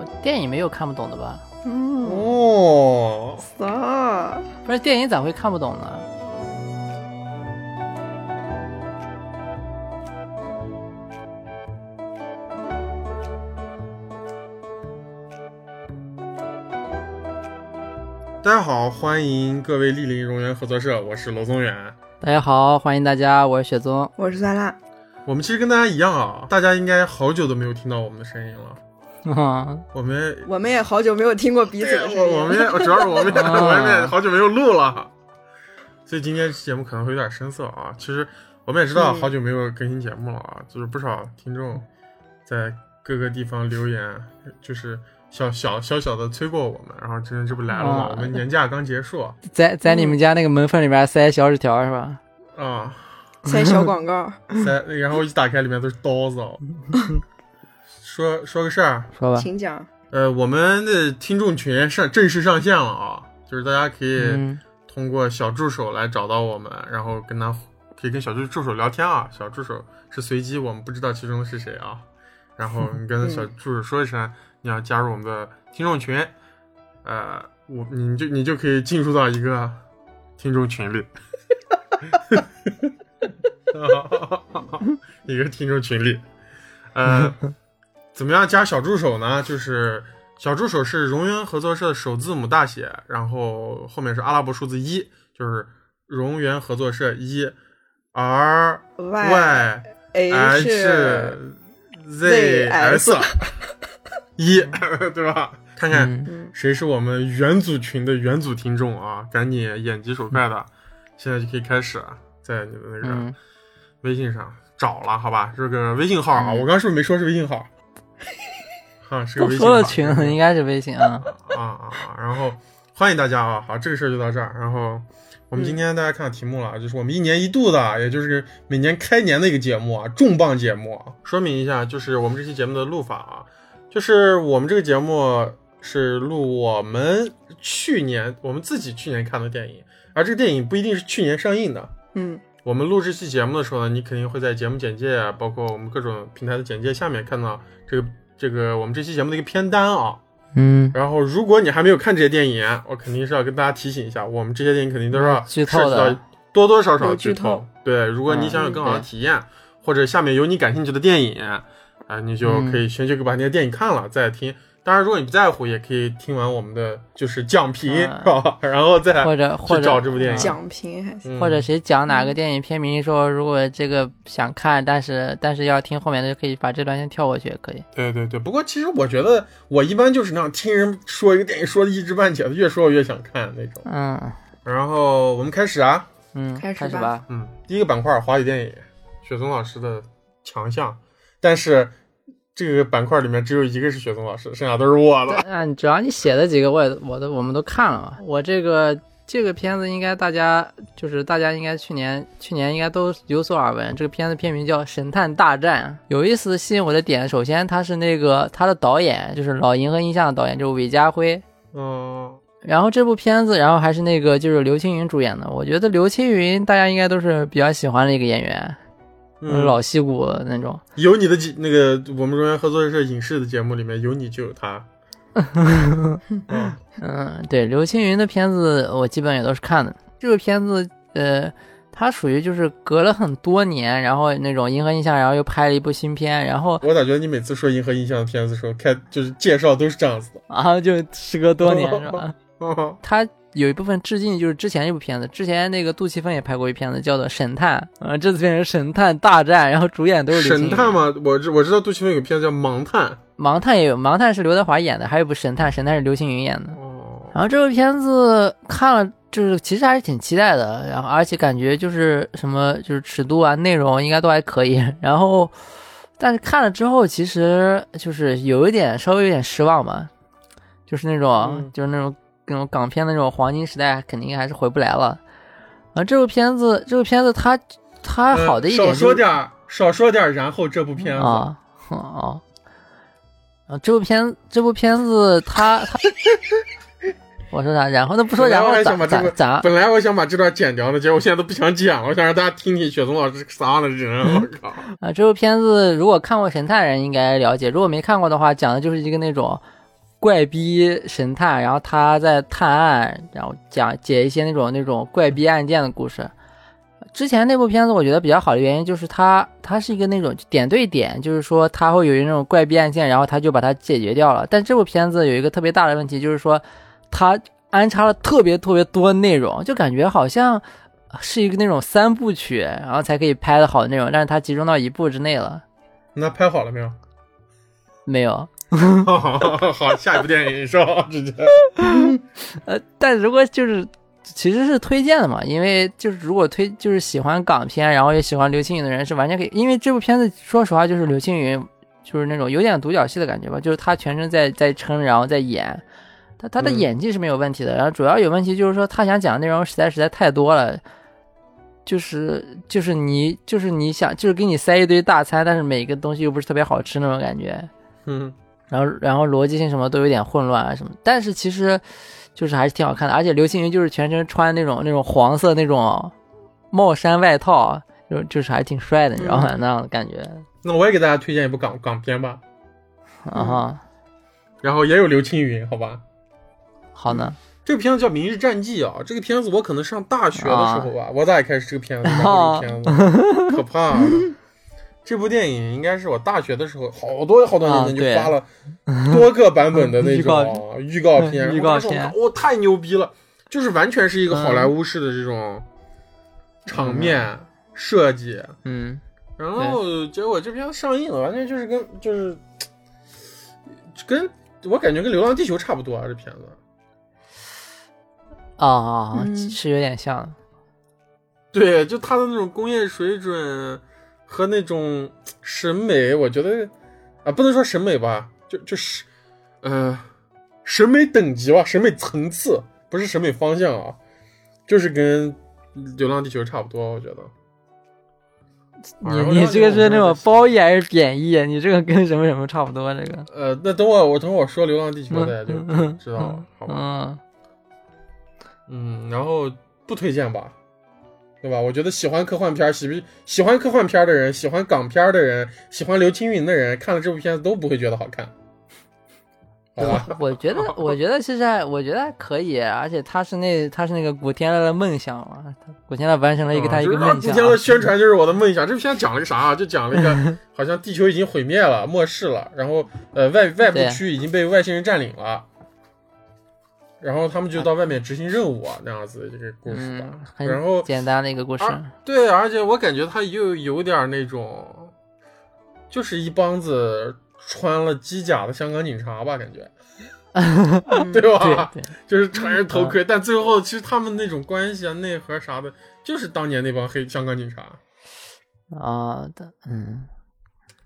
我电影没有看不懂的吧？嗯，哦，啥？不是电影咋会看不懂呢？大家好，欢迎各位莅临荣源合作社，我是罗宗远。大家好，欢迎大家，我是雪宗。我是酸辣。我们其实跟大家一样啊，大家应该好久都没有听到我们的声音了。啊，我们我们也好久没有听过彼此的声音我我们也主要是我们也 我们也好久没有录了，所以今天节目可能会有点生涩啊。其实我们也知道嗯好久没有更新节目了啊，就是不少听众在各个地方留言，就是小小小小的催过我们，然后今天这不来了嘛，啊。我们年假刚结束在在你们家那个门缝里边塞小纸条是吧？啊，塞小广告。塞然后一打开里面都是刀子哦。说说个事儿，说吧。请讲。呃，我们的听众群上正式上线了啊，就是大家可以嗯，通过小助手来找到我们，然后跟他可以跟小助助手聊天啊。小助手是随机，我们不知道其中是谁啊。然后你跟小助手说一声你要加入我们的听众群，呃，我你就你就可以进入到一个听众群里，一个听众群里，呃，怎么样加小助手呢？就是小助手是荣源合作社的首字母大写，然后后面是阿拉伯数字一，就是荣源合作社一，R Y H Z S 一，对吧？看看谁是我们元祖群的元祖听众啊？赶紧眼疾手快的，现在就可以开始在你的那个嗯，微信上找了，好吧？这个微信号啊，嗯我刚刚是不是没说是微信号？啊，是个微信号。说了群，应该是微信啊。啊啊啊！然后欢迎大家啊！好，这个事儿就到这儿。然后我们今天大家看到题目了，就是我们一年一度的，也就是每年开年的一个节目啊，重磅节目啊。说明一下，就是我们这期节目的录法啊，就是我们这个节目是录我们去年我们自己去年看的电影，而这个电影不一定是去年上映的。嗯我们录这期节目的时候呢，你肯定会在节目简介，包括我们各种平台的简介下面看到这个这个我们这期节目的一个片单啊。嗯，然后，如果你还没有看这些电影，我肯定是要跟大家提醒一下，我们这些电影肯定都是要涉及到多多少少剧透。对，如果你想有更好的体验，或者下面有你感兴趣的电影，啊、你就可以先去把那些电影看了再听。当然，如果你不在乎，也可以听完我们的就是讲评，嗯 然后再或者或去者找这部电影。讲评还行。嗯或者谁讲哪个电影片名说，如果这个想看，但是但是要听后面的，就可以把这段先跳过去，也可以。对对对，不过其实我觉得我一般就是那样听人说一个电影说的一知半解的，越说我越想看那种。嗯然后我们开始啊，嗯，开始吧。嗯，第一个板块华语电影，雪松老师的强项，但是这个板块里面只有一个是雪松老师，剩下都是我的。嗯，只要你写的几个，我也我都我们都看了嘛。我这个这个片子应该大家就是大家应该去年去年应该都有所耳闻。这个片子片名叫《神探大战》，有意思吸引我的点，首先他是那个他的导演就是老银河印象的导演，就是韦家辉。嗯，然后这部片子，然后还是那个就是刘青云主演的。我觉得刘青云大家应该都是比较喜欢的一个演员，嗯老戏骨那种。有你的几那个我们中央合作社影视的节目里面有你就有他。嗯嗯，对，刘青云的片子我基本也都是看的。这个片子，呃，它属于就是隔了很多年，然后那种银河印象，然后又拍了一部新片，然后我咋觉得你每次说银河印象的片子的时候，开就是介绍都是这样子的。啊，就时隔多年是吧？哦它有一部分致敬，就是之前一部片子，之前那个杜琪峰也拍过一片子，叫做《神探》，呃，这次变成《神探大战》，然后主演都是刘。神探嘛，我知我知道杜琪峰有个片子叫《盲探》。盲探也有，盲探是刘德华演的，还有一部神探，神探是刘青云演的。哦，然后这部片子看了，就是其实还是挺期待的，然后而且感觉就是什么就是尺度啊、内容应该都还可以。然后，但是看了之后，其实就是有一点稍微有点失望吧，就是那种、嗯就是那种那种港片的那种黄金时代，肯定还是回不来了。啊，这部片子，这部片子它它好的一点、呃少就是说点儿，少说点儿，然后这部片子。啊啊这部片这部片子它它，我说啥？然后那不说然后咋咋咋？本来我想把这段剪掉的，结果我现在都不想剪了，我想让大家听听雪松老师啥样的人。我靠！啊，这部片子如果看过《神探》的人应该了解，如果没看过的话，讲的就是一个那种怪逼神探，然后他在探案，然后讲解一些那种那种怪逼案件的故事。之前那部片子我觉得比较好的原因就是它它是一个那种点对点，就是说它会有一种怪逼案件，然后他就把它解决掉了。但这部片子有一个特别大的问题，就是说它安插了特别特别多内容，就感觉好像是一个那种三部曲，然后才可以拍的好的内容，但是它集中到一部之内了。那拍好了没有？没有，好，下一部电影是吧？直接，呃，但如果就是其实是推荐的嘛，因为就是如果推就是喜欢港片，然后也喜欢刘青云的人是完全可以，因为这部片子说实话就是刘青云就是那种有点独角戏的感觉吧，就是他全程在在撑，然后在演，他他的嗯演技是没有问题的，然后主要有问题就是说他想讲的内容实在实在太多了。就是就是你就是你想就是给你塞一堆大餐，但是每个东西又不是特别好吃那种感觉，嗯，然后然后逻辑性什么都有点混乱啊什么，但是其实就是还是挺好看的，而且刘青云就是全程穿那种那种黄色那种帽衫外套，就就是还挺帅的，你知道吗？那样的感觉，那我也给大家推荐一部港港片吧，啊哈，然后也有刘青云，好吧？好呢，这个片子叫《明日战记》啊，这个片子我可能上大学的时候吧，我咋也开始这个片子，这个片子可怕了。这部电影应该是我大学的时候，好多好多年前就发了 多个版本的那种预告片，预告片。看哇、太牛逼了，就是完全是一个好莱坞式的这种场面设计，嗯。然后结果这片上映了，完全就是跟就是跟我感觉跟《流浪地球》差不多啊，这片子。啊啊，嗯。是有点像，对，就它的那种工业水准和那种审美，我觉得啊，不能说审美吧，就就是呃，审美等级吧，审美层次，不是审美方向啊，就是跟《流浪地球》差不多，我觉得。啊你你这个是那种褒义还是贬义？你这个跟什么什么差不多？这个，呃，那等我我等我说《流浪地球》大家就嗯知道了，好吧？嗯嗯，然后不推荐吧，对吧？我觉得喜欢科幻片、喜不喜欢科幻片的人、喜欢港片的人、喜欢刘青云的人，看了这部片子都不会觉得好看，好吧？我觉得，我觉得其实还，我觉得还可以，而且他是那他是那个古天乐的梦想嘛，古天乐完成了一个他一个啊梦想古天乐宣传就是我的梦想。这部片讲了个啥啊？就讲了一个好像地球已经毁灭了、末世了，然后呃外外部区已经被外星人占领了。然后他们就到外面执行任务啊，那样子的这个故事吧。嗯，然后简单的一个故事，啊对，而且我感觉他又有点那种，就是一帮子穿了机甲的香港警察吧，感觉，嗯对吧？对 对，就是穿着头盔，但最后其实他们那种关系啊、内核啥的，就是当年那帮黑香港警察。啊的，嗯，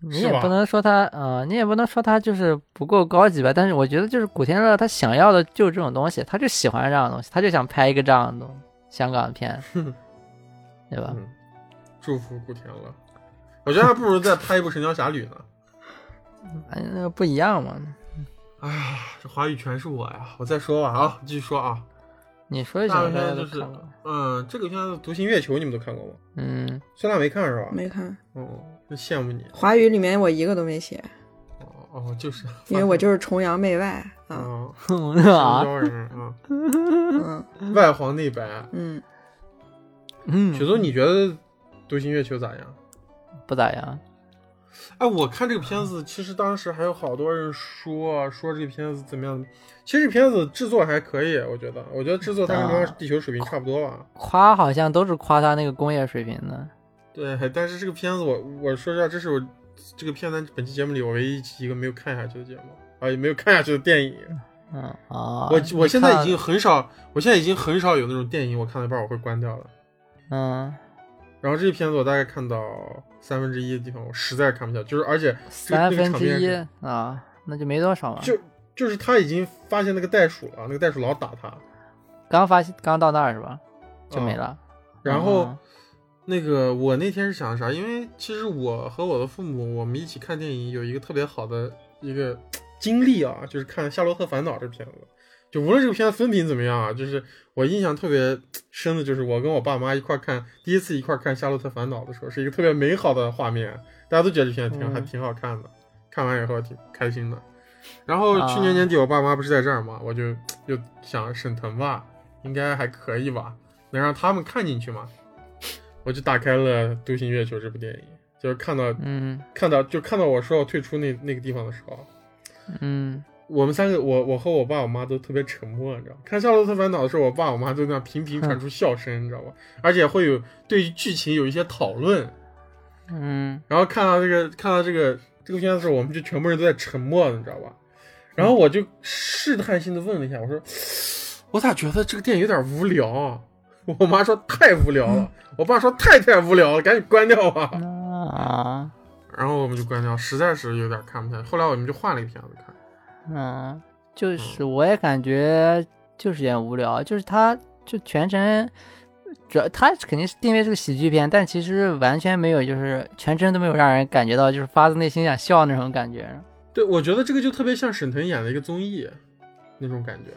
你也不能说他，呃，你也不能说他就是不够高级吧，但是我觉得就是古天乐他想要的就是这种东西，他就喜欢这样的东西，他就想拍一个这样的东西香港片，对吧？嗯，祝福古天乐。我觉得还不如再拍一部《神雕侠侣》呢。哎，那个不一样嘛。哎呀，这华语全是我呀！我再说吧啊，继续说啊。你说一下，大家部就是。嗯，这个片子《独行月球》你们都看过吗？嗯，孙娜没看是吧？没看哦，真羡慕你。华语里面我一个都没写，哦哦，就是，因为我就是崇洋媚外啊。啊？香蕉人啊，嗯外黄内白。嗯，嗯，雪松，你觉得《独行月球》咋样？不咋样。哎，我看这个片子，其实当时还有好多人说啊说这个片子怎么样。其实这片子制作还可以，我觉得，我觉得制作它跟《流浪地球》水平差不多吧。夸好像都是夸他那个工业水平的。对，但是这个片子我我说实话，这是我这个片单本期节目里我唯一一个没有看下去的节目啊，也没有看下去的电影。嗯啊，我我现在已经很少，我现在已经很少有那种电影我看到一半我会关掉了。嗯然后这个片子我大概看到三分之一的地方，我实在看不下去，就是而且这个三分之一啊，那就没多少嘛。就就是他已经发现那个袋鼠了，那个袋鼠老打他，刚发现刚到那儿是吧？就没了。啊然后啊那个我那天是想啥？因为其实我和我的父母我们一起看电影有一个特别好的一个 经历啊，就是看《夏洛特烦恼》这片子。就无论这个片子分评怎么样啊，就是我印象特别 深的，就是我跟我爸妈一块儿看，第一次一块儿看《夏洛特烦恼》的时候，是一个特别美好的画面，大家都觉得这片子挺、嗯还挺好看的，看完以后挺开心的。然后啊去年年底我爸妈不是在这儿嘛，我就 就想沈腾吧，应该还可以吧，能让他们看进去嘛。我就打开了《独行月球》这部电影，就是看到嗯看到就看到我说要退出那那个地方的时候，嗯我们三个，我我和我爸我妈都特别沉默，你知道吗？看《夏洛特烦恼》的时候，我爸我妈都那样频频传出笑声，你知道吧？而且会有对于剧情有一些讨论。嗯然后看到这个看到这个这个片子的时候，我们就全部人都在沉默，你知道吧？然后我就试探性的问了一下，我说：“ 我咋觉得这个电影有点无聊啊？” 我妈说：“太无聊了。”我爸说：“太太无聊了，赶紧关掉吧。啊” 然后我们就关掉，实在是有点看不下去。后来我们就换了一个片子看。嗯，就是我也感觉就是有点无聊，就是他就全程。主要他肯定是定位是个喜剧片，但其实完全没有，就是全程都没有让人感觉到就是发自内心想笑那种感觉。对，我觉得这个就特别像沈腾演的一个综艺那种感觉，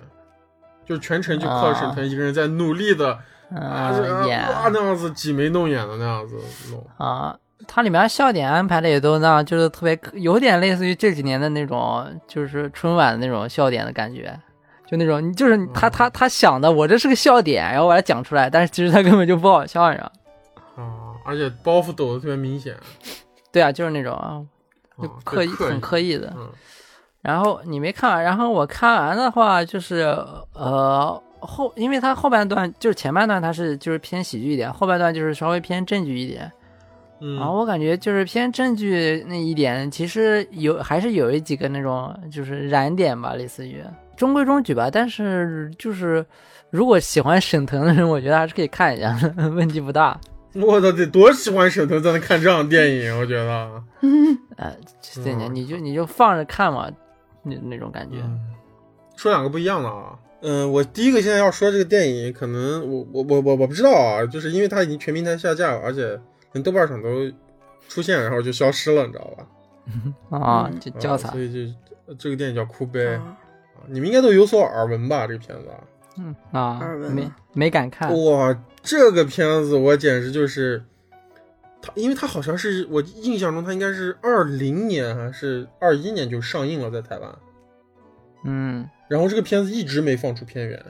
就是全程就靠沈腾一个人在努力的啊这嗯，演啊那样子挤眉弄眼的那样子弄。啊，它里面笑点安排的也都那样，就是特别有点类似于这几年的那种，就是春晚的那种笑点的感觉，就那种你就是他他他想的我这是个笑点，然后我把它讲出来，但是其实他根本就不好笑，你知道吗？啊，而且包袱抖的特别明显，对啊，就是那种啊就啊刻意很刻意刻意的。嗯然后你没看完，然后我看完的话就是呃后，因为它后半段就是前半段它是就是偏喜剧一点，后半段就是稍微偏正剧一点。嗯，然后我感觉就是偏正剧那一点，其实有还是有一几个那种就是燃点吧，类似于中规中矩吧。但是就是如果喜欢沈腾的人，我觉得还是可以看一下，问题不大。我操，得多喜欢沈腾才能看这样的电影，我觉得。呃，对你嗯你就你就放着看嘛，那那种感觉。嗯，说两个不一样的啊。嗯，我第一个现在要说这个电影，可能我我我我我不知道啊，就是因为它已经全平台下架了，而且连豆瓣上都出现，然后就消失了，你知道吧？啊，嗯啊就教材所，以就这个电影叫《哭悲》你们应该都有所耳闻吧？这个片子啊。嗯啊耳，闻没没敢看。哇，这个片子我简直就是，它，因为它好像是我印象中它应该是二零年还是二一年就上映了在台湾，嗯。然后这个片子一直没放出片源，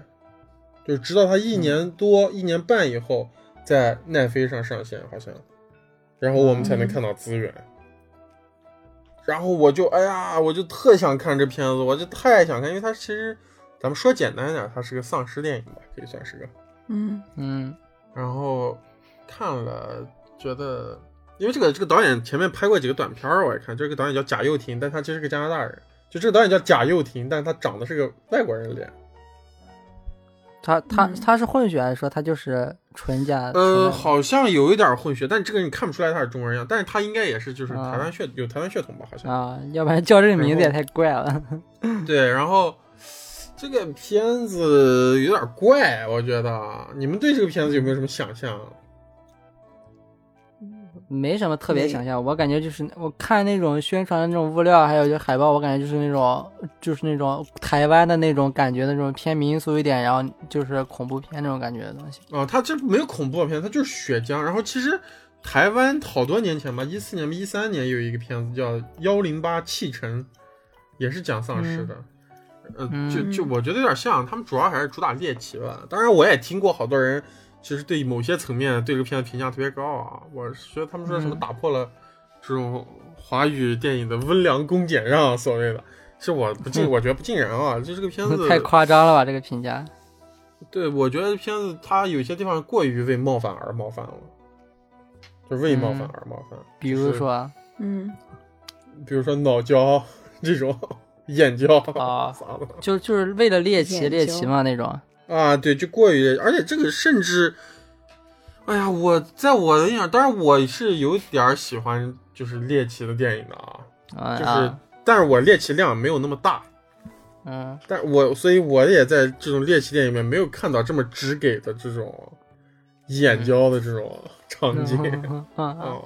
就是直到他一年多、一年半以后在奈飞上上线，好像，然后我们才能看到资源。然后我就哎呀，我就特想看这片子，我就太想看，因为它其实咱们说简单一点，它是个丧尸电影吧，可以算是个。嗯。嗯。然后看了，觉得因为这个这个导演前面拍过几个短片儿，我也看，这个导演叫贾又廷，但他其实是个加拿大人。就这个导演叫贾又廷，但是他长得是个外国人脸。他他嗯他是混血还是说他就是纯家？纯呃，好像有一点混血，但这个你看不出来他是中国人样，但是他应该也是就是啊台湾血、有台湾血统吧，好像。啊，要不然叫这个名字也太怪了。对，然后这个片子有点怪，我觉得。你们对这个片子有没有什么想象？没什么特别想象，我感觉就是我看那种宣传的那种物料，还有就海报，我感觉就是那种就是那种台湾的那种感觉，那种偏民俗一点，然后就是恐怖片那种感觉的东西。哦，它这没有恐怖片，它就是血浆。然后其实台湾好多年前吧，一四年、一三年有一个片子叫《幺零八弃城》，也是讲丧尸的。呃，就就我觉得有点像，他们主要还是主打猎奇吧。当然，我也听过好多人其实对某些层面对这个片子评价特别高啊。我觉得他们说什么嗯打破了这种华语电影的温良恭俭让，所谓的。是我不尽，我觉得不尽然啊。就这个片子太夸张了吧，这个评价。对，我觉得片子它有些地方过于为冒犯而冒犯了，就是为冒犯而冒犯。比如说嗯比如说脑胶这种 眼胶 啊啥的就就是为了猎奇猎奇嘛那种。啊，对，就过于，而且这个甚至，哎呀，我在我的印象，当然我是有点喜欢就是猎奇的电影的啊，嗯就是，啊但是我猎奇量没有那么大，嗯但我所以我也在这种猎奇电影里面没有看到这么直给的这种眼交的这种场景。嗯 嗯啊，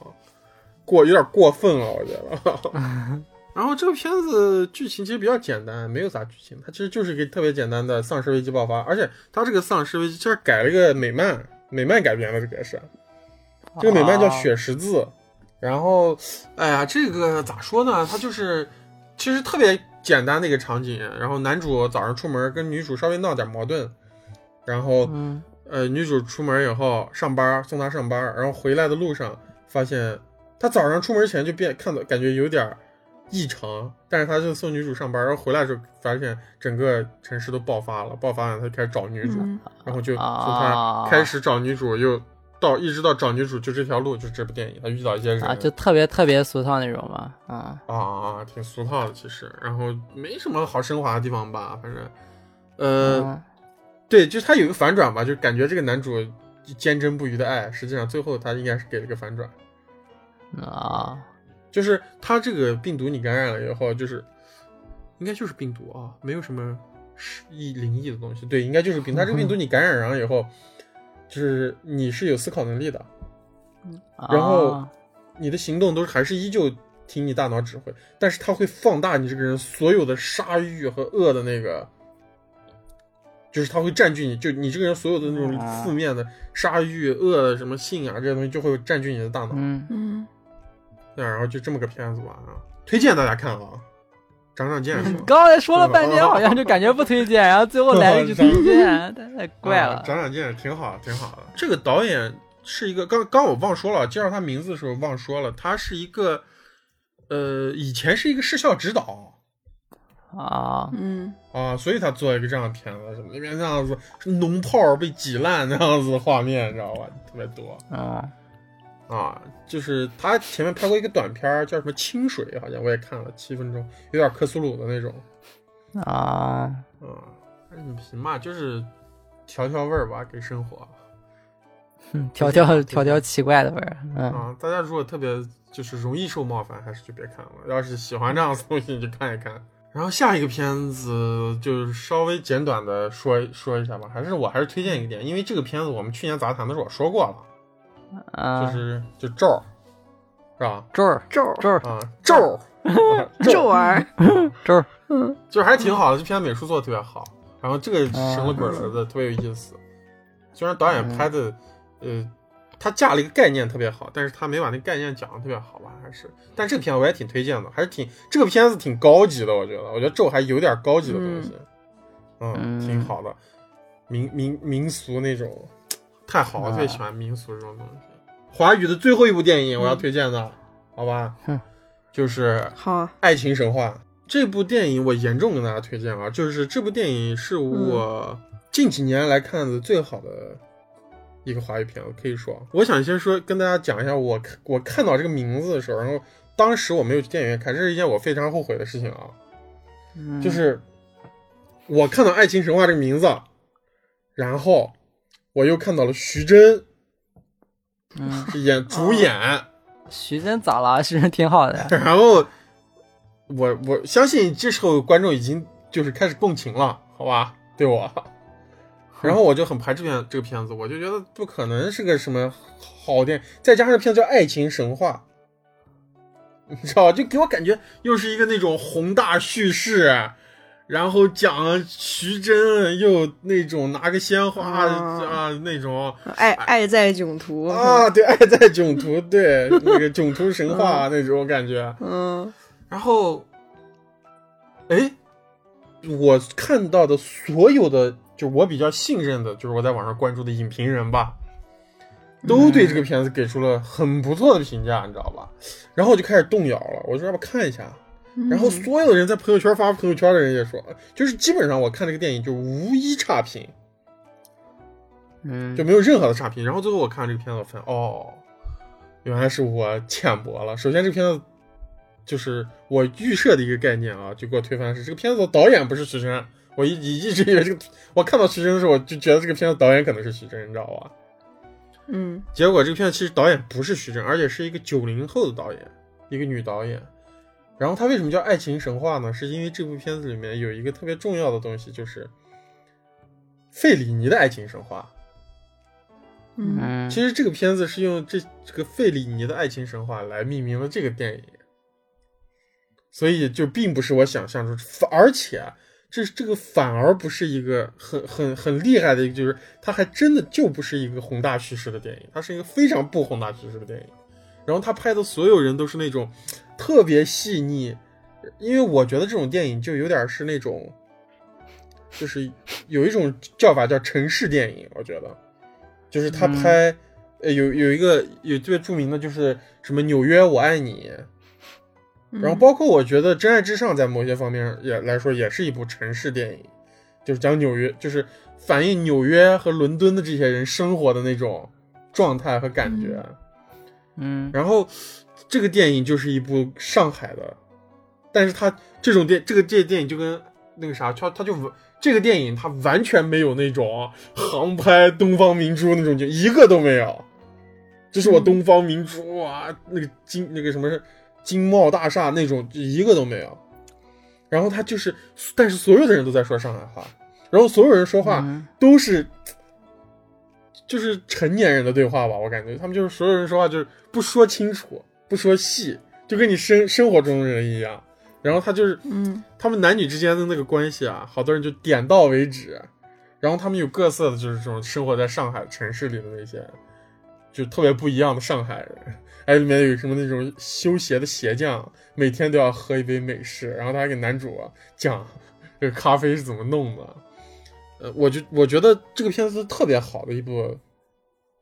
过有点过分了，我觉得。然后这个片子剧情其实比较简单，没有啥剧情，它其实就是一个特别简单的丧尸危机爆发，而且它这个丧尸危机其实改了一个美漫，美漫改编的这个是，这个美漫叫《哦血十字》，然后，哎呀，这个咋说呢？它就是其实特别简单的一个场景，然后男主早上出门跟女主稍微闹点矛盾，然后嗯呃女主出门以后上班送她上班，然后回来的路上发现他早上出门前就变看到感觉有点异常，但是他就送女主上班，然后回来的时候发现整个城市都爆发了，爆发了他就开始找女主，嗯然后就从啊他开始找女主，又到一直到找女主，就这条路，就这部电影，他遇到一些人啊，就特别特别俗套那种嘛，啊，啊啊啊，挺俗套的其实，然后没什么好升华的地方吧，反正，呃，嗯对，就他有一个反转吧，就感觉这个男主坚贞不渝的爱，实际上最后他应该是给了个反转，啊，就是它这个病毒你感染了以后，就是应该就是病毒啊，没有什么是异灵异的东西，对，应该就是病。它这个病毒你感染上以后，就是你是有思考能力的，然后啊。你的行动都还是依旧听你大脑指挥，但是它会放大你这个人所有的杀欲和恶的那个，就是它会占据你，就你这个人所有的那种啊。负面的杀欲、恶的什么性啊这些东西，就会占据你的大脑。嗯。嗯，对，然后就这么个片子吧，啊，推荐大家看啊，长长见识。嗯 刚才说了半天，好像就感觉不推荐，然后最后来了一句 推荐，太太怪啊了。长长见识，挺好，挺好的。这个导演是一个，刚刚我忘说了，介绍他名字的时候忘说了，他是一个，呃，以前是一个视效指导啊，嗯，啊，所以他做一个这样的片子，什么那边这样子是脓泡被挤烂那样子的画面，你知道吧？特别多嗯啊。就是他前面拍过一个短片，叫什么《清水》，好像我也看了七分钟，有点克苏鲁的那种。啊，啊，你行吧，就是调调味儿吧，给生活。嗯调调调调奇怪的味儿，嗯啊，大家如果特别就是容易受冒犯，还是就别看了。要是喜欢这样的东西，你就看一看。然后下一个片子就是稍微简短的说说一下吧，还是我还是推荐一个点，因为这个片子我们去年杂谈的时候我说过了，就啊，是就咒儿，是吧？咒儿咒儿。咒儿。啊，咒儿，咒儿，咒儿，嗯。就是还是挺好的，这片子美术做的特别好，然后这个神了鬼了的特别有意思。虽然导演拍的，呃，他架了一个概念特别好，但是他没把那概念讲的特别好吧，还是。但这个片子我也挺推荐的，还是挺这个片子挺高级的，我觉得，我觉得咒还有点高级的东西，嗯，嗯挺好的，民民民俗那种，太好了，啊最喜欢民俗这种东西。华语的最后一部电影我要推荐的，好吧，哼就是好，爱情神话这部电影，我严重跟大家推荐啊！就是这部电影是我近几年来看的最好的一个华语片，我可以说。我想先说跟大家讲一下我看我看到这个名字的时候，然后当时我没有去电影院看，这是一件我非常后悔的事情啊！嗯就是我看到《爱情神话》这个名字，然后我又看到了徐峥嗯，是演主演。徐峥咋了？徐峥挺好的，然后我我相信这时候观众已经就是开始共情了，好吧？对我，然后我就很排斥片这个片子，我就觉得不可能是个什么好电影，再加上这片子叫《爱情神话》，你知道吧？就给我感觉又是一个那种宏大叙事。然后讲徐峥又那种拿个鲜花啊啊那种爱爱在囧途啊，，对，爱在囧途，对那个囧途神话那种感觉。嗯然后，哎，我看到的所有的，就我比较信任的，就是我在网上关注的影评人吧，都对这个片子给出了很不错的评价，你知道吧？然后我就开始动摇了，我说要不看一下。然后所有的人在朋友圈发朋友圈的人也说，就是基本上我看这个电影就无一差评，嗯就没有任何的差评。然后最后我看这个片子，我发现哦，原来是我浅薄了。首先，这个片子就是我预设的一个概念啊，就给我推翻是这个片子的导演不是徐峥。我一一一直以为这个，我看到徐峥的时候，我就觉得这个片子导演可能是徐峥，你知道吧？嗯结果这个片子其实导演不是徐峥，而且是一个九零后的导演，一个女导演。然后它为什么叫爱情神话呢？是因为这部片子里面有一个特别重要的东西，就是费里尼的爱情神话。其实这个片子是用这这个费里尼的爱情神话来命名了这个电影，所以就并不是我想象中，反而且这这个反而不是一个很很很厉害的一个，就是它还真的就不是一个宏大叙事的电影，它是一个非常不宏大叙事的电影。然后他拍的所有人都是那种特别细腻，因为我觉得这种电影就有点是那种，就是有一种叫法叫城市电影，我觉得，就是他嗯。拍，呃，有有一个有最著名的就是什么纽约我爱你，然后包括我觉得《真爱至上》在某些方面也来说也是一部城市电影，就是讲纽约，就是反映纽约和伦敦的这些人生活的那种状态和感觉。嗯然后这个电影就是一部上海的，但是它这种电这个这电影就跟那个啥，它它就这个电影它完全没有那种航拍东方明珠那种景，一个都没有。这是我东方明珠啊，那个金那个什么金茂大厦那种一个都没有。然后他就是，但是所有的人都在说上海话，然后所有人说话嗯都是，就是成年人的对话吧，我感觉他们就是所有人说话就是不说清楚，不说细，就跟你生生活中的人一样。然后他就是，嗯他们男女之间的那个关系啊，好多人就点到为止。然后他们有各色的，就是这种生活在上海城市里的那些，就特别不一样的上海人。哎，里面有什么那种修鞋的鞋匠，每天都要喝一杯美式，然后他还给男主讲这个咖啡是怎么弄的。呃，我就我觉得这个片子特别好的一部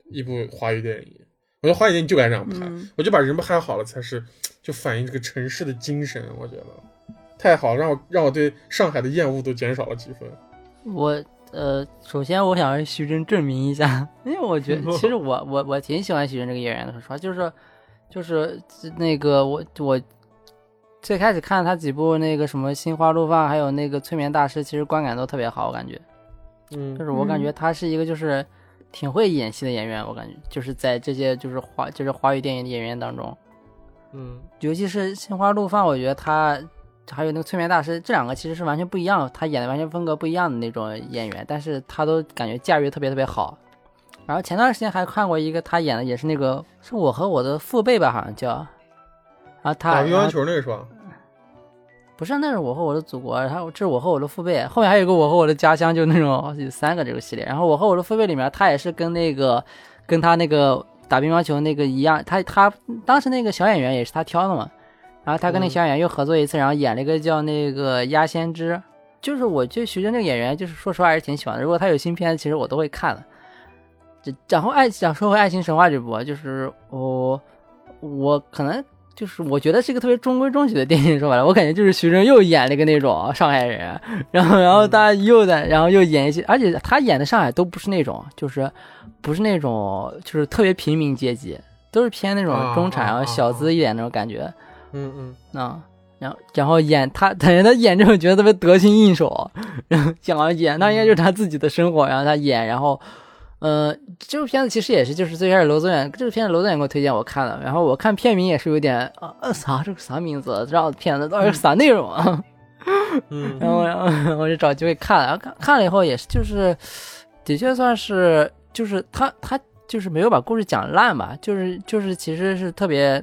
一部华语电影。我觉得华语电影就该这样拍，嗯我就把人拍好了才是就反映这个城市的精神。我觉得太好了，让我让我对上海的厌恶都减少了几分。我呃，首先我想让徐峥证明一下，因为我觉得其实我我我挺喜欢徐峥这个演员的，说实话，就是就是那个我我最开始看他几部那个什么《心花怒放》，还有那个《催眠大师》，其实观感都特别好，我感觉嗯就是我感觉他是一个就是挺会演戏的演员，我感觉就是在这些就是华就是华语电影的演员当中，嗯尤其是《心花怒放》，我觉得他还有那个《催眠大师》这两个其实是完全不一样，他演的完全风格不一样的那种演员，但是他都感觉驾驭特别特别好。然后前段时间还看过一个他演的也是那个是我和我的父辈吧，好像叫，然后他打乒乓球那个是吧？不是，那是我和我的祖国，然后这是我和我的父辈，后面还有一个我和我的家乡，就那种有三个这个系列。然后我和我的父辈里面，他也是跟那个跟他那个打乒乓球那个一样，他他当时那个小演员也是他挑的嘛。然后他跟那嗯小演员又合作一次，然后演了一个叫那个鸭先知，就是我就徐峥这个演员，就是说实话还是挺喜欢的。如果他有新片，其实我都会看的。这然后爱想说回《爱情神话》这部，就是我我可能就是我觉得是一个特别中规中矩的电影，说白了，我感觉就是徐峥又演了一个那种上海人，然后然后他又在，然后又演一些，而且他演的上海都不是那种，就是不是那种就是特别平民阶级，都是偏那种啊中产，啊然后小资一点那种感觉。嗯嗯啊，然后然后演他，感觉他演这种角色特别得心应手，然后讲演那应该就是他自己的生活，然后他演，然后，呃，这部片子其实也是就是最开始罗宗远这个片子罗宗远给我推荐我看了，然后我看片名也是有点呃呃啥这个啥名字，这样片子到底是啥内容啊？嗯然后然后 我就找机会看了，然后看看了以后也是就是，的确算是就是他他就是没有把故事讲烂吧，就是就是其实是特别，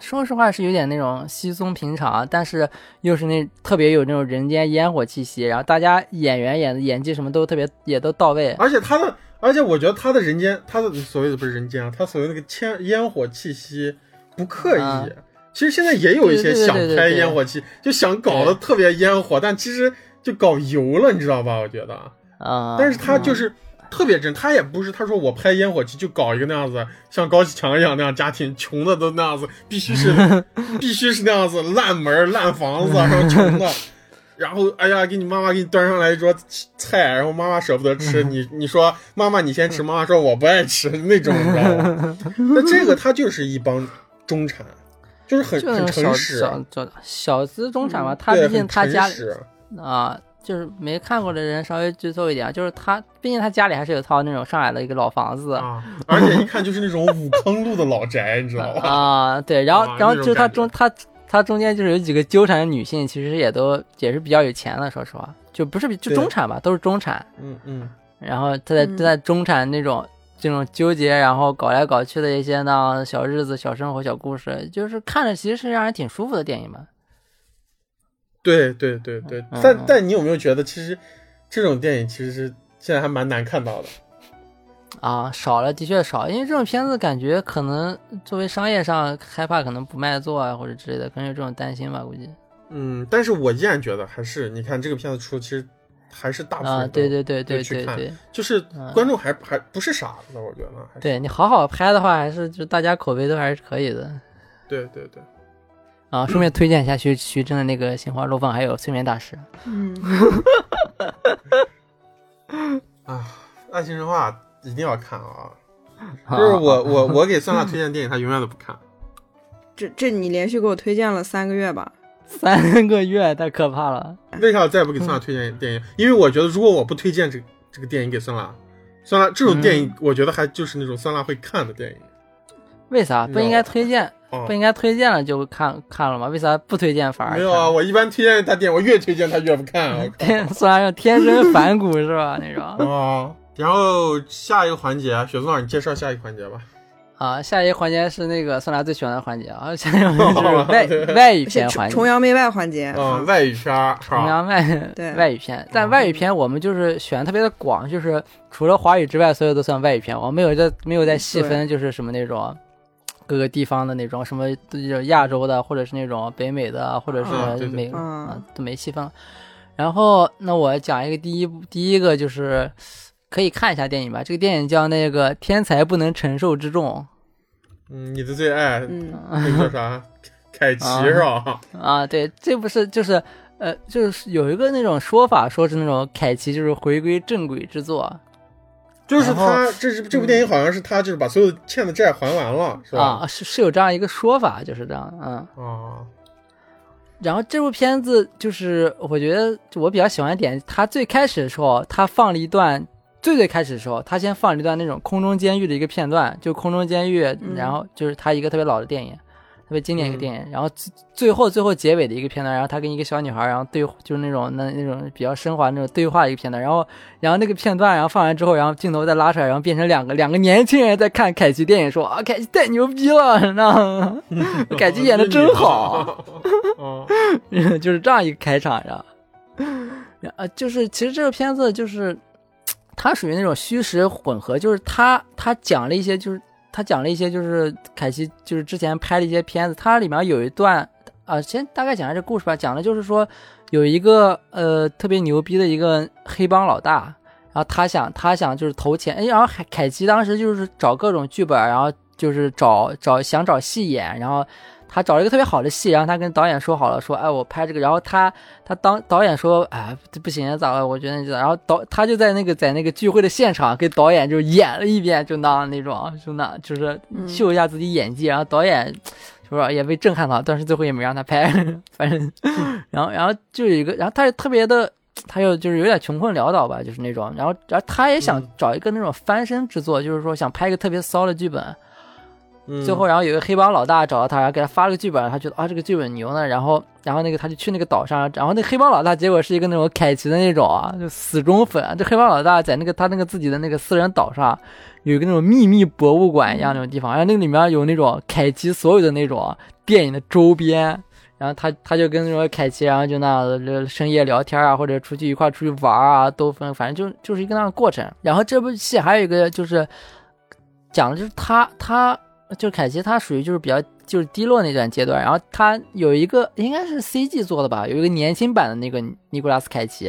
说实话是有点那种稀松平常，但是又是那特别有那种人间烟火气息，然后大家演员演的演技什么都特别也都到位，而且他的，而且我觉得他的人间，他的所谓的不是人间啊，他所谓那个烟烟火气息不刻意。啊其实现在也有一些想拍烟火气，就想搞得特别烟火，但其实就搞油了，你知道吧？我觉得，啊、但是他就是特别真，他也不是他说我拍烟火气就搞一个那样子，像高启强一样那样家庭，穷的都那样子，必须是 必须是那样子烂门烂房子，然后穷的。然后，哎呀，给你妈妈给你端上来一桌菜，然后妈妈舍不得吃，你你说妈妈你先吃，妈妈说我不爱吃那种，你知道吗？那这个他就是一帮中产，就是很很诚实，小资中产嘛，他对，毕竟他家啊，就是没看过的人稍微剧透一点，就是他，毕竟他家里还是有套那种上海的一个老房子啊，而且一看就是那种五坑路的老宅，你知道吧？啊，对，然后啊然后就是他中他他中间就是有几个纠缠的女性，其实也都也是比较有钱的，说实话，就不是比就中产吧，都是中产，嗯嗯，然后他在嗯在中产那种。这种纠结，然后搞来搞去的一些那样小日子、小生活、小故事，就是看着其实是让人挺舒服的电影嘛。对对对对，嗯。但嗯但你有没有觉得，其实这种电影其实是现在还蛮难看到的？啊，少了，的确少，因为这种片子感觉可能作为商业上害怕可能不卖座啊，或者之类的，可能有这种担心吧，估计。嗯，但是我依然觉得还是你看这个片子出，其实还是大部分啊，对对对对对对，就是嗯。观众还还不是傻子，我觉得还是。对你好好拍的话，还是就大家口碑都还是可以的。对对对，啊。顺便推荐一下徐徐峥的那个《心花怒放》，还有《催眠大师》。嗯，啊，《爱情神话》一定要看啊！就是我我我给酸辣推荐电影，他永远都不看。这这你连续给我推荐了三个月吧？三个月太可怕了。为啥我再也不给酸辣推荐电影？因为我觉得如果我不推荐这这个电影给酸辣，酸辣这种电影，我觉得还就是那种酸辣会看的电影。为啥不应该推荐？哦不，应该推荐了就看看了吗？为啥不推荐反而没有啊，我一般推荐他电影，我越推荐他越不看啊。天，虽然天生反骨是吧？那种 啊，然后下一个环节，雪松老师你介绍下一个环节吧。啊，下一个环节是那个酸辣最喜欢的环节啊，下一个环节是外对外语片环节崇。洋媚外环节，嗯，外语片？崇洋外对外语片，但外语片我们就是选的特别的广，就是除了华语之外，所有都算外语片。我们没有在没有在细分，就是什么那种各个地方的那种什么就是亚洲的，或者是那种北美的，或者是美嗯啊都没细分。然后那我讲一个第一部第一个就是可以看一下电影吧，这个电影叫那个《天才不能承受之重嗯，你的最爱嗯，那个叫啥？凯奇是吧？》啊，对，这不是就是。呃，就是有一个那种说法，说是那种凯奇就是回归正轨之作，就是他，这是这部电影好像是他就是把所有欠的债还完了，是吧？啊，是是有这样一个说法，就是这样，嗯。啊，然后这部片子就是我觉得我比较喜欢的点，他最开始的时候，他放了一段最最开始的时候，他先放了一段那种空中监狱的一个片段，就空中监狱，然后就是他一个特别老的电影，特别经典一个电影，然后最最后最后结尾的一个片段，然后他跟一个小女孩，然后对就是那种那那种比较升华那种对话的一个片段，然后然后那个片段，然后放完之后，然后镜头再拉出来，然后变成两个两个年轻人在看凯奇电影，说啊凯奇太牛逼了，你知道吗？凯奇演的真好。啊，就是这样一个开场，然后，呃，就是其实这个片子就是它属于那种虚实混合，就是他他讲了一些，就是他讲了一些，就是凯奇就是之前拍的一些片子，它里面有一段啊、先大概讲下这故事吧，讲的就是说有一个呃特别牛逼的一个黑帮老大。然后他想，他想就是投钱，哎，然后凯凯奇当时就是找各种剧本，然后就是找找想找戏演，然后他找了一个特别好的戏，然后他跟导演说好了，说，哎，我拍这个，然后他他当导演说，哎，这不行，咋了？我觉得你这，然后导他就在那个在那个聚会的现场给导演就演了一遍，就那那种，就那就是嗯秀一下自己演技，然后导演是吧也被震撼到，但是最后也没让他拍，反正，然后然后就有一个，然后他也特别的。他又就是有点穷困潦倒吧，就是那种，然后然后他也想嗯找一个那种翻身之作，就是说想拍一个特别骚的剧本，嗯最后，然后有一个黑帮老大找到他，然后给他发了个剧本，他觉得啊这个剧本牛呢，然后然后那个他就去那个岛上，然后那黑帮老大结果是一个那种凯奇的那种啊，就死忠粉。这黑帮老大在那个他那个自己的那个私人岛上，有一个那种秘密博物馆一样那种地方，然后那个里面有那种凯奇所有的那种电影的周边。然后他他就跟那种凯奇，然后就那深夜聊天啊，或者出去一块出去玩啊，都分，反正就就是一个那样的过程。然后这部戏还有一个就是讲的就是他他就是凯奇，他属于就是比较就是低落那段阶段，然后他有一个应该是 CG 做的吧，有一个年轻版的那个尼古拉斯凯奇，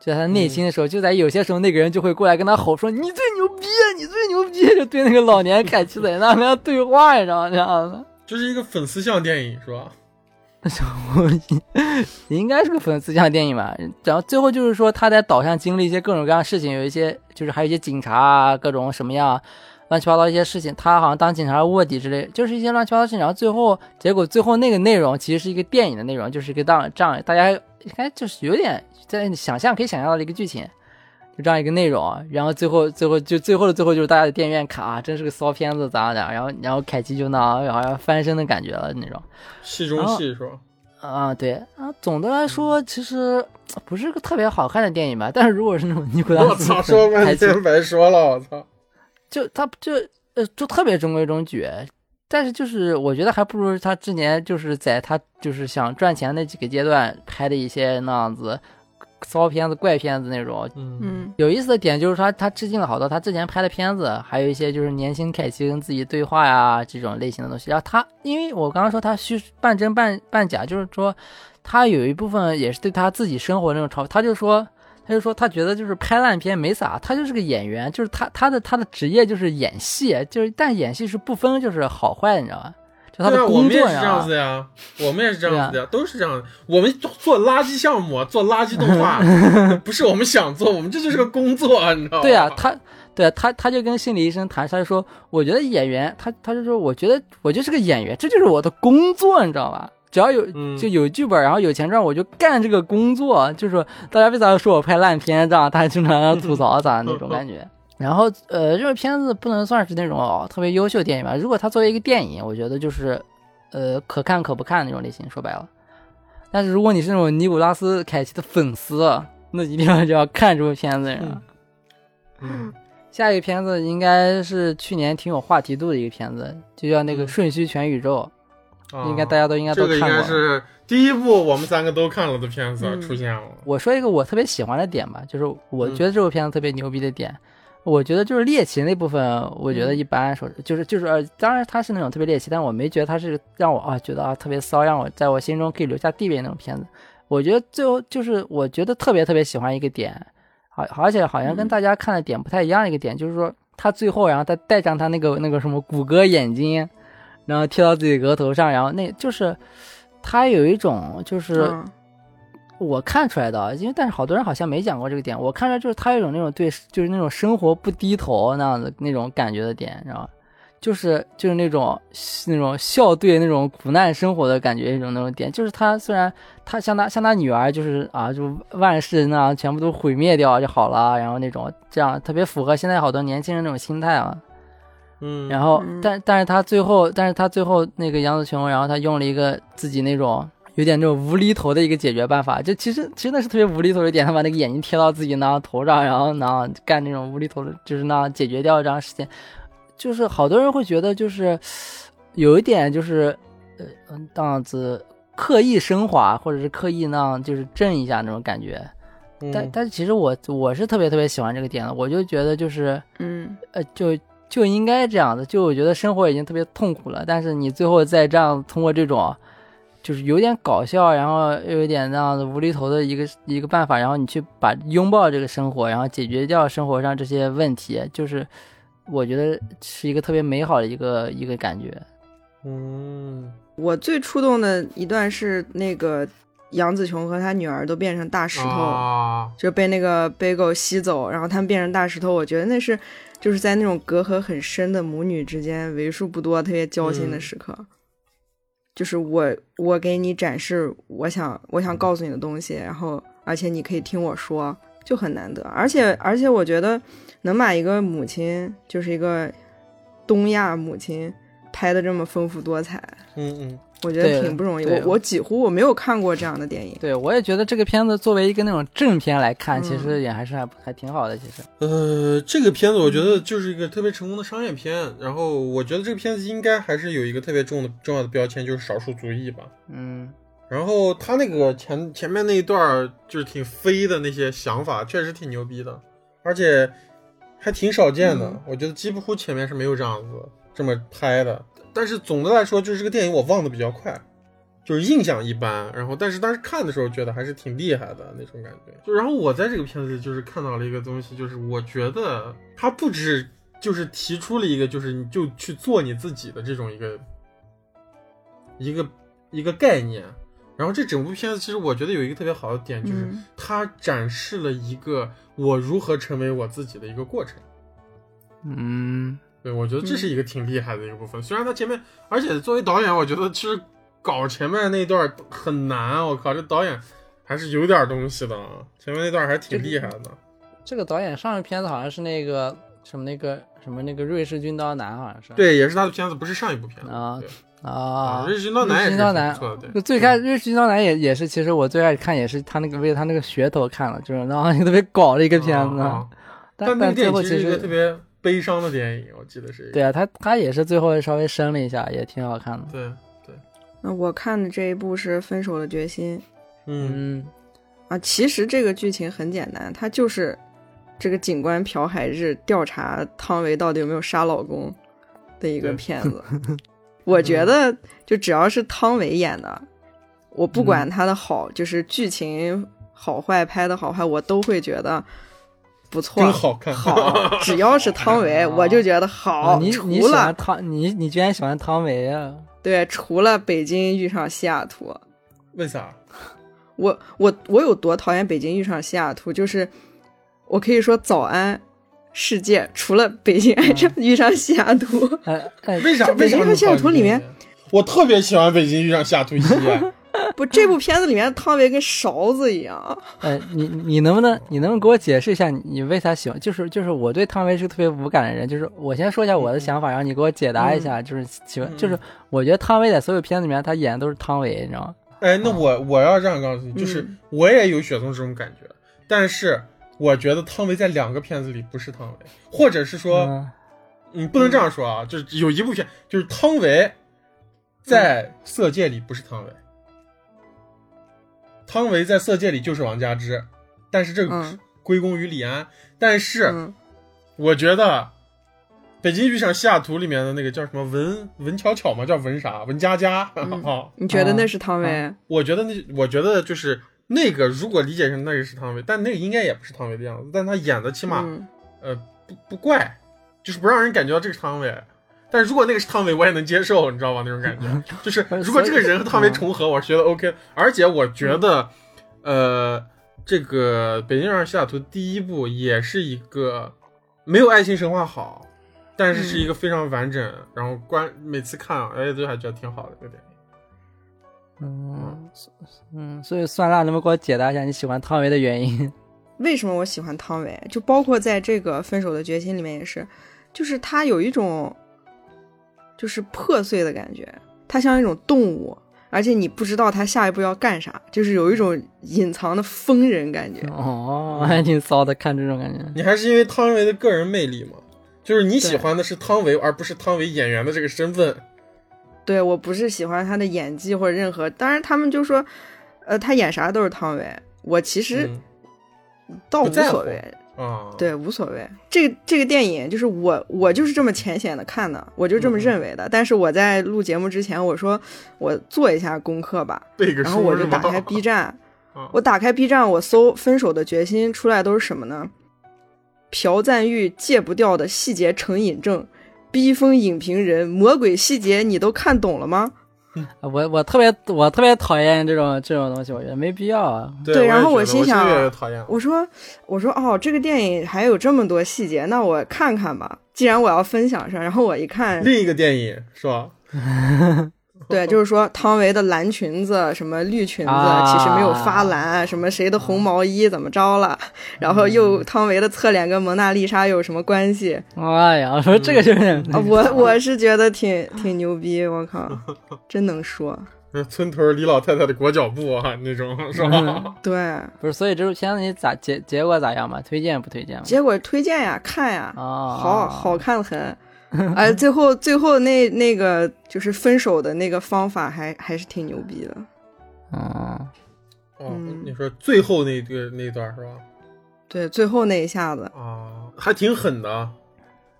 就在他内心的时候，就在有些时候那个人就会过来跟他吼说：“你最牛逼，你最牛逼！”就对那个老年凯奇在那跟他对话，你知道吗？这样子。就是一个粉丝向电影是吧？应该是个粉丝向电影吧。然后最后就是说他在岛上经历一些各种各样的事情，有一些就是还有一些警察啊，各种什么样乱七八糟一些事情，他好像当警察卧底之类，就是一些乱七八糟的事情。然后最后结果最后那个内容其实是一个电影的内容，就是一个当这样大家应该就是有点在想象可以想象到的一个剧情。就这样一个内容，然后最后最后就最后的最后就是大家的电影院卡啊，真是个骚片子咋样的，然后然后凯奇就那好像翻身的感觉了那种。戏中戏是吧？啊，对啊，总的来说其实不是个特别好看的电影吧。但是如果是那种尼古拉斯我操，说半白说了，我操！就他就呃就特别中规中矩，但是就是我觉得还不如他之前就是在他就是想赚钱那几个阶段拍的一些那样子骚片子、怪片子那种。嗯嗯有意思的点就是他他致敬了好多他之前拍的片子，还有一些就是年轻凯奇跟自己对话呀这种类型的东西。然后他因为我刚刚说他虚半真半半假，就是说他有一部分也是对他自己生活那种嘲，他就说。他就说，他觉得就是拍烂片没啥，他就是个演员，就是他他的他的职业就是演戏，就是但演戏是不分就是好坏，你知道吧？就他我的工作，们也是这样子的呀，我们也是这样子的呀，都是这样。我们做垃圾项目，做垃圾动画，不是我们想做，我们这就是个工作，你知道吗？对啊，他对啊，他他就跟心理医生谈，他就说，我觉得演员，他他就说，我觉得我就是个演员，这就是我的工作，你知道吧？只要有嗯就有剧本，然后有钱赚，我就干这个工作。就是说大家为啥要说我拍烂片，这样他经常吐槽啥那种感觉。然后呃，这个片子不能算是那种、哦、特别优秀的电影吧？如果它作为一个电影，我觉得就是呃可看可不看那种类型。说白了，但是如果你是那种尼古拉斯凯奇的粉丝，那一定要就要看这部片子，嗯下一个片子应该是去年挺有话题度的一个片子，就叫那个《瞬息全宇宙》，啊应该大家都应该都这个应看过。该是第一部我们三个都看了的片子嗯出现了。我说一个我特别喜欢的点吧，就是我嗯觉得这部片子特别牛逼的点，我觉得就是猎奇那部分，我觉得嗯一般说就是就是呃，当然它是那种特别猎奇，但我没觉得它是让我啊觉得啊特别骚，让我在我心中可以留下地位那种片子。我觉得最后就是我觉得特别特别喜欢一个点，好而且好像跟嗯大家看的点不太一样的一个点，就是说他最后然后他戴上他那个那个什么谷歌眼镜，然后贴到自己额头上，然后那就是他有一种就是。嗯我看出来的，因为但是好多人好像没讲过这个点，我看出来就是他有一种那种对，就是那种生活不低头那样的那种感觉的点，你知道吗？就是就是那种那种笑对那种苦难生活的感觉一种那种点，就是他虽然他像他像他女儿就是啊就万事那样全部都毁灭掉就好了，然后那种这样特别符合现在好多年轻人那种心态啊。嗯，然后嗯，但但是他最后，但是他最后那个杨紫琼，然后他用了一个自己那种有点那种无厘头的一个解决办法，就其实真的是特别无厘头的一点，他把那个眼睛贴到自己那头上，然后那样干那种无厘头的，就是那样解决掉这样事情，就是好多人会觉得就是有一点就是呃嗯那样子刻意升华，或者是刻意那样就是震一下那种感觉，但嗯。但是其实我我是特别特别喜欢这个点的，我就觉得就是。嗯。呃，就就应该这样的。就我觉得生活已经特别痛苦了，但是你最后再这样通过这种，就是有点搞笑，然后又有点那样的无厘头的一个一个办法，然后你去把拥抱这个生活，然后解决掉生活上这些问题，就是我觉得是一个特别美好的一个一个感觉。嗯我最触动的一段是那个杨紫琼和她女儿都变成大石头，啊，就被那个 Bagel 吸走，然后他们变成大石头。我觉得那是就是在那种隔阂很深的母女之间，为数不多特别交心的嗯时刻。就是我我给你展示我想我想告诉你的东西，然后而且你可以听我说，就很难得。而且而且我觉得能把一个母亲，就是一个东亚母亲拍的这么丰富多彩，嗯嗯我觉得挺不容易。对我我几乎我没有看过这样的电影。对我也觉得这个片子作为一个那种正片来看，嗯其实也还是还还挺好的。其实，呃，这个片子我觉得就是一个特别成功的商业片，然后我觉得这个片子应该还是有一个特别重的重要的标签，就是少数族裔吧。嗯，然后他那个前前面那一段就是挺飞的那些想法，确实挺牛逼的，而且还挺少见的。嗯我觉得几乎前面是没有这样子这么拍的。但是总的来说，就是这个电影我忘的比较快，就是印象一般。然后但是当时看的时候觉得还是挺厉害的那种感觉。就然后我在这个片子里就是看到了一个东西，就是我觉得他不止就是提出了一个就是你就去做你自己的这种一个一个一个概念。然后这整部片子其实我觉得有一个特别好的点，就是嗯它展示了一个我如何成为我自己的一个过程。嗯，对，我觉得这是一个挺厉害的一个部分。虽然他前面，而且作为导演，我觉得其实搞前面那段很难。我靠，这导演还是有点东西的，前面那段还挺厉害的。这个导演上个片子好像是那个什么那个什么那个瑞士军刀男，好像是。对，也是他的片子，不是上一部片子。啊啊，瑞士军刀男也是瑞士军刀男挺不错的，最开瑞士军刀男也也是，其实我最爱看也是他那个为了他那个噱头看了，就是然后特别搞的一个片子，但但那个电最后其影其实一个特别悲伤的电影，我记得是一个。对啊，他他也是最后稍微升了一下，也挺好看的。对对，那我看的这一部是《分手的决心》嗯嗯，啊，其实这个剧情很简单，它就是这个警官朴海日调查汤唯到底有没有杀老公的一个片子。我觉得就只要是汤唯演的，我不管他的好，就是剧情好坏、拍的好坏，我都会觉得不错，真好看。好，只要是汤唯，啊我就觉得好。啊你你除喜欢了汤，你你居然喜欢汤唯啊？对，除了北京遇上西雅图，为啥？我我我有多讨厌北京遇上西雅图，就是我可以说早安世界，除了北京爱上遇上西雅图，为啥？这为啥北京西雅图里面，我特别喜欢北京遇上西雅图一。不，这部片子里面汤唯跟勺子一样。哎，你你能不能你能不能给我解释一下你为啥喜欢？就是就是我对汤唯是个特别无感的人，就是我先说一下我的想法，然后你给我解答一下。就是喜欢，就是我觉得汤唯在所有片子里面，她演的都是汤唯，你知道吗？哎，那我我要这样告诉你，就是嗯我也有雪松这种感觉，但是我觉得汤唯在两个片子里不是汤唯，或者是说，嗯嗯，不能这样说啊，就是有一部片就是汤唯在《色戒》里不是汤唯，汤唯在《色戒》里就是王佳芝，但是这个嗯。归功于李安。但是嗯。我觉得《北京遇上西雅图》里面的那个叫什么文文巧巧嘛，叫文啥？文佳佳嗯。啊，你觉得那是汤唯？我觉得那我觉得就是那个，如果理解成那个是汤唯，但那个应该也不是汤唯的样子，但他演的起码、嗯。呃不不怪，就是不让人感觉到这个是汤唯。但如果那个是汤唯，我也能接受，你知道吗？那种感觉，就是 如果这个人和汤唯重合，我是觉得 OK。而且我觉得，呃，这个《北京遇上西雅图》第一部也是一个没有爱情神话好，但是是一个非常完整，然后观每次看啊，哎，都还觉得挺好的这个电影。嗯嗯，所以酸辣能不能给我解答一下你喜欢汤唯的原因？为什么我喜欢汤唯？就包括在这个《分手的决心》里面也是，就是他有一种就是破碎的感觉，它像一种动物，而且你不知道它下一步要干啥，就是有一种隐藏的疯人感觉。哦，还挺骚的，看这种感觉。你还是因为汤唯的个人魅力吗？就是你喜欢的是汤唯，而不是汤唯演员的这个身份。对我不是喜欢他的演技或者任何，当然他们就说，呃，他演啥都是汤唯，我其实嗯倒无所谓。啊，，对，无所谓。这个这个电影就是我我就是这么浅显的看的，我就这么嗯认为的。但是我在录节目之前，我说我做一下功课吧，然后我就打开 B 站啊，我打开 B 站，我搜《分手的决心》出来都是什么呢？朴赞玉戒不掉的细节成瘾症，逼疯影评人，魔鬼细节你都看懂了吗？我我特别我特别讨厌这种这种东西，我觉得没必要啊。对对然后我我心想。我说，我说哦，这个电影还有这么多细节，那我看看吧。既然我要分享上，然后我一看，另一个电影是吧？对，就是说汤唯的蓝裙子，什么绿裙子，啊其实没有发蓝，什么谁的红毛衣怎么着了，然后又汤唯的侧脸跟蒙娜丽莎有什么关系？哎呀，我说这个就是啊，我我是觉得挺挺牛逼，我靠，真能说。那村头李老太太的裹脚布啊，那种是吧？对，不是？所以这部片子你咋结结果咋样嘛？推荐不推荐嘛？结果推荐呀，看呀，啊，好好看的很。哎，最后最后那那个就是分手的那个方法还还是挺牛逼的。嗯，哦嗯，你说最后那个那段是吧？对，最后那一下子，啊，还挺狠的。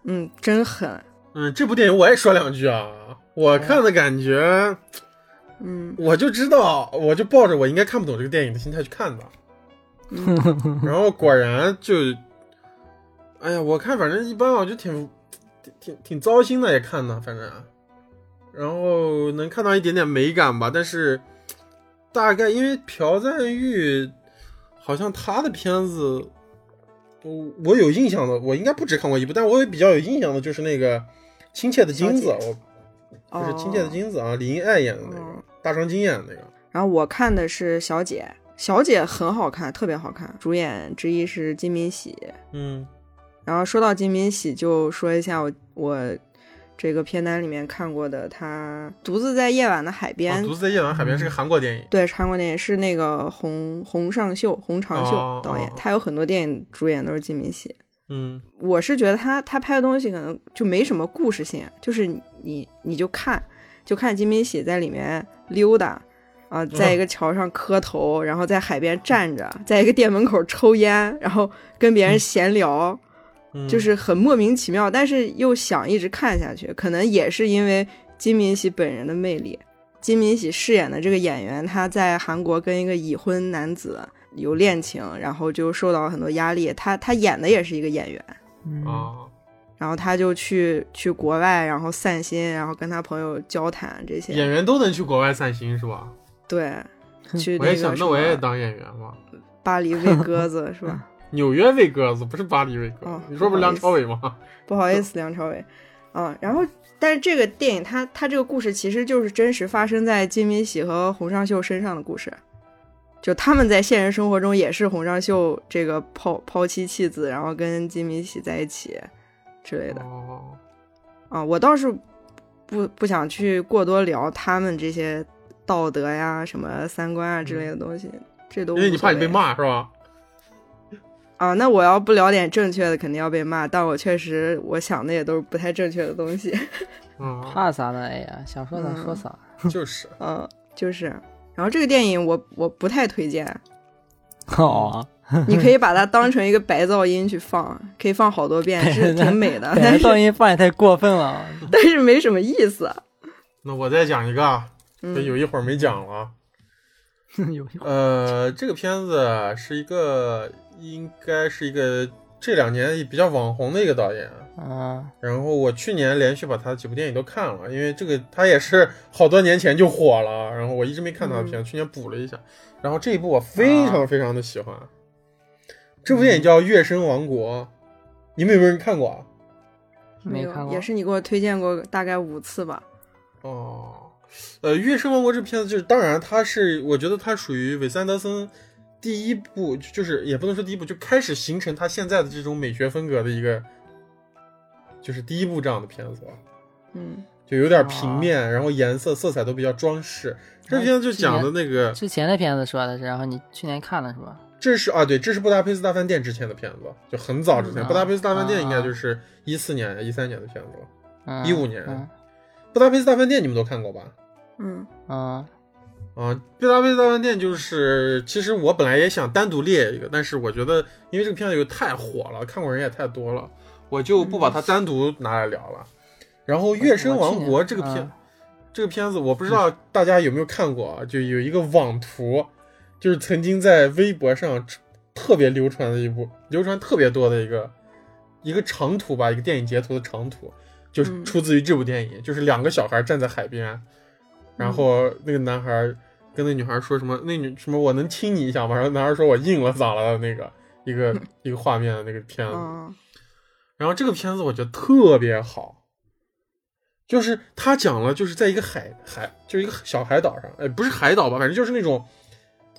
嗯，真狠。嗯，这部电影我也说两句啊。我看的感觉，嗯我就知道，我就抱着我应该看不懂这个电影的心态去看的。嗯 然后果然就，哎呀，我看反正一般，我就挺挺挺挺糟心的，也看的，反正，然后能看到一点点美感吧，但是大概因为朴赞玉好像他的片子，我我有印象的，我应该不止看过一部，但我也比较有印象的就是那个《亲切的金子》，我就是《亲切的金子》啊，李英爱演的那个，哦大长今演的那个。然后我看的是小姐，小姐很好看，特别好看。主演之一是金敏喜。嗯然后说到金敏喜，就说一下我我这个片单里面看过的，他独自在夜晚的海边。啊，独自在夜晚海边是个韩国电影。对，韩国电影是那个洪洪尚秀、洪长秀哦导演，哦他有很多电影主演都是金敏喜。嗯我是觉得他他拍的东西可能就没什么故事性，就是你你就看就看金敏喜在里面溜达啊、在一个桥上磕头，然后在海边站着，在一个店门口抽烟，然后跟别人闲聊，嗯，就是很莫名其妙，但是又想一直看下去，可能也是因为金敏喜本人的魅力。金敏喜饰演的这个演员，他在韩国跟一个已婚男子有恋情，然后就受到很多压力。他他演的也是一个演员，嗯啊，然后他就去去国外，然后散心，然后跟他朋友交谈这些。演员都能去国外散心是吧？对，去我也想，那我也当演员吧。巴黎喂鸽子是吧？纽约喂鸽子不是巴黎喂鸽子，哦你说不是梁朝伟吗？不好意思，梁朝伟。嗯，然后但是这个电影它它这个故事其实就是真实发生在金敏喜和洪尚秀身上的故事，就他们在现实生活中也是洪尚秀这个抛抛妻弃子，然后跟金敏喜在一起之类的。哦，啊，我倒是不不想去过多聊他们这些道德呀、什么三观啊之类的东西，这都因为你怕你被骂是吧？啊。那我要不聊点正确的，肯定要被骂。但我确实我想的也都是不太正确的东西。嗯，怕啥呢？哎呀，想说啥说嗯啥。就是嗯，就是。然后这个电影我我不太推荐，哦，你可以把它当成一个白噪音去放，可以放好多遍，是挺美的，感但是噪音放也太过分了。但是没什么意思。那我再讲一个啊，有一会儿没讲了啊。有呃，这个片子是一个，应该是一个这两年比较网红的一个导演。啊，然后我去年连续把他几部电影都看了，因为这个他也是好多年前就火了，然后我一直没看他的片，去年补了一下。然后这一部我非常非常的喜欢，这部电影叫《月升王国》，你们有没有人看过没看过。也是你给我推荐过大概五次吧。哦，呃，《月升王国》这片子就是，当然它是，我觉得它属于韦斯安德森第一部，就就是也不能说第一部，就开始形成他现在的这种美学风格的一个，就是第一部这样的片子吧。嗯就有点平面，然后颜色色彩都比较装饰。这片子就讲的那个，之前的片子说的是，然后你去年看了是吧？这是啊，对，这是布达佩斯大饭店之前的片子，就很早之前。嗯布达佩斯大饭店啊应该就是一四年、一三年的片子了。嗯，15年嗯布达佩斯大饭店你们都看过吧？嗯啊啊，布达佩斯大饭店就是，其实我本来也想单独列一个，但是我觉得因为这个片子又太火了，看过人也太多了，我就不把它单独拿来聊了。然后《月升王国》这个片，嗯这个片子我不知道大家有没有看过啊？就有一个网图，就是曾经在微博上特别流传的一部，流传特别多的一个一个长图吧，一个电影截图的长图，就是嗯。出自于这部电影，就是两个小孩站在海边，然后那个男孩跟那女孩说什么，那女什么我能亲你一下吗？然后男孩说我硬了咋了？的那个一个 一个画面的那个片子，嗯。然后这个片子我觉得特别好，就是他讲了，就是在一个海海，就是一个小海岛上，呃，不是海岛吧，反正就是那种，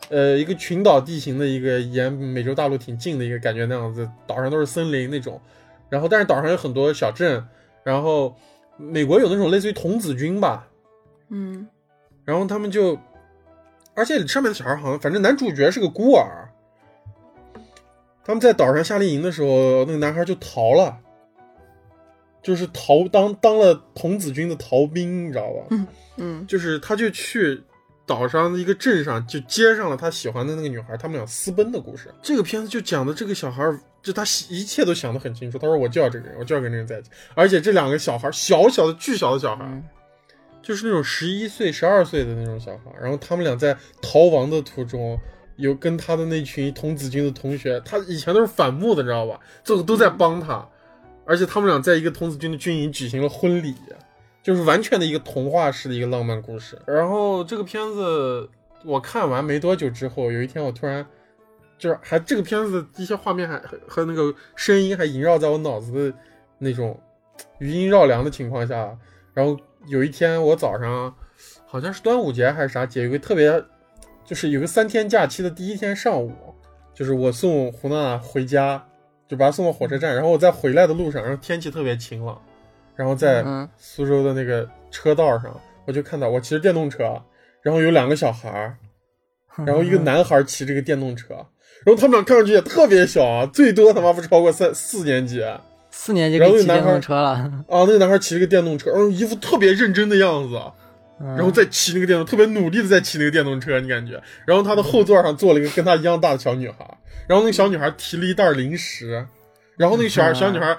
呃，一个群岛地形的一个沿美洲大陆挺近的一个感觉那样子，岛上都是森林那种，然后但是岛上有很多小镇，然后美国有那种类似于童子军吧，嗯然后他们就，而且上面的小孩好像，反正男主角是个孤儿。他们在岛上夏令营的时候，那个男孩就逃了，就是逃当当了童子军的逃兵，你知道吧？嗯嗯就是他就去岛上的一个镇上，就接上了他喜欢的那个女孩，他们俩私奔的故事。这个片子就讲的这个小孩，就他一切都想得很清楚。他说我就要这个人，我就要跟这个人在一起。而且这两个小孩，小小的巨小的小孩，嗯就是那种十一岁、十二岁的那种小孩，然后他们俩在逃亡的途中，有跟他的那群童子军的同学，他以前都是反目的，你知道吧？最后都在帮他，而且他们俩在一个童子军的军营举行了婚礼，就是完全的一个童话式的一个浪漫故事。然后这个片子我看完没多久之后，有一天我突然就是还这个片子的一些画面还和和那个声音还萦绕在我脑子的那种余音绕梁的情况下，然后有一天我早上好像是端午节还是啥节，有个特别就是有个三天假期的第一天上午，就是我送胡娜娜回家，就把她送到火车站，然后我在回来的路上，然后天气特别晴朗，然后在嗯苏州的那个车道上，我就看到我骑着电动车，然后有两个小孩儿，然后一个男孩骑这个电动车，然后他们俩看上去也特别小啊，最多他妈不超过三四年级。啊，四年级然后那男孩动车了。啊，那个男孩骑了个电动车，然后一副特别认真的样子，然然后再骑那个电动，特别努力的在骑那个电动车，你感觉？然后他的后座上坐了一个跟他一样大的小女孩，然后那个小女孩提了一袋零食，然后那个小孩嗯。小女孩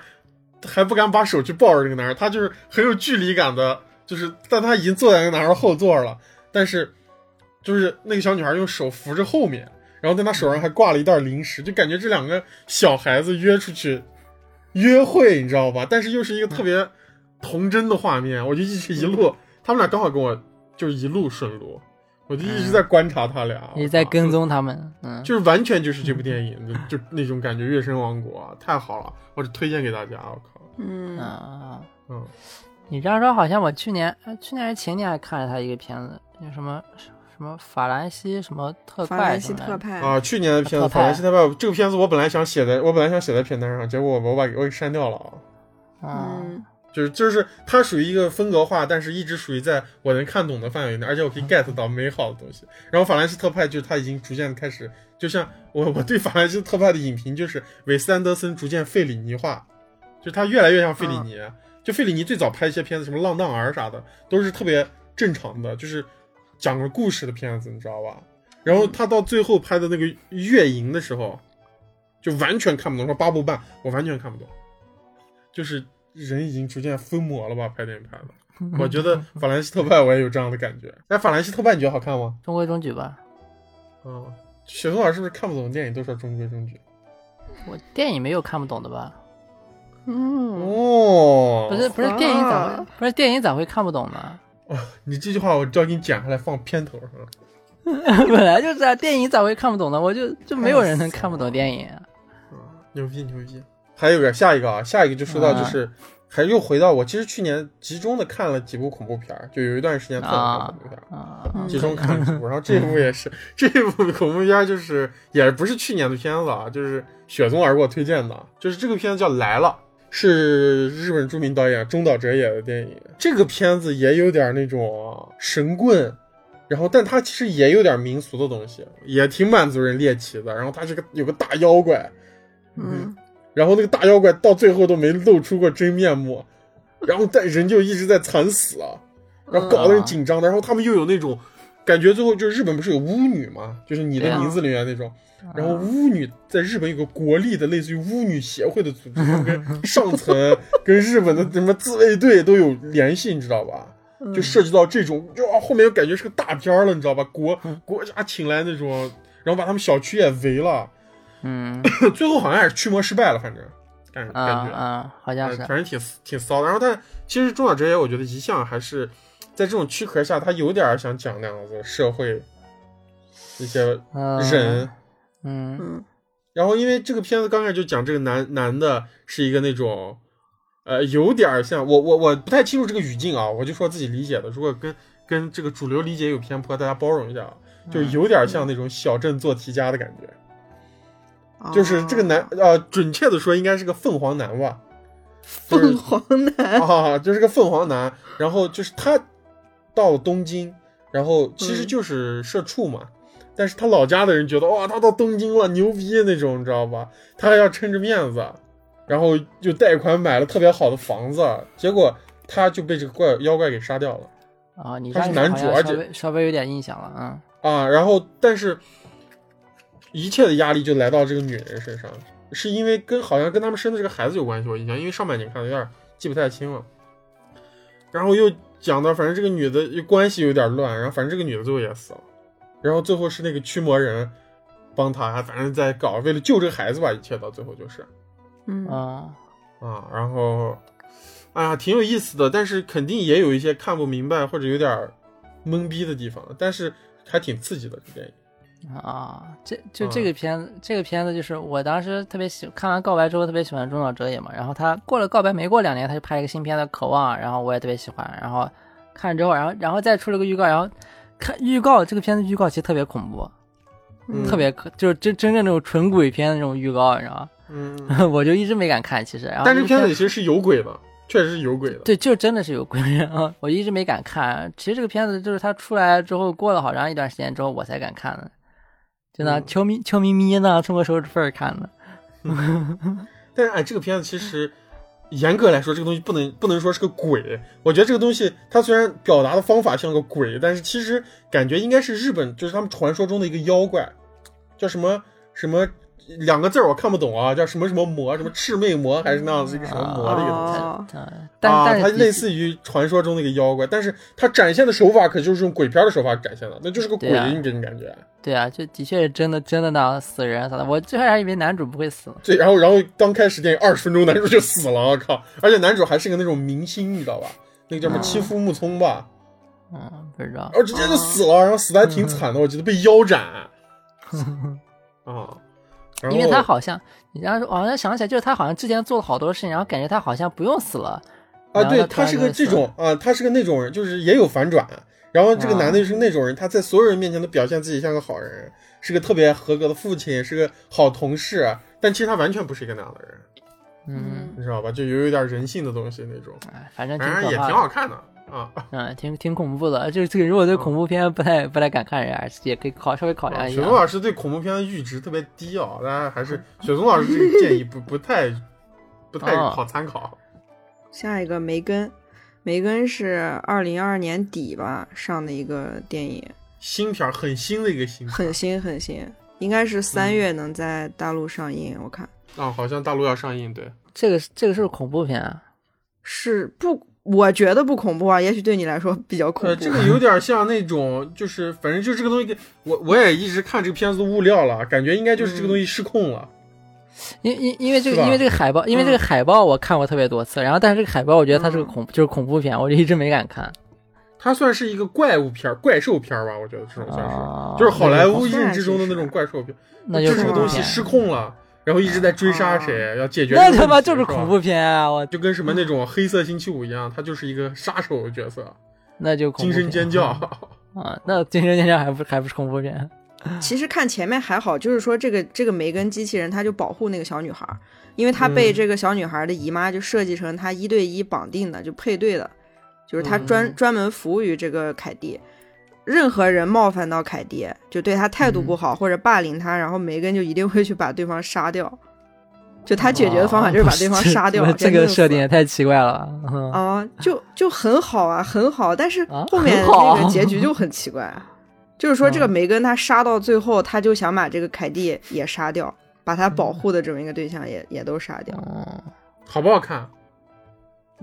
还不敢把手去抱着那个男孩，她就是很有距离感的，就是但她已经坐在那个男孩后座了，但是就是那个小女孩用手扶着后面，然后在他手上还挂了一袋零食，就感觉这两个小孩子约出去约会，你知道吧？但是又是一个特别童真的画面，我就一直一路，他们俩刚好跟我就是一路顺路，我就一直在观察他俩，也在跟踪他们，嗯，，就是完全就是这部电影的，就那种感觉，《月升王国》啊太好了，我就推荐给大家，我靠，嗯。啊，嗯，你这样说，好像我去年，呃去年还是前年还看了他一个片子，叫什么什么法兰西什么特法兰西特派啊，去年的片子《法兰西特派》，这个片子我本来想写在，我本来想写在片单上，结果我我把我给删掉了啊。啊，嗯就是就是它属于一个风格化，但是一直属于在我能看懂的范围内，而且我可以 get 到美好的东西。然后法兰西特派就是它已经逐渐开始，就像我我对法兰西特派的影评就是韦斯安德森逐渐费里尼化，就是他越来越像费里尼。就费里尼最早拍一些片子，什么《浪荡儿》啥的，都是特别正常的，就是讲个故事的片子，你知道吧？然后他到最后拍的那个《月影》的时候，就完全看不懂。说八部半，我完全看不懂，就是人已经逐渐疯魔了吧？拍电影拍的，我觉得法兰西特派我也有这样的感觉。哎，法兰西特派你觉得好看吗？中规中矩吧。嗯，雪松老师是不是看不懂电影都说中规中矩？我电影没有看不懂的吧？嗯，哦，不是不是电影咋啊不是电影咋会看不懂呢？你这句话我就要给你剪下来放片头上。本来就是啊，电影咋会看不懂呢？我就就没有人能看不懂电影啊。牛逼牛逼！还有个下一个啊，下一个就说到就是，还又回到我其实去年集中的看了几部恐怖片儿，就有一段时间特别看恐怖片儿，啊，集中看了几部。然后这部也是这部恐怖片儿，就是也不是去年的片子啊，就是雪松儿给我推荐的，就是这个片子叫《来了》。是日本著名导演中岛哲也的电影，这个片子也有点那种神棍，然后但它其实也有点民俗的东西，也挺满足人猎奇的。然后它是个有个大妖怪，嗯，然后那个大妖怪到最后都没露出过真面目，然后但人就一直在惨死啊，然后搞得人紧张的。然后他们又有那种感觉，最后就是日本不是有巫女吗？就是你的名字里面那种。然后巫女在日本有个国立的类似于巫女协会的组织，跟上层跟日本的什么自卫队都有联系，你知道吧？就涉及到这种，就啊后面感觉是个大片了，你知道吧？国国家请来那种，然后把他们小区也围了，嗯 最后好像也是驱魔失败了，反正感啊感觉。啊，好像呃是反正挺挺骚的。然后但其实中岛哲也，我觉得一向还是在这种躯壳下，他有点想讲那样子社会一些嗯人。嗯。嗯然后因为这个片子刚开始就讲这个男男的是一个那种，呃，有点像我我我不太清楚这个语境啊，我就说自己理解的，如果跟跟这个主流理解有偏颇，大家包容一下啊。就是有点像那种小镇做题家的感觉，哦。就是这个男呃，准确的说应该是个凤凰男吧，就是凤凰男，啊，就是个凤凰男，然后就是他到了东京，然后其实就是社畜嘛，但是他老家的人觉得哇，他到东京了，牛逼那种，你知道吧？他还要撑着面子，然后就贷款买了特别好的房子，结果他就被这个怪妖怪给杀掉了啊，你他是男主而且稍微有点印象了，啊啊，然后但是一切的压力就来到这个女人身上，是因为跟好像跟他们生的这个孩子有关系，我印象，因为上半年看的有点记不太清了。然后又讲到，反正这个女的关系有点乱，然后反正这个女的最后也死了，然后最后是那个驱魔人帮他，反正在搞，为了救这个孩子吧，一切到最后就是嗯。啊。啊，然后哎呀，挺有意思的，但是肯定也有一些看不明白或者有点懵逼的地方，但是还挺刺激的这电影。啊，这就嗯这个片子，这个片子就是我当时特别喜看完《告白》之后特别喜欢中岛哲也嘛，然后他过了《告白》没过两年，他就拍了一个新片的《渴望》，然后我也特别喜欢，然后看了之后，然后然后再出了个预告，然后看预告这个片子预告其实特别恐怖，嗯特别可就是真真正那种纯鬼片的那种预告，你知道吗？嗯，我就一直没敢看，其实，然后但是这片子里其实是有鬼的，确实是有鬼的。对，就真的是有鬼啊！我一直没敢看。其实这个片子就是它出来之后，过了好长一段时间之后，我才敢看的。就那嗯悄咪悄咪咪呢，从我手指缝儿看的。但是哎，这个片子其实严格来说，这个东西不能不能说是个鬼。我觉得这个东西它虽然表达的方法像个鬼，但是其实感觉应该是日本就是他们传说中的一个妖怪，叫什么什么两个字儿我看不懂啊，叫什么什么魔，什么魑魅魔还是那样子一个什么魔的一个东西。哦嗯，但啊，但是的它类似于传说中那个妖怪，但是它展现的手法可就是用鬼片的手法展现的，那就是个鬼，你给人感觉。对啊，就的确是真的真的那样死人啥的。我最开始还以为男主不会死呢。对，然后然后刚开始电影二十分钟，男主就死了，我靠！而且男主还是个那种明星，你知道吧？那个叫什么嗯欺负木聪吧，嗯，不知道然。后直接就死了，然后死的还挺惨的，我记得被腰斩。啊，因为他好像，你然后我好像想起来，就是他好像之前做了好多事情，然后感觉他好像不用死了。啊，对他是个这种啊，他是个那种人，就是也有反转。然后这个啊男的就是那种人，他在所有人面前都表现自己像个好人，是个特别合格的父亲，是个好同事，但其实他完全不是一个那样的人，嗯，你知道吧？就有一点人性的东西那种，哎，反正挺反正也。挺好看的啊。嗯，挺挺恐怖的。就是这个，如果对恐怖片不太不太敢看人，还是也可以考稍微考量一下雪松。老师对恐怖片的阈值特别低啊，大家还是雪松老师这个建议不不太不太哦好参考。下一个梅根，梅根是二零二二年底吧上的一个电影，新片儿很新的一个新片很新很新，应该是三月能在大陆上映。我看啊，好像大陆要上映，对。这个这个是不是恐怖片啊？是不，我觉得不恐怖啊，也许对你来说比较恐怖。呃，这个有点像那种，就是反正就这个东西，我我也一直看这个片子的物料了，感觉应该就是这个东西失控了。因因因为这个因为这个海报，因为这个海报我看过特别多次，然后但是这个海报我觉得它是个嗯恐就是恐怖片，我就一直没敢看。它算是一个怪物片、怪兽片吧，我觉得这种算是，啊就是好莱坞认知中的那种怪兽片。那就这个就是恐怖片，东西失控了，然后一直在追杀谁，要解决那。他妈就是恐怖片啊！我就跟什么那种黑色星期五一样，他就是一个杀手角色，那就惊声尖叫。啊！那惊声尖叫还不还不是恐怖片？其实看前面还好，就是说这个这个梅根机器人，他就保护那个小女孩儿，因为他被嗯这个小女孩的姨妈就设计成他一对一绑定的，就配对的，就是他专、嗯专门服务于这个凯蒂。任何人冒犯到凯蒂，就对他态度不好、或者霸凌他，然后梅根就一定会去把对方杀掉。就他解决的方法就是把对方杀掉，哦这个设定也太奇怪了。嗯啊，就就很好啊，很好，但是啊后面那个结局就很奇怪，就是说这个嗯梅根他杀到最后，他就想把这个凯蒂也杀掉，把他保护的这么一个对象也也都杀掉，嗯，好不好看？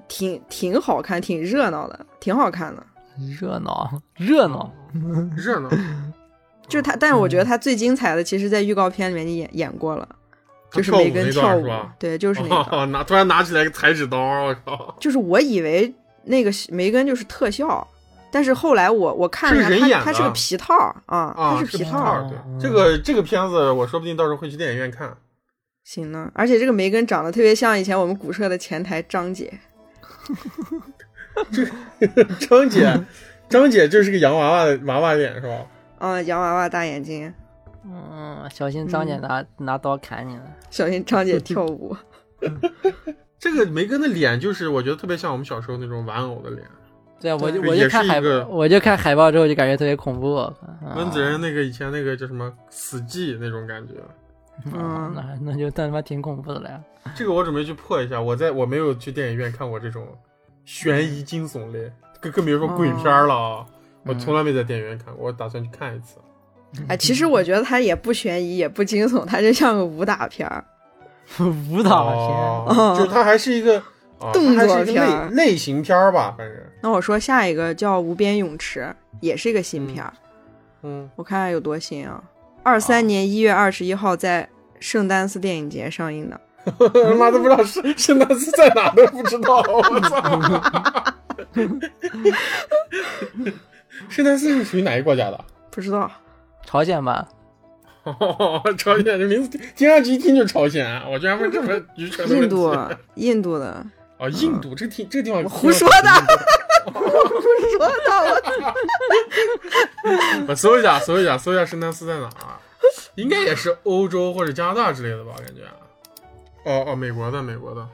挺挺好看，挺热闹的，挺好看的。热闹 热闹，热闹。就是他，但是我觉得他最精彩的，其实在预告片里面你演演过了，就是梅根跳舞段是吧，对，就是那个。哦，拿突然拿起来个裁纸刀，我靠！就是我以为那个梅根就是特效，但是后来我我看了一下，是人演的它它是个皮套儿啊，啊，它是皮套这个这个片子，我说不定到时候会去电影院看。行呢，而且这个梅根长得特别像以前我们古社的前台张姐，张姐，张姐就是个洋娃娃的娃娃脸是吧？嗯，洋娃娃大眼睛，嗯，小心张姐拿拿刀砍你了。小心张姐跳舞。这个梅根的脸就是我觉得特别像我们小时候那种玩偶的脸。对啊，我就对我也就是看海我就看海报之后就感觉特别恐怖。嗯温子仁那个以前那个叫什么死寂那种感觉。嗯，那那就那他妈挺恐怖的了呀。这个我准备去破一下。我在我没有去电影院看过这种悬疑惊悚类，更更别说鬼片了啊！我从来没在电影院看过，我打算去看一次。哎，其实我觉得它也不悬疑，也不惊悚，它就像个武打片儿。武打片，哦，就是它还是一个啊，动作片类型片儿吧，反正那我说下一个叫《无边泳池》，也是一个新片儿，嗯，我看看有多新啊！二三年一月二十一号在圣丹斯电影节上映的。他 妈都不知道圣圣诞斯在哪都不知道，我操！圣诞斯是属于哪一个国家的？不知道，朝鲜吧？哦，朝鲜这名字听听上去一听就朝鲜，啊我居然问这么愚蠢的问题。印度，印度的，哦，印度这个地这个地方我胡说的胡。说的我 我搜一下，搜一下，搜一下圣丹斯在哪儿？应该也是欧洲或者加拿大之类的吧？感觉。哦哦，美国的，美国的。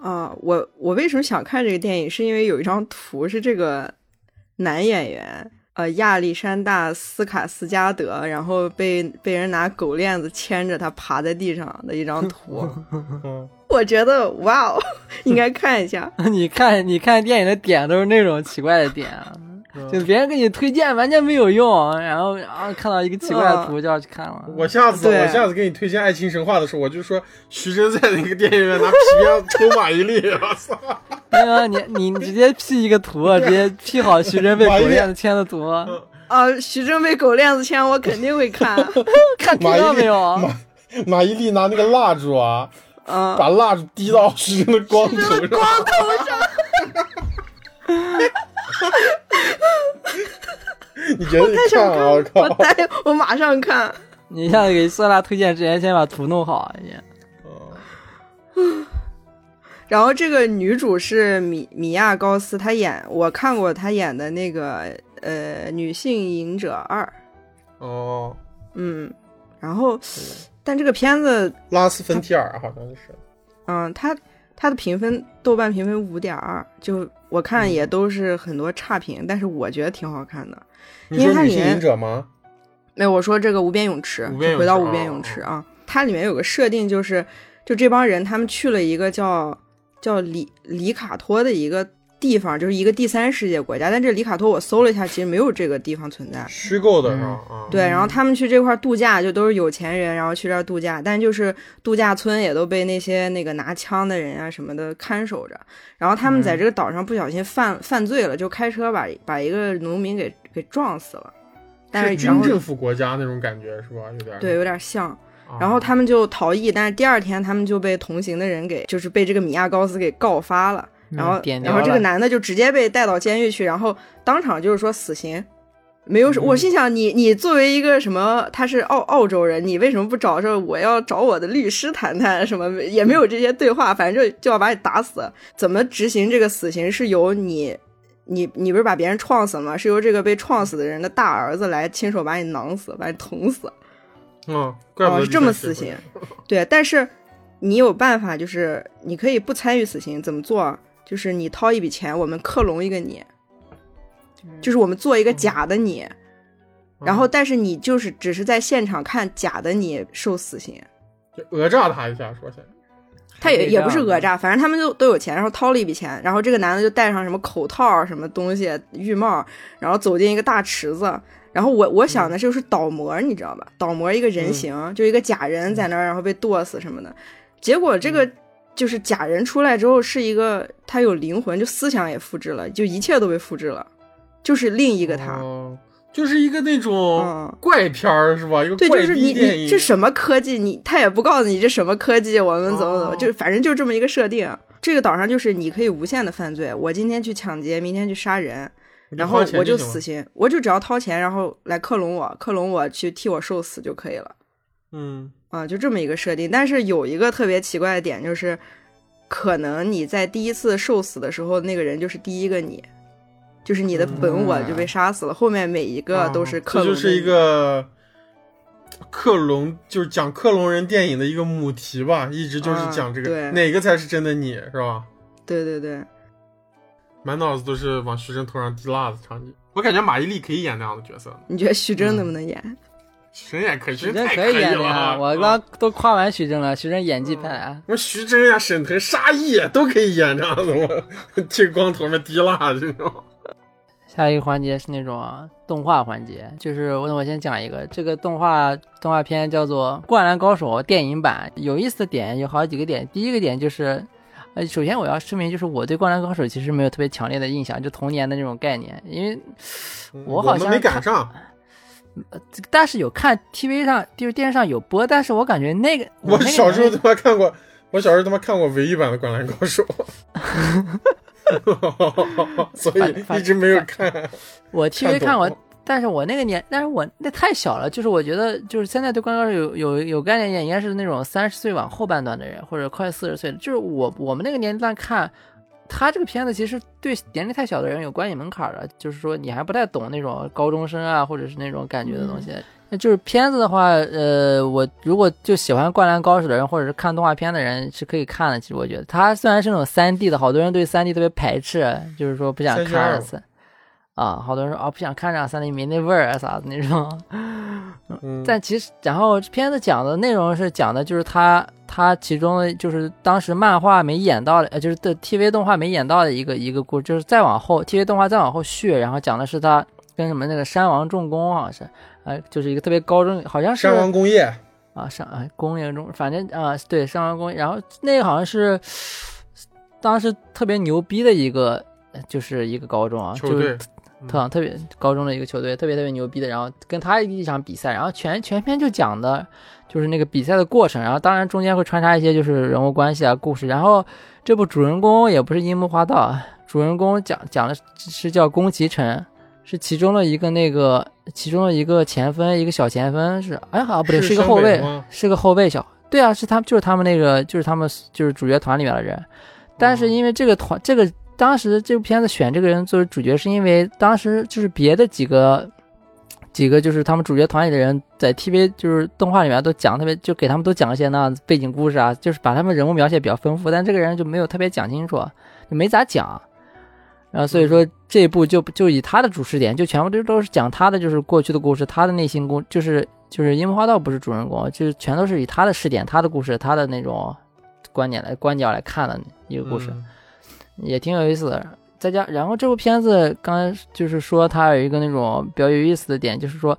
啊，我我为什么想看这个电影？是因为有一张图是这个男演员，呃，亚历山大斯卡斯加德，然后被被人拿狗链子牵着他爬在地上的一张图。嗯，我觉得哇哦，应该看一下。你看你看电影的点都是那种奇怪的点啊。就别人给你推荐完全没有用，然后然后看到一个奇怪的图就要去看了。我下次我下次给你推荐《爱情神话》的时候，我就说徐峥在那个电影院拿皮鞭抽马伊琍，我操！没有你你你直接 P 一个图，直接 P 好徐峥被狗链子牵的图，啊，徐峥被狗链子牵，我肯定会看。看到没有？马马伊琍拿那个蜡烛啊，嗯，把蜡烛滴到徐峥的光头上，光头上，你觉得你太想看啊？我靠！我待我马上看。你一下子给色拉推荐之前，先把图弄好。也然后这个女主是米米娅高斯，她演我看过她演的那个呃《女性隐者二》，哦，嗯，然后但这个片子，拉斯芬提尔好像是。嗯，它它的评分豆瓣评分五点二，就我看也都是很多差评，但是我觉得挺好看的。你因为它里面说女性者吗？没有，我说这个无边泳池，无边泳池回到无边哦泳池啊，它里面有个设定，就是就这帮人他们去了一个叫叫里里卡托的一个地方，就是一个第三世界国家，但这里卡托我搜了一下，其实没有这个地方存在。虚构的是吧？啊，对，然后他们去这块儿度假，就都是有钱人，然后去这儿度假，但就是度假村也都被那些那个拿枪的人啊什么的看守着。然后他们在这个岛上不小心犯犯罪了，就开车把把一个农民给给撞死了。但是军政府国家那种感觉是吧？有点对，有点像。啊然后他们就逃逸，但是第二天他们就被同行的人给，就是被这个米亚高斯给告发了。然后，然后这个男的就直接被带到监狱去，然后当场就是说死刑，没有。我心想，你你作为一个什么，他是澳澳洲人，你为什么不找说我要找我的律师谈谈？什么也没有这些对话，反正就就要把你打死。怎么执行这个死刑是由你，你你不是把别人撞死了吗？是由这个被撞死的人的大儿子来亲手把你囊死，把你捅死。嗯，怪不得哦，是这么死刑。对，但是你有办法，就是你可以不参与死刑，怎么做？就是你掏一笔钱，我们克隆一个你，就是我们做一个假的你，然后但是你就是只是在现场看假的你受死刑，就讹诈他一下，说起来。他也也不是讹诈，反正他们就都有钱，然后掏了一笔钱，然后这个男的就戴上什么口套、什么东西、浴帽，然后走进一个大池子。然后我我想的就是倒模，你知道吧？倒模一个人形，就一个假人在那儿，然后被剁死什么的。结果这个就是假人出来之后是一个，他有灵魂，就思想也复制了，就一切都被复制了，就是另一个他。哦，就是一个那种嗯怪片儿是吧？一个对，怪就是你。你这什么科技，你他也不告诉你这什么科技，我们怎么怎么，哦就反正就这么一个设定。这个岛上就是你可以无限的犯罪，我今天去抢劫，明天去杀人，然后我就死刑。刑，我就只要掏钱，然后来克隆我，克隆我去替我受死就可以了嗯，啊，就这么一个设定。但是有一个特别奇怪的点，就是可能你在第一次受死的时候，那个人就是第一个你，就是你的本我就被杀死了，后面每一个都是克隆就是一个克隆，就是讲克隆人电影的一个母题吧，一直就是讲这个、啊对哪个才是真的你，是吧？对对对。满脑子都是往徐峥头上滴蜡的场景。我感觉马伊琍可以演那样的角色，你觉得徐峥能不能演？徐峥也可以，徐徐峥峥太可以演的了呀，我刚刚都夸完徐峥了，徐峥演技派啊。我徐峥呀、沈腾、沙溢都可以演这样子，我 剃个光头嘛滴蜡这种。下一个环节是那种动画环节，就是我我先讲一个，这个动画动画片叫做《灌篮高手》电影版。有意思的点有好几个点，第一个点就是，呃，首先我要声明，就是我对《灌篮高手》其实没有特别强烈的印象，就童年的那种概念，因为我好像们没赶上，但是有看 TV 上，就是电视上有播，但是我感觉那个我小时候他妈看过，我小时候他妈看过唯一版的《灌篮高手》，所以一直没有看。我 TV 看过，但是我那个年，但是我那太小了，就是我觉得，就是现在对灌篮高手有有有概念，应该是那种三十岁往后半段的人，或者快四十岁的，就是我我们那个年龄段看。他这个片子其实对年龄太小的人有观影门槛的，就是说你还不太懂那种高中生啊，或者是那种感觉的东西。那就是片子的话，呃，我如果就喜欢《灌篮高手》的人，或者是看动画片的人是可以看的。其实我觉得，它虽然是那种三 D 的，好多人对三 D 特别排斥，就是说不想32看三。啊，好多人说啊不想看这三厘米那味儿啊啥的那种。嗯，但其实，然后片子讲的内容是讲的就是他他其中的就是当时漫画没演到的，呃，就是的 TV 动画没演到的一个一个故事，就是再往后 TV 动画再往后续，然后讲的是他跟什么那个山王重工好像是，呃，就是一个特别高中，好像是山王工业，啊山啊工业中，反正啊对山王工业，然后那个好像是当时特别牛逼的一个，就是一个高中啊，球就是特特别高中的一个球队，特别特别牛逼的，然后跟他一场比赛，然后全全篇就讲的就是那个比赛的过程，然后当然中间会穿插一些就是人物关系啊故事，然后这部主人公也不是樱木花道，主人公讲讲的是叫宫崎辰，是其中的一个那个其中的一个前锋，一个小前锋是，哎好像不对，是一个后卫，是个后卫小，对啊，是他们就是他们那个就是他们就是主角团里面的人，但是因为这个团这个当时这部片子选这个人作为主角，是因为当时就是别的几个几个就是他们主角团里的人在 TV 就是动画里面都讲特别，就给他们都讲一些那背景故事啊，就是把他们人物描写比较丰富，但这个人就没有特别讲清楚，就没咋讲。然后所以说这一部就就以他的主视点，就全部都都是讲他的就是过去的故事，他的内心故就是就是樱木花道不是主人公，就是全都是以他的视点、他的故事、他的那种观点来观角来看的一个故事。嗯也挺有意思的。再加，然后这部片子刚才就是说它有一个那种比较有意思的点，就是说，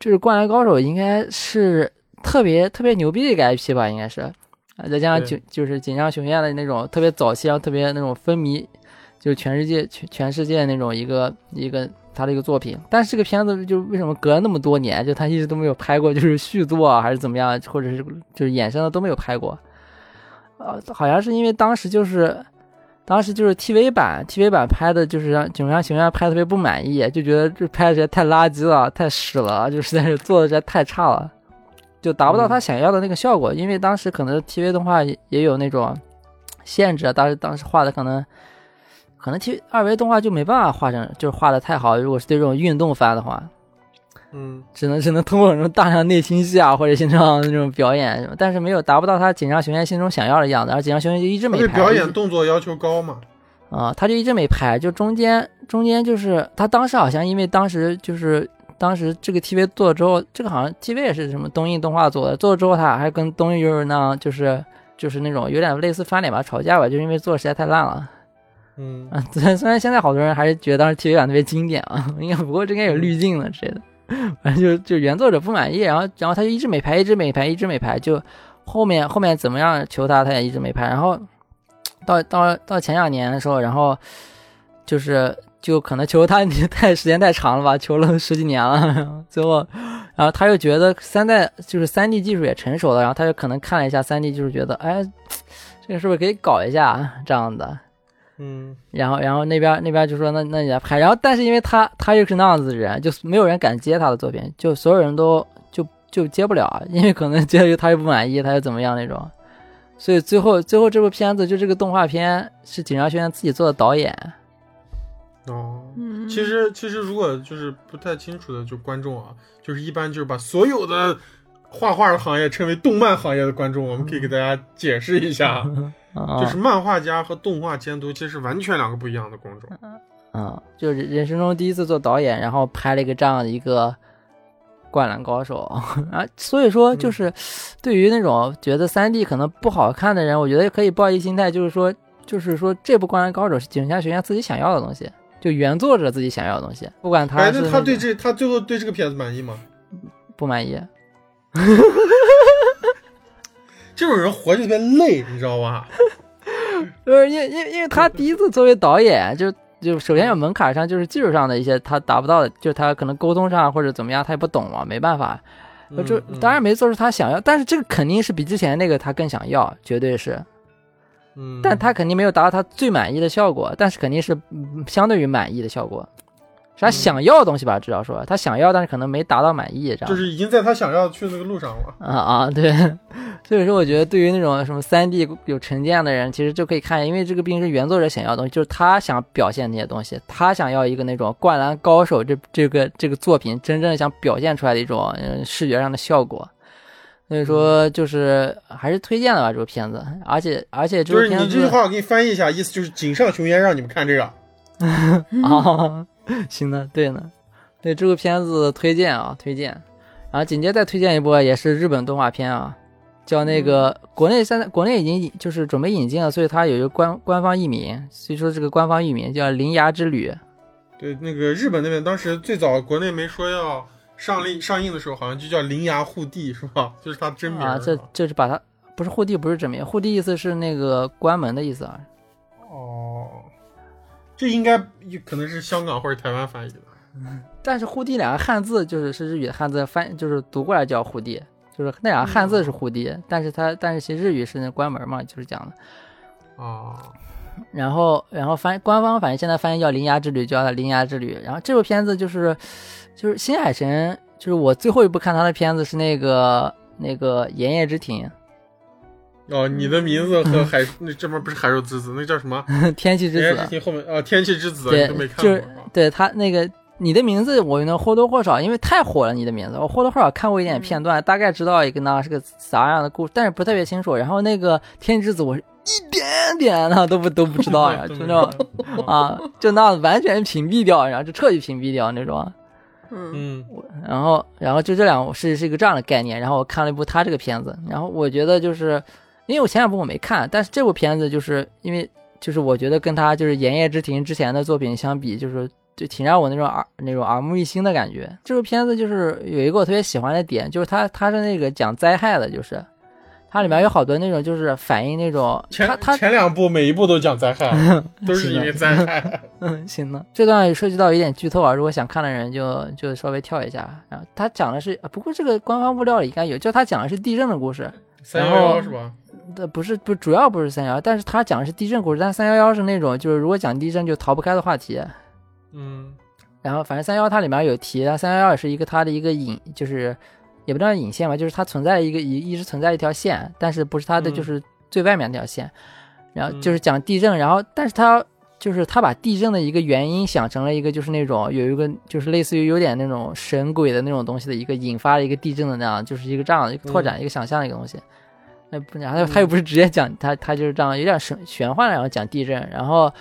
就是《灌篮高手》应该是特别特别牛逼的一个 IP 吧，应该是，啊，再加上就就是锦上雄彦的那种特别早期，然后特别那种风靡，就是全世界全全世界那种一个一个他的一个作品。但是这个片子就为什么隔了那么多年，就他一直都没有拍过，就是续作啊，还是怎么样，或者是就是衍生的都没有拍过。呃，好像是因为当时就是。当时就是 TV 版，TV 版拍的就是让井上雄彦拍的特别不满意，就觉得这拍的实在太垃圾了，太屎了，就实在是做的实在太差了，就达不到他想要的那个效果。因为当时可能 TV 动画也也有那种限制，当时当时画的可能可能 TV 二维动画就没办法画成，就是画的太好。如果是对这种运动番的话，嗯，只能只能通过那种大量内心戏啊，或者现场那种表演，但是没有达不到他紧张雄彦心中想要的样子，而紧张雄彦就一直没拍。对表演动作要求高嘛，啊、他就一直没拍，就中间中间就是他当时好像因为当时就是当时这个 TV 做了之后，这个好像 TV 也是什么东映动画做的，做了之后他还跟东映就是那样就是就是那种有点类似翻脸吧，吵架吧，就是因为做的实在太烂了。嗯，啊，虽然虽然现在好多人还是觉得当时 TV 版特别经典啊，应该不过这应该有滤镜了之类的，反正就就原作者不满意，然后然后他就一直没拍，一直没拍，一直没拍，就后面后面怎么样求他，他也一直没拍，然后到到到前两年的时候，然后就是就可能求他太时间太长了吧，求了十几年了，最后然后他又觉得三代就是三 D 技术也成熟了，然后他就可能看了一下三 D 技术，觉得哎，这个是不是可以搞一下这样的。嗯，然后，然后那边那边就说那那你来拍，然后但是因为他他又是那样子的人，就没有人敢接他的作品，就所有人都就就接不了，因为可能接了他又不满意，他又怎么样那种，所以最后最后这部片子就这个动画片是井上学院自己做的导演，哦，嗯，其实其实如果就是不太清楚的就观众啊，就是一般就是把所有的画画的行业称为动漫行业的观众，我们可以给大家解释一下，啊，就是漫画家和动画监督其实是完全两个不一样的工种。嗯，就是人生中第一次做导演，然后拍了一个这样的一个《灌篮高手》啊，所以说就是对于那种觉得三 D 可能不好看的人，我觉得可以抱一心态，就是说，就是说这部《灌篮高手》是井下学院自己想要的东西，就原作者自己想要的东西，不管他哎，是那他对这他最后对这个片子满意吗？不满意，这种人活着特别累，你知道吧？就是因为因因为他第一次作为导演，就就首先有门槛上就是技术上的一些他达不到的，就是他可能沟通上或者怎么样他也不懂嘛，没办法。呃就嗯当然没做出他想要，但是这个肯定是比之前那个他更想要，绝对是。嗯，但他肯定没有达到他最满意的效果，但是肯定是嗯相对于满意的效果。是他嗯想要的东西吧，至少说他想要，但是可能没达到满意这样。就是已经在他想要去的那个路上了。啊啊，对，所以说我觉得对于那种什么三 D 有成见的人，其实就可以看，因为这个毕竟是原作者想要的东西，就是他想表现那些东西，他想要一个那种《灌篮高手这》这个这个作品真正想表现出来的一种嗯视觉上的效果。所以说，就是还是推荐的吧，这部片子，而且而且这就是部片子你这句话我给你翻译一下，意思就是井上雄彦让你们看这个。啊，行的，对呢，对这部片子推荐啊，推荐。然后紧接着再推荐一部，也是日本动画片啊，叫那个国内现在国内已经就是准备引进了，所以它有一个官官方译名，所以说这个官方译名叫《铃芽之旅》。对，那个日本那边当时最早国内没说要上映上映的时候，好像就叫铃芽护地是吧？就是它真名啊，这是吧这是把它不是护地，不是真名，护地意思是那个关门的意思啊。哦，这应该可能是香港或者台湾翻译的。但是护地两个汉字就是是日语的汉字翻，就是读过来叫护地，就是那两个汉字是护地，但是它但是其实日语是那关门嘛，就是讲的。哦，然后然后翻官方反正现在翻译叫《铃芽之旅》，叫它《铃芽之旅》。然后这部片子就是就是新海诚，就是我最后一部看他的片子是那个那个《炎夜之庭哦，你的名字和海那这边不是海兽之子，那叫什么？》天气之人子后面啊，天气之子对你都没看过就是对他那个你的名字，我能或多或少，因为太火了，你的名字，我或多或少看过一点片段，大概知道一个那是个啥样的故事，但是不特别清楚。然后那个天气之子，我是一点点呢都不都不知道呀，就那种啊，就那完全屏蔽掉，然后就彻底屏蔽掉那种。嗯嗯然后，然后就这两是是一个这样的概念。然后我看了一部他这个片子，然后我觉得就是，因为我前两部我没看，但是这部片子就是因为就是我觉得跟他就是《炎夜之庭》之前的作品相比，就是就挺让我那种耳那种耳目一新的感觉。这部片子就是有一个我特别喜欢的点，就是它它是那个讲灾害的，就是它里面有好多那种就是反映那种前它它前两部每一部都讲灾害，都是因为灾害。嗯，行的。这段涉及到有点剧透啊，如果想看的人就就稍微跳一下。然后他讲的是，啊不过这个官方物料里应该有，就他讲的是地震的故事。三幺幺是吧？这不是不主要不是三幺，但是他讲的是地震故事。但三幺幺是那种就是如果讲地震就逃不开的话题。嗯然后反正三幺它里面有提，三幺幺也是一个它的一个引，就是也不知道引线吧，就是它存在一个一一直存在一条线，但是不是它的嗯就是最外面那条线。然后嗯就是讲地震，然后但是它就是他把地震的一个原因想成了一个就是那种有一个就是类似于有点那种神鬼的那种东西的一个引发了一个地震的那样，就是一个这样的一个拓展、一个想象的一个东西。那不，然后他又不是直接讲他他就是这样有点神玄幻，然后讲地震，然后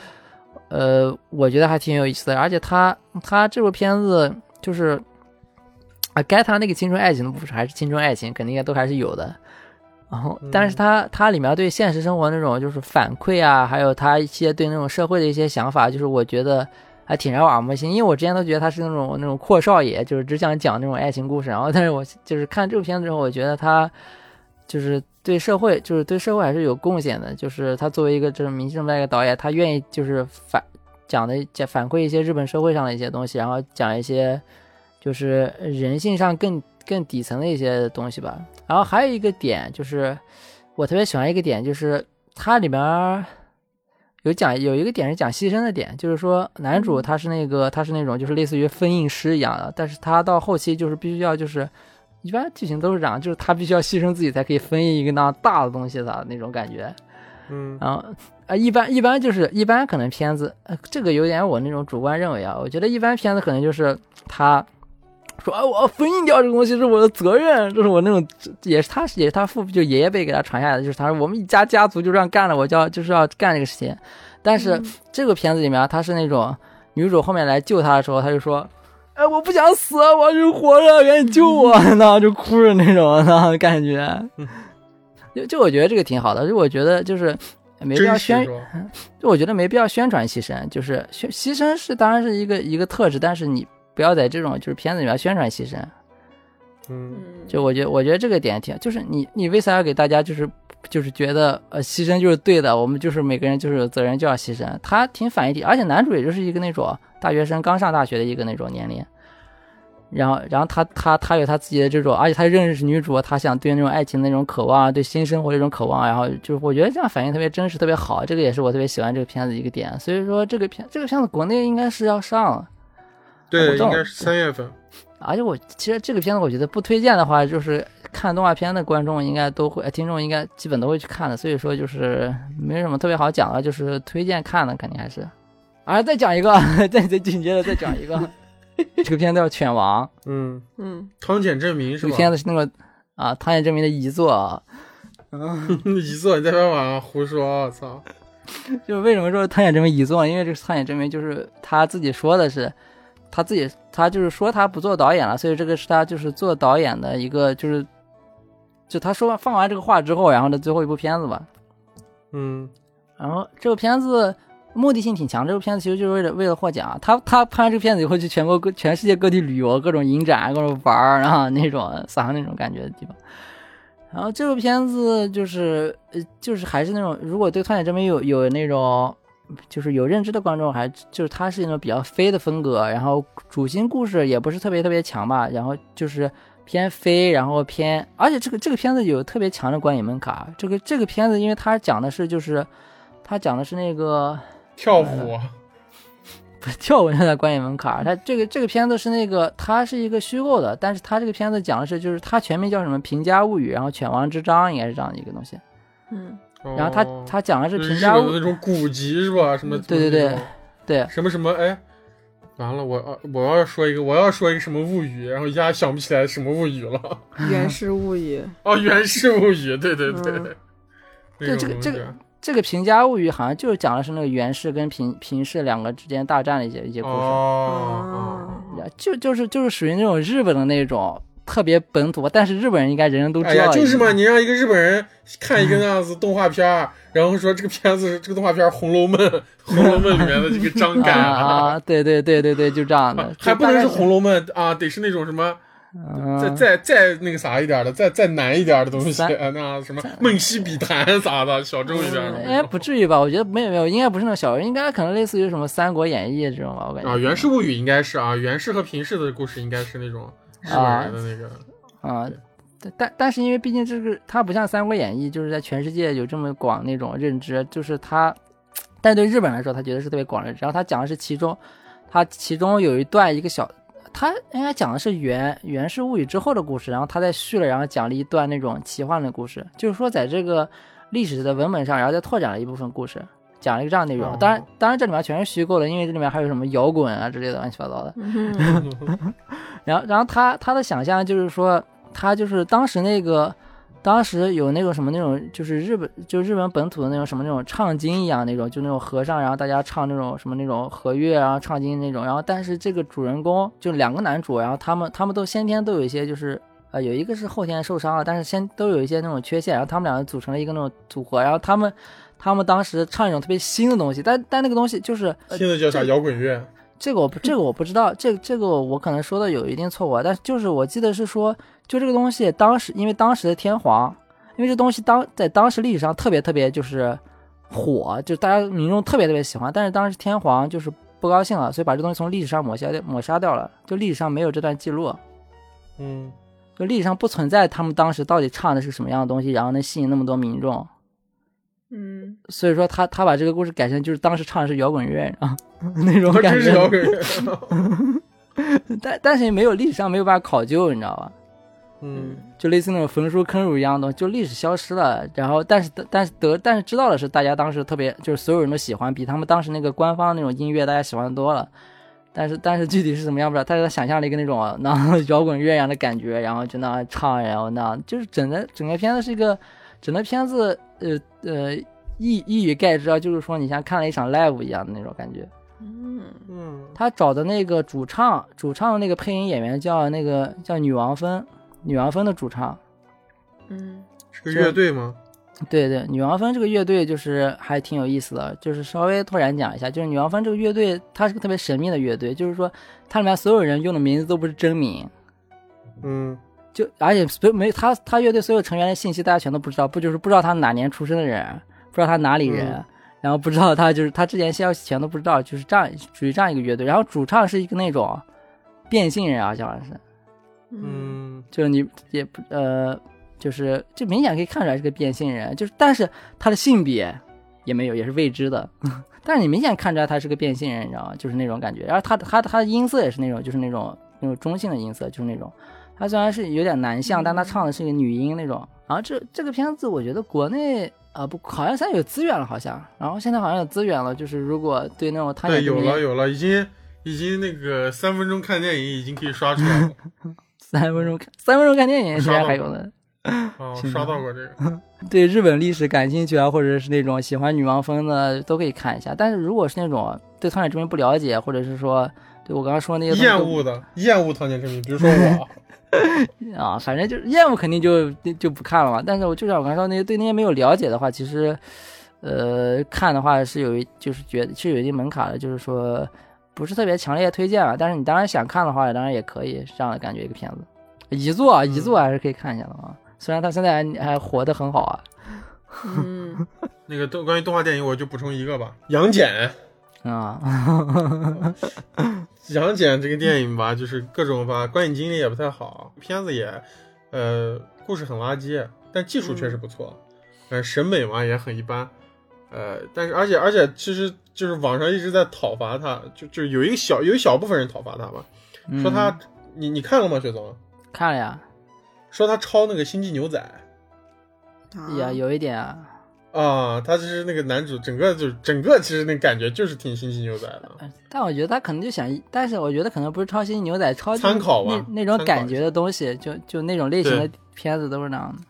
呃，我觉得还挺有意思的，而且他他这部片子就是啊，该他那个青春爱情的部分还是青春爱情，肯定都还是有的。然后，但是他他里面对现实生活那种就是反馈啊，还有他一些对那种社会的一些想法，就是我觉得还挺让我耳目一新。因为我之前都觉得他是那种那种阔少爷，就是只想讲那种爱情故事。然后，但是我就是看这部片子之后，我觉得他就是对社会，就是对社会还是有贡献的。就是他作为一个这种明星这么大一个导演，他愿意就是反讲的讲反馈一些日本社会上的一些东西，然后讲一些就是人性上更更底层的一些东西吧。然后还有一个点就是，我特别喜欢一个点，就是它里面有讲有一个点是讲牺牲的点，就是说男主他是那个他是那种就是类似于封印师一样的，但是他到后期就是必须要就是。一般剧情都是这样，就是他必须要牺牲自己才可以封印一个那样大的东西的那种感觉。嗯然后啊，一般一般就是一般可能片子，呃，这个有点我那种主观认为啊，我觉得一般片子可能就是他说啊，我要封印掉这个东西是我的责任，这是我那种也是他也是他父就爷爷辈给他传下来的，就是他说我们一家家族就这样干了，我就要就是要干这个事情。但是这个片子里面他是那种女主后面来救他的时候，他就说。哎，我不想死，我要是活着，赶紧救我！然后就哭着那种，然后感觉，就就我觉得这个挺好的，就我觉得就是没必要宣？就我觉得没必要宣传牺牲，就是宣牺牲是当然是一个一个特质，但是你不要在这种就是片子里面宣传牺牲。嗯就我觉得我觉得这个点挺，就是你你为啥要给大家就是就是觉得呃牺牲就是对的，我们就是每个人就是有责任就要牺牲，他挺反义的，而且男主也就是一个那种大学生刚上大学的一个那种年龄。然后，然后他他他有他自己的这种，而且他认识女主，他想对那种爱情的那种渴望啊，对新生活的这种渴望，然后就是我觉得这样反应特别真实，特别好，这个也是我特别喜欢这个片子一个点。所以说这个片这个片子国内应该是要上了，对，应该是三月份。而且我其实这个片子我觉得不推荐的话，就是看动画片的观众应该都会，呃听众应该基本都会去看的。所以说就是没什么特别好讲的，就是推荐看的肯定还是。啊，再讲一个，再再紧接着再讲一个，这个片子叫《犬王》。嗯，嗯汤浅证明是吧这个吧？片子是那个啊，汤浅证明的遗作啊。遗作你在那晚上胡说，我操！就是为什么说汤浅证明遗作？因为这个汤浅证明就是他自己说的是，他自己他就是说他不做导演了，所以这个是他就是做导演的一个就是，就他说完放完这个话之后，然后的最后一部片子吧。嗯然后这个片子目的性挺强，这部片子其实就是为了为了获奖。他他拍完这个片子以后，去全国各全世界各地旅游，各种影展，各种玩儿，然后那种撒那种感觉的地方。然后这部片子就是呃就是还是那种，如果对探险这边有有那种就是有认知的观众，还就是它是那种比较飞的风格，然后主心故事也不是特别特别强吧，然后就是偏飞，然后偏，而且这个这个片子有特别强的观影门槛。这个这个片子，因为它讲的是就是它讲的是那个跳舞，不是跳舞上的观影门槛儿，它这个这个片子是那个它是一个虚构的，但是它这个片子讲的是就是它全名叫什么《平家物语》，然后《犬王之章》应该是这样的一个东西。嗯。然后它哦。它讲的是平家物本的那种古籍是吧？什么对对对对。什么什么哎，完了，我要我要说一个，我要说一个什么物语，然后一下想不起来什么物语了。源氏物语，哦，源氏物语，对对对，嗯。对这个这个这个《平家物语》好像就是讲的是那个源氏跟平平氏两个之间大战的一些一些故事，哦，就就是就是属于那种日本的那种特别本土，但是日本人应该人人都知道。哎呀，就是嘛，你让一个日本人看一个那样子动画片儿，然后说这个片子这个动画片《红楼梦》，《红楼梦》里面的这个张 啊干啊，对对对对对，就这样的，还不能是《红楼梦》啊，得是那种什么。嗯再再再那个啥一点的，再再难一点的东西，啊那什么梦溪笔谈啥的，小众一点的哎，不至于吧？我觉得没有没有，应该不是那种小人，应该可能类似于什么《三国演义》这种吧，我感觉。啊，源氏物语应该是啊，源氏和平氏的故事应该是那种日本人的那个，啊、但但但是因为毕竟这个它不像《三国演义》，就是在全世界有这么广那种认知，就是它，但对日本来说，他觉得是特别广认知。然后他讲的是其中，他其中有一段一个小，他应该讲的是源源氏物语之后的故事，然后他再续了，然后讲了一段那种奇幻的故事，就是说在这个历史的文本上，然后再拓展了一部分故事。讲了一个这样的内容，哦当然，当然这里面全是虚构的，因为这里面还有什么摇滚啊之类的乱七八糟的。嗯 然后，然后他他的想象就是说，他就是当时那个，当时有那个什么那种，就是日本就日本本土的那种什么那种唱经一样那种，就那种和尚，然后大家唱那种什么那种和乐，然后唱经那种。然后，但是这个主人公就两个男主，然后他们他们都先天都有一些就是。呃，有一个是后天受伤了，但是先都有一些那种缺陷，然后他们两个组成了一个那种组合，然后他们，他们当时唱一种特别新的东西，但但那个东西就是，呃新的叫啥摇滚乐？这个我不，这个我不知道，这个这个我可能说的有一定错误，但是就是我记得是说，就这个东西当时因为当时的天皇，因为这东西当在当时历史上特别特别就是火，就大家民众特别特别喜欢，但是当时天皇就是不高兴了，所以把这东西从历史上抹消掉抹杀掉了，就历史上没有这段记录，嗯，就历史上不存在他们当时到底唱的是什么样的东西，然后能吸引那么多民众，嗯，所以说他他把这个故事改成就是当时唱的是摇滚乐啊 那种他感觉，真是摇滚乐。但但是也没有历史上没有办法考究，你知道吧？嗯，就类似那种焚书坑儒一样的东西，就历史消失了。然后，但是但是得但是知道的是，大家当时特别就是所有人都喜欢，比他们当时那个官方那种音乐大家喜欢多了。但是但是具体是怎么样不知道，大家想象了一个那种那摇滚乐一样的感觉，然后就那样唱，然后那样就是整个整个片子是一个整个片子呃呃一一语概之啊，就是说你像看了一场 live 一样的那种感觉。嗯嗯，他找的那个主唱，主唱的那个配音演员叫那个叫女王芬，女王芬的主唱。嗯是个乐队吗？对对，女王蜂这个乐队就是还挺有意思的，就是稍微拓展讲一下，就是女王蜂这个乐队，它是个特别神秘的乐队，就是说它里面所有人用的名字都不是真名，嗯，就而且所有没他他乐队所有成员的信息大家全都不知道，不就是不知道他哪年出生的人，不知道他哪里人，嗯然后不知道他就是他之前消息全都不知道，就是这样属于这样一个乐队，然后主唱是一个那种变性人啊，好像是。嗯嗯，就是你也不呃，就是就明显可以看出来是个变性人，就是但是他的性别也没有，也是未知的。但是你明显看出来他是个变性人，你知道吗？就是那种感觉。然后他他他的音色也是那种，就是那种那种中性的音色，就是那种。他虽然是有点男相，但他唱的是一个女音那种。然后这这个片子，我觉得国内啊、不，好像现在有资源了，好像。然后现在好像有资源了，就是如果对那种他对，有了有了，已经已经那个三分钟看电影已经可以刷出来了。三分钟看三分钟看电影，现在还有呢。哦，刷到过这个。对日本历史感兴趣啊，或者是那种喜欢女王风的，都可以看一下。但是如果是那种对《苍井之名》不了解，或者是说对我刚刚说那些厌恶的，厌恶汤浅证明，比如说我，啊，反正就是厌恶肯定就就不看了嘛。但是我就像我刚才说那些对那些没有了解的话，其实呃看的话是有一就是觉得是有一定门槛的，就是说不是特别强烈推荐啊。但是你当然想看的话，当然也可以这样的感觉一个片子。遗作啊，遗作还是可以看一下的啊。虽然他现在还还活得很好啊。嗯，那个动关于动画电影，我就补充一个吧，《杨戬》。啊，杨戬这个电影吧，就是各种吧，观影经历也不太好，片子也，呃，故事很垃圾，但技术确实不错，呃，审美嘛也很一般，呃，但是而且而且其实就是网上一直在讨伐他，就就有一个小有一小部分人讨伐他吧，说他，嗯。你你看了吗，雪总？看了呀，说他抄那个《星际牛仔啊。呀，有一点啊，》啊，他就是那个男主，整个就整个其实那感觉就是挺《星际牛仔》的，但我觉得他可能就想，但是我觉得可能不是抄新牛仔，抄参考吧那那种感觉的东西，就就那种类型的片子都是那样的。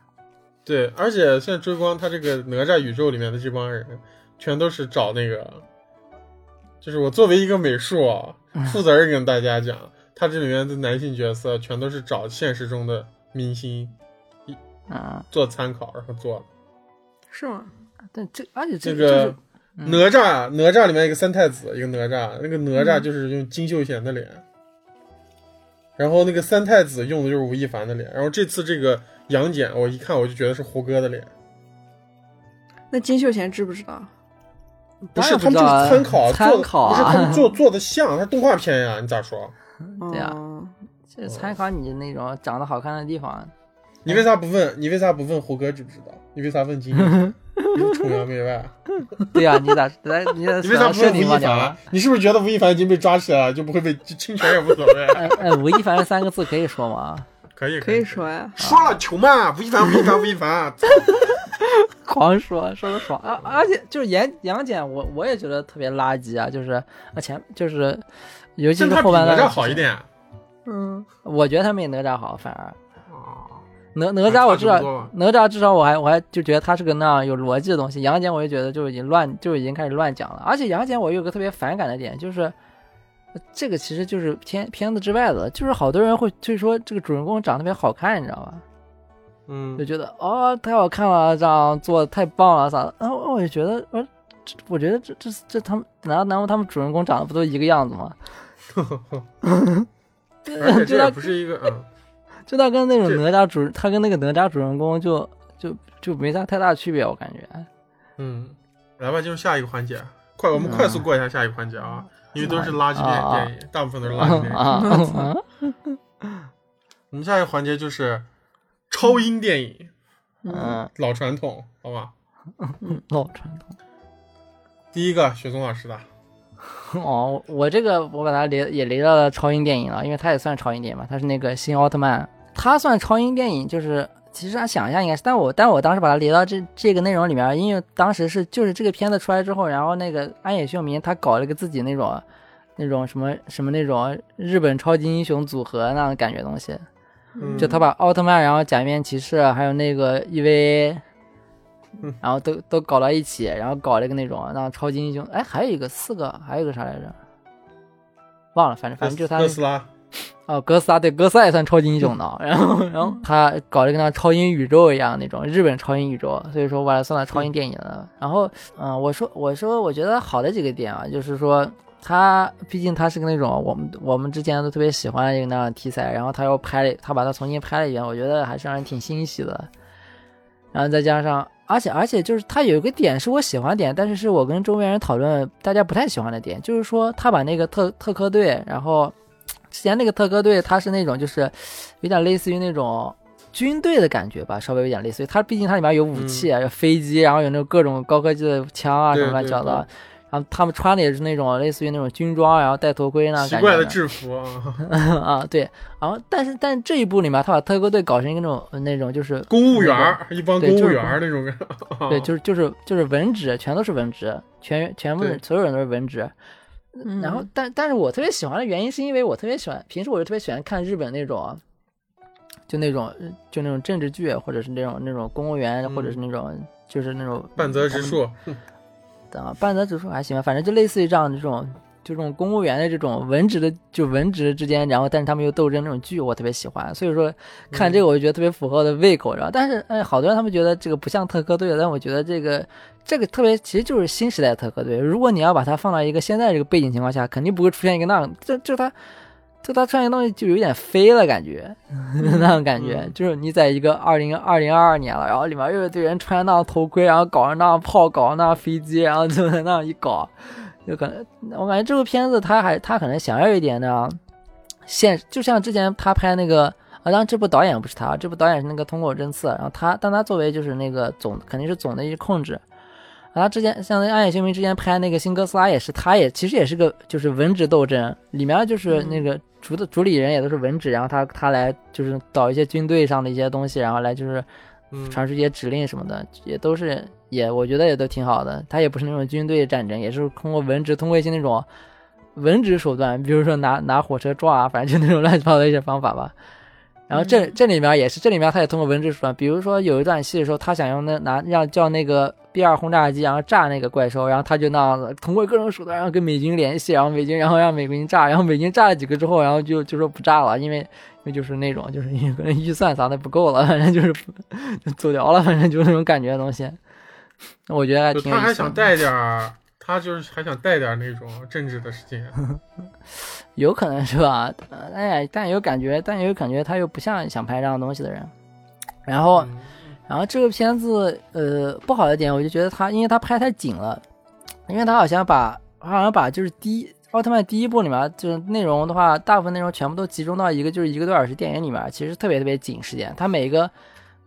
对，而且现在追光他这个哪吒宇宙里面的这帮人，全都是找那个，就是我作为一个美术啊，负责任跟大家讲，他这里面的男性角色全都是找现实中的明星嗯，做参考，然后做。的。是吗？但这而且这这个就是嗯哪吒，哪吒里面一个三太子，一个哪吒，那个哪吒就是用金秀贤的脸，然后那个三太子用的就是吴亦凡的脸，然后这次这个杨戬，我一看我就觉得是胡歌的脸。那金秀贤知不知道？不是，他们就是参考，参做的考啊不是他们做 做的像，它是动画片呀，你咋说？对呀哦这参考你那种长得好看的地方。你为啥不问？你为啥不问胡歌知不知道？你为啥问金庸？你是崇洋媚外？对呀、你咋来？你咋你为啥不设问吴亦凡？？你是不是觉得吴亦凡已经被抓起来了，就不会被侵权也无所谓？哎哎，吴亦凡这三个字可以说吗？可以可以说呀。说了穷嘛，吴亦凡，吴亦凡，吴亦凡，狂说说的爽啊！而且就是杨杨戬，我我也觉得特别垃圾啊，就是啊前就是，尤其是后半段哪吒好一。点。嗯，我觉得他没哪吒好，反而哦，哪哪吒我至少哪吒至少我还我还就觉得他是个那样有逻辑的东西，杨戬我就觉得就已经乱就已经开始乱讲了，而且杨戬我有个特别反感的点就是。呃这个其实就是片片子之外的，就是好多人会就是说这个主人公长得特别好看，你知道吧？嗯就，觉得哦太好看了，这样做的太棒了啥的。然后我就觉得，我这我觉得这这这他们难道难道他们主人公长得不都一个样子吗？而且这也不是一个嗯，就他跟那种哪吒主他跟那个哪吒主人公就就就没啥太大区别，我感觉。嗯，来吧，进入下一个环节，快，我们快速过一下下一个环节啊，因为都是垃圾电影，大部分都是垃圾电影。我们下一个环节就是超英电影，嗯，老传统，好吧？老传统。第一个，雪松老师的，哦，我这个我把它列也列到了超英电影了，因为它也算超英电影嘛，它是那个新奥特曼，它算超英电影，就是其实啊想一下应该是，但我但我当时把它列到这这个内容里面，因为当时是就是这个片子出来之后，然后那个安野秀明他搞了个自己那种那种什么什么那种日本超级英雄组合那样的感觉东西，嗯。就他把奥特曼，然后假面骑士，还有那个 EVA，嗯然后都都搞到一起，然后搞了一个那种让超级英雄，哎，还有一个四个，还有一个啥来着？忘了，反正反正就他特斯拉，哦，哥斯拉对哥斯拉也算超级英雄的，然后然后他搞了一个像超英宇宙一样那种日本超英宇宙，所以说我把它算到超英电影了。然后嗯，我说我说我觉得好的几个点啊，就是说他毕竟他是个那种我们我们之前都特别喜欢的一个那样的题材，然后他又拍了他把它重新拍了一遍，我觉得还是让人挺欣喜的。然后再加上，而且而且就是他有一个点是我喜欢点，但是是我跟周围人讨论大家不太喜欢的点，就是说他把那个特特科队，然后之前那个特科队，它是那种就是有点类似于那种军队的感觉吧，稍微有点类似于它，毕竟它里面有武器啊，有飞机，然后有那种各种高科技的枪啊什么乱七八糟。然后他们穿的也是那种类似于那种军装，然后戴头盔那奇怪的制服啊，啊，对。然后但是但是这一部里面，他把特科队搞成一个那种那种就是公务员儿，一帮公务员那种感，对，就是就是就是文职，全都是文职，全全部对所有人都是文职。嗯然后，但但是我特别喜欢的原因，是因为我特别喜欢，平时我就特别喜欢看日本那种，就那种就那种政治剧，或者是那种那种公务员，嗯或者是那种就是那种半泽直树，啊，半泽直树还行吧，反正就类似于这样的这种就这种公务员的这种文职的就文职之间，然后但是他们又斗争那种剧，我特别喜欢。所以说看这个我就觉得特别符合我的胃口，然后但是哎，好多人他们觉得这个不像特科队，但我觉得这个这个特别其实就是新时代特科队。如果你要把它放到一个现在这个背景情况下，肯定不会出现一个那样，这就他。就他穿一个东西就有点飞了，感觉 那种感觉，就是你在一个二零二零二二年了，然后里面又有堆人穿那样头盔，然后搞着那样炮，搞着那样飞机，然后就在那样一搞，就可能我感觉这部片子他还他可能想要一点那样现，就像之前他拍那个啊，当然这部导演不是他，这部导演是那个通过真次，然后他但他作为就是那个总肯定是总的一控制。然后之前像那暗夜凶明之前拍那个新哥斯拉也是，他也其实也是个就是文职斗争，里面就是那个主的主理人也都是文职，然后他他来就是导一些军队上的一些东西，然后来就是传输一些指令什么的，也都是也我觉得也都挺好的。他也不是那种军队战争，也是通过文职通过一些那种文职手段，比如说拿拿火车撞啊，反正就那种 乱七八糟的一些方法吧。然后这这里面也是，这里面他也通过文字手段，比如说有一段戏的时候，他想用那拿让叫那个 B 二轰炸机，然后炸那个怪兽，然后他就那样子通过各种手段，然后跟美军联系，然后美军然后让美军炸，然后美军炸了几个之后，然后就就说不炸了，因为因为就是那种就是因为预算啥的不够了，反正就是走掉了，反正就是那种感觉的东西。我觉得还挺。他还想带点儿。他就是还想带点那种政治的事情，有可能是吧？哎，但有感觉，但有感觉他又不像想拍这样东西的人。然后，然后这个片子，呃，不好的点，我就觉得他，因为他拍太紧了，因为他好像把，好像把就是第一奥特曼第一部里面就是内容的话，大部分内容全部都集中到一个就是一个多小时电影里面，其实特别特别紧时间，他每一个。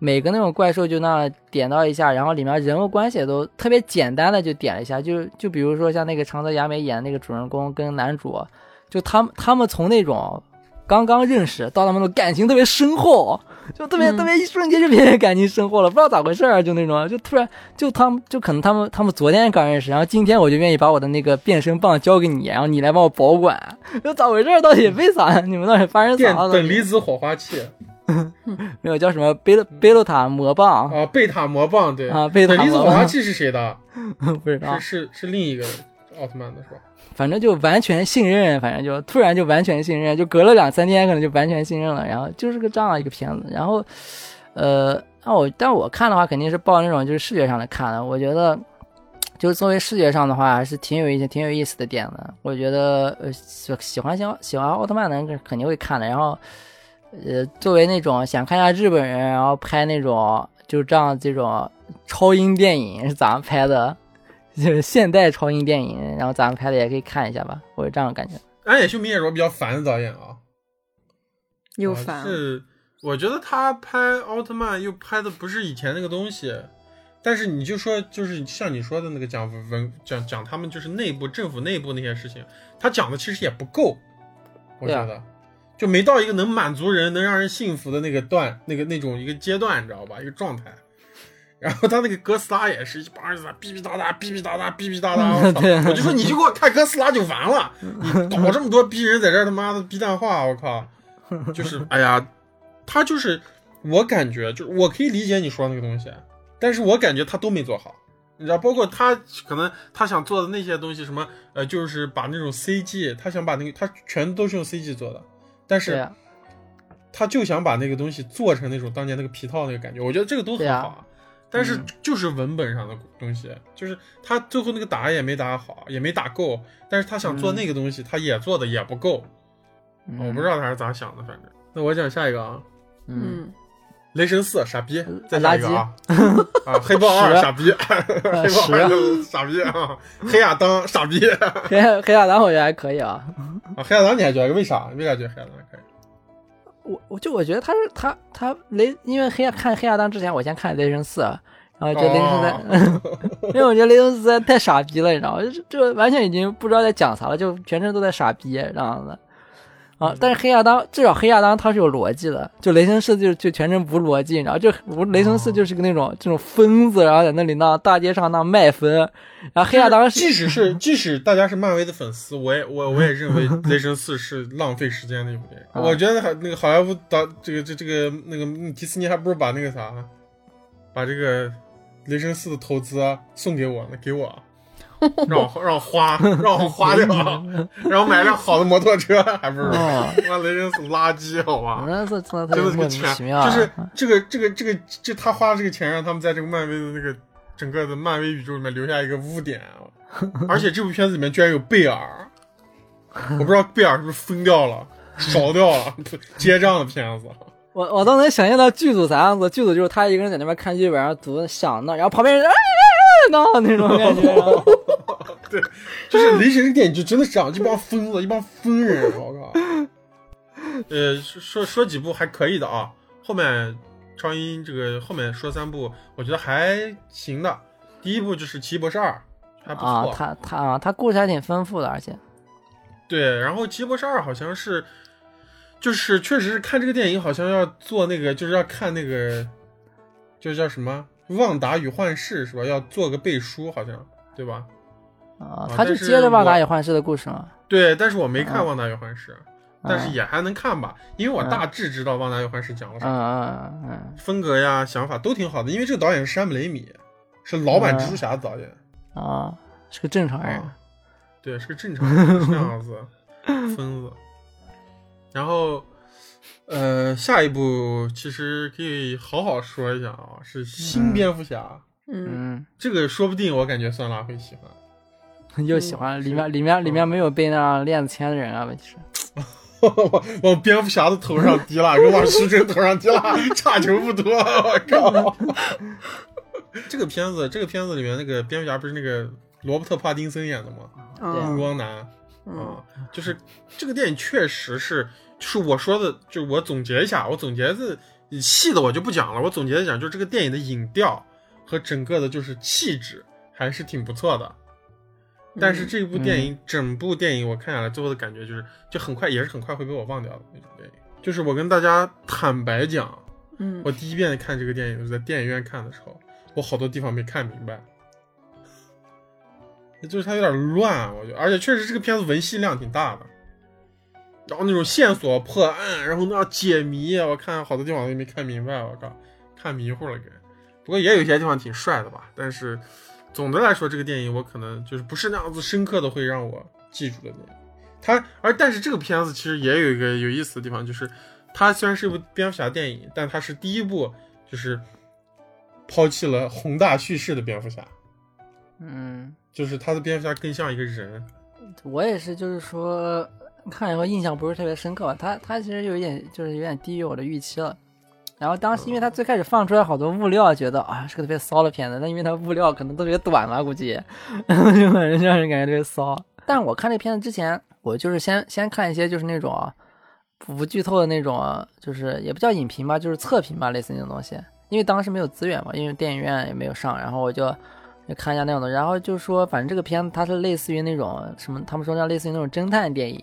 每个那种怪兽就那点到一下，然后里面人物关系都特别简单的就点了一下，就就比如说像那个长泽雅美演那个主人公跟男主，就他们他们从那种刚刚认识到他们的感情特别深厚，就特别特别一瞬间就变成感情深厚了，不知道咋回事儿，就那种就突然就他们就可能他们他们昨天刚认识，然后今天我就愿意把我的那个变身棒交给你，然后你来帮我保管，就咋回事儿？到底为啥？你们到底发生啥了？等离子火花器。没有叫什么贝贝洛塔魔棒啊，贝塔魔棒对啊，贝塔离子火花器是谁的？不知道，是是是另一个奥特曼的是吧？反正就完全信任，反正就突然就完全信任，就隔了两三天可能就完全信任了，然后就是个这样一个片子。然后，呃，那我但我看的话肯定是抱那种就是视觉上来看的，我觉得就是作为视觉上的话还是挺有一些挺有意思的点的。我觉得呃喜喜欢喜欢喜欢奥特曼的人肯定会看的。然后。呃，作为那种想看一下日本人，然后拍那种就这样这种超英电影是咋拍的，就是现代超英电影，然后咱们拍的也可以看一下吧，我是这样感觉。安野秀明也是我比较烦的导演啊，又烦。是，我觉得他拍奥特曼又拍的不是以前那个东西，但是你就说就是像你说的那个讲文讲讲他们就是内部政府内部那些事情，他讲的其实也不够，我觉得。就没到一个能满足人、能让人幸福的那个段、那个那种一个阶段，你知道吧？一个状态。然后他那个哥斯拉也是一帮人在逼逼哒哒、哔哔哒哒、哔哔哒哒。我就说你就给我看哥斯拉就完了，你搞这么多逼人在这他妈的逼蛋话，我靠！就是哎呀，他就是我感觉，就我可以理解你说那个东西，但是我感觉他都没做好。你知道，包括他可能他想做的那些东西，什么呃，就是把那种 CG，他想把那个他全都是用 CG 做的。但是，他就想把那个东西做成那种当年那个皮套那个感觉，我觉得这个都很好。啊但是就是文本上的东西，就是他最后那个打也没打好，也没打够。但是他想做那个东西，他也做的也不够。我不知道他是咋想的，反正。那我讲下一个啊，嗯，雷神四傻逼，再加一个啊，啊，黑豹二傻逼，黑豹二傻逼啊，黑亚当傻逼，黑黑亚当我觉得还可以啊。啊，黑亚当你还觉得为啥？为啥觉得黑亚当可以？我我就我觉得他是他他雷，因为黑看黑亚当之前，我先看雷神四，然后觉得雷神三，因为我觉得雷神四太傻逼了，你知道吗？就就完全已经不知道在讲啥了，就全程都在傻逼这样子。啊！但是黑亚当至少黑亚当他是有逻辑的，就雷神四就就全程无逻辑，你知道？就雷神四就是个那种这种疯子，然后在那里那大街上那卖疯。然后黑亚当即使是即使大家是漫威的粉丝，我也我我也认为雷神四是浪费时间的一部电影。我觉得还那个好莱坞导这个这这个那个迪士尼还不如把那个啥，把这个雷神四的投资送给我呢，给我。让我让我花让我花掉，然后买辆好的摩托车，还不是？哦 妈雷神是垃圾，好吧？真的特真的别莫这个钱，名其妙啊，就是这个这个这个，就他花这个钱让他们在这个漫威的那个整个的漫威宇宙里面留下一个污点，而且这部片子里面居然有贝尔，我不知道贝尔是不是疯掉了、烧掉了、结账的片子。我我都能想象到剧组啥样子，剧组就是他一个人在那边看剧本，然后读想呢，然后旁边人哎闹那种感觉，对，就是雷神这电影就真的是这样，一帮疯子，一帮疯人，我靠。呃，说说说几部还可以的啊，后面超音这个后面说三部，我觉得还行的。第一部就是《奇异博士二》，还不错。啊，他他啊，他故事还挺丰富的，而且对，然后《奇异博士二》好像是，就是确实是看这个电影，好像要做那个，就是要看那个，就是叫什么《旺达与幻视》是吧？要做个背书，好像对吧？啊他就接着《旺达与幻视》的故事嘛，对，但是我没看啊《旺达与幻视》但是嗯也还能看吧，因为我大致知道《旺达与幻视》讲了啥，嗯嗯嗯风格呀、想法都挺好的。因为这个导演是山姆雷米，是老版蜘蛛侠的导演，嗯啊，是个正常人，啊，对，是个正常人，是这样子，疯子。然后，呃，下一部其实可以好好说一下啊，是新蝙蝠侠。嗯，嗯，这个说不定我感觉酸辣会喜欢。又喜欢里面里面里面没有被那样链子牵的人啊，问题是，往往蝙蝠侠的头上滴了，跟往徐峥头上滴了，差球不多。我靠！这个片子，这个片子里面那个蝙蝠侠不是那个罗伯特·帕丁森演的吗？暮嗯光男嗯啊，就是这个电影确实是，就是我说的，就我总结一下，我总结的细的我就不讲了，我总结一讲，就是这个电影的影调和整个的就是气质还是挺不错的。但是这部电影，整部电影我看下来，最后的感觉就是，就很快，也是很快会被我忘掉的那种电影。就是我跟大家坦白讲，嗯我第一遍看这个电影是在电影院看的时候，我好多地方没看明白，就是它有点乱，我觉得，而且确实这个片子文戏量挺大的，然后那种线索破案，然后那解谜，我看好多地方都没看明白，我靠，看迷糊了给。不过也有一些地方挺帅的吧，但是总的来说，这个电影我可能就是不是那样子深刻的会让我记住的电影。它而但是这个片子其实也有一个有意思的地方，就是它虽然是一部蝙蝠侠电影，但它是第一部就是抛弃了宏大叙事的蝙蝠侠，嗯，就是他的蝙蝠侠更像一个人。我也是，就是说看以后印象不是特别深刻吧，他他其实有一点就是有点低于我的预期了。然后当时因为他最开始放出来好多物料，觉得啊是个特别骚的片子，但因为他物料可能特别短嘛，估计，就反正让人感觉特别骚。但我看这片子之前，我就是先先看一些就是那种不剧透的那种，就是也不叫影评吧，就是测评吧，类似那种东西。因为当时没有资源嘛，因为电影院也没有上，然后我就就看一下那种的，然后就说反正这个片子它是类似于那种什么，他们说叫类似于那种侦探电影。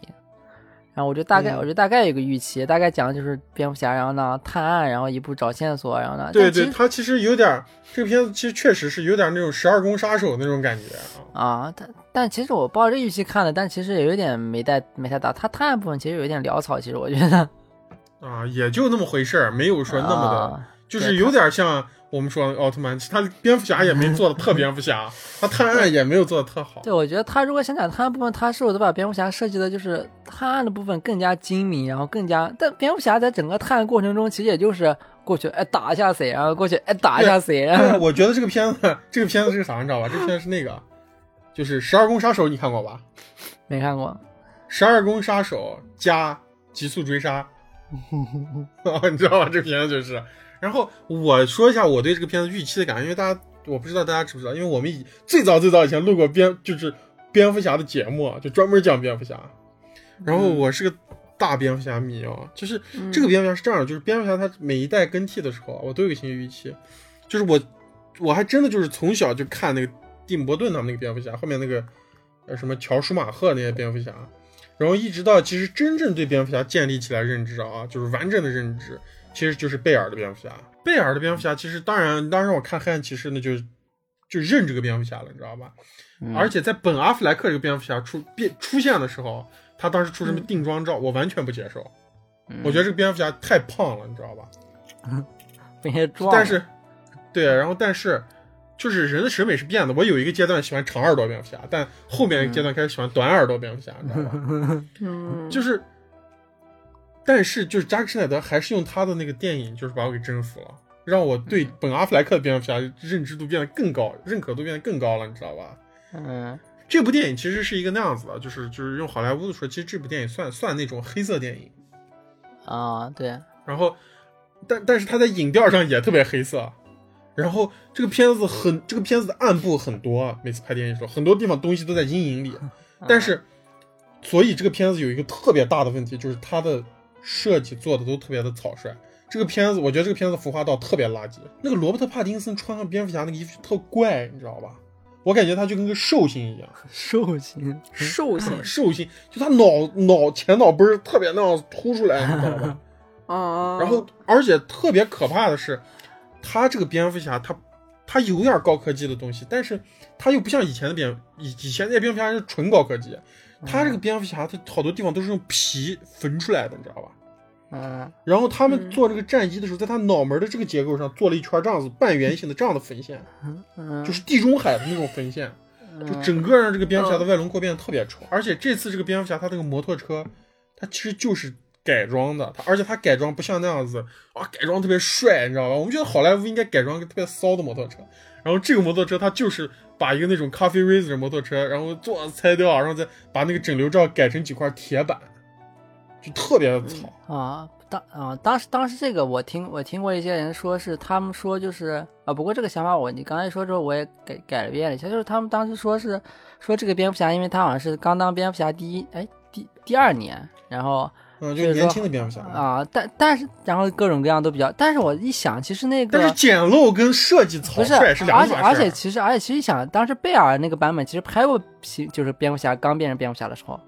然后我就大概，嗯我就大概有个预期，大概讲的就是蝙蝠侠，然后呢探案，然后一步找线索，然后呢，对对，他其实有点这个片子其实确实是有点那种十二宫杀手那种感觉啊。啊，但但其实我抱着预期看的，但其实也有点没带没太大，他探案部分其实有点潦草，其实我觉得 啊，也就那么回事儿，没有说那么的，啊就是有点像我们说的奥特曼，其他蝙蝠侠也没做的特蝙蝠侠，他探案也没有做的特好。对，我觉得他如果想讲探案部分，他是否都把蝙蝠侠设计的就是探案的部分更加精明，然后更加，但蝙蝠侠在整个探案过程中，其实也就是过去哎打一下谁，然后过去哎打一下谁，然后但是我觉得这个片子，这个片子是啥，你知道吧？这个片子是那个，就是十二宫杀手，你看过吧？没看过，十二宫杀手加极速追杀，你知道吧？这片子就是。然后我说一下我对这个片子预期的感觉，因为大家我不知道大家知不知道，因为我们以最早最早以前录过蝙就是蝙蝠侠的节目，就专门讲蝙蝠侠。然后我是个大蝙蝠侠迷啊，就是这个蝙蝠侠是这样的，就是蝙蝠侠他每一代更替的时候啊，我都有个心理预期，就是我我还真的就是从小就看那个蒂姆·伯顿他们那个蝙蝠侠，后面那个呃什么乔·舒马赫那些蝙蝠侠，然后一直到其实真正对蝙蝠侠建立起来认知啊，就是完整的认知，其实就是贝尔的蝙蝠侠。贝尔的蝙蝠侠其实当然，当时我看黑暗骑士那就就认这个蝙蝠侠了，你知道吧？嗯而且在本阿弗莱克这个蝙蝠侠出变出现的时候，他当时出什么定妆照，我完全不接受。我觉得这个蝙蝠侠太胖了，你知道吧？被人撞了，但是，对，然后但是，就是人的审美是变的。我有一个阶段喜欢长耳朵蝙蝠侠，但后面一个阶段开始喜欢短耳朵蝙蝠侠，你知道吧？嗯，就是，但是就是扎克施耐德还是用他的那个电影，就是把我给征服了，让我对本阿弗莱克的蝙蝠侠认知度变得更高，认可度变得更高了，你知道吧？嗯。这部电影其实是一个那样子的，就是就是用好莱坞的说，其实这部电影算算那种黑色电影，啊，对，然后，但但是他在影调上也特别黑色，然后这个片子很这个片子的暗部很多，每次拍电影的时候，很多地方东西都在阴影里，但是，所以这个片子有一个特别大的问题，就是它的设计做的都特别的草率。这个片子，我觉得这个片子服化道特别垃圾。那个罗伯特·帕丁森穿上蝙蝠侠那个衣服特怪，你知道吧？我感觉他就跟个寿星一样，兽心，兽性寿星，就他脑脑前脑杯儿特别那样凸出来，你知道吧？啊，然后，而且特别可怕的是，他这个蝙蝠侠，他他有点高科技的东西，但是他又不像以前的蝙以以前那些蝙蝠侠是纯高科技，他这个蝙蝠侠，他好多地方都是用皮缝出来的，你知道吧？嗯然后他们嗯。做这个战衣的时候，在他脑门的这个结构上做了一圈这样子半圆形的这样的缝线，嗯，就是地中海的那种缝线，就整个让这个蝙蝠侠的外轮廓变得特别丑。而且这次这个蝙蝠侠他这个摩托车，他其实就是改装的，他而且他改装不像那样子啊，改装特别帅，你知道吧？我们觉得好莱坞应该改装一个特别骚的摩托车，然后这个摩托车它就是把一个那种咖啡瑞兹的摩托车，然后座拆掉，然后再把那个整流罩改成几块铁板，就特别的糙。啊，当啊当时当时这个我听我听过一些人说是他们说就是啊，不过这个想法我你刚才说之后我也改改变了一下，就是他们当时说是说这个蝙蝠侠，因为他好像是刚当蝙蝠侠第一哎第第二年，然后嗯，就就是是年轻的蝙蝠侠。啊但但是然后各种各样都比较，但是我一想其实那个但是简陋跟设计草不是，率是两而且码事儿。而且其实而且其实想当时贝尔那个版本其实拍过皮就是蝙蝠侠刚变成蝙蝠侠的时候，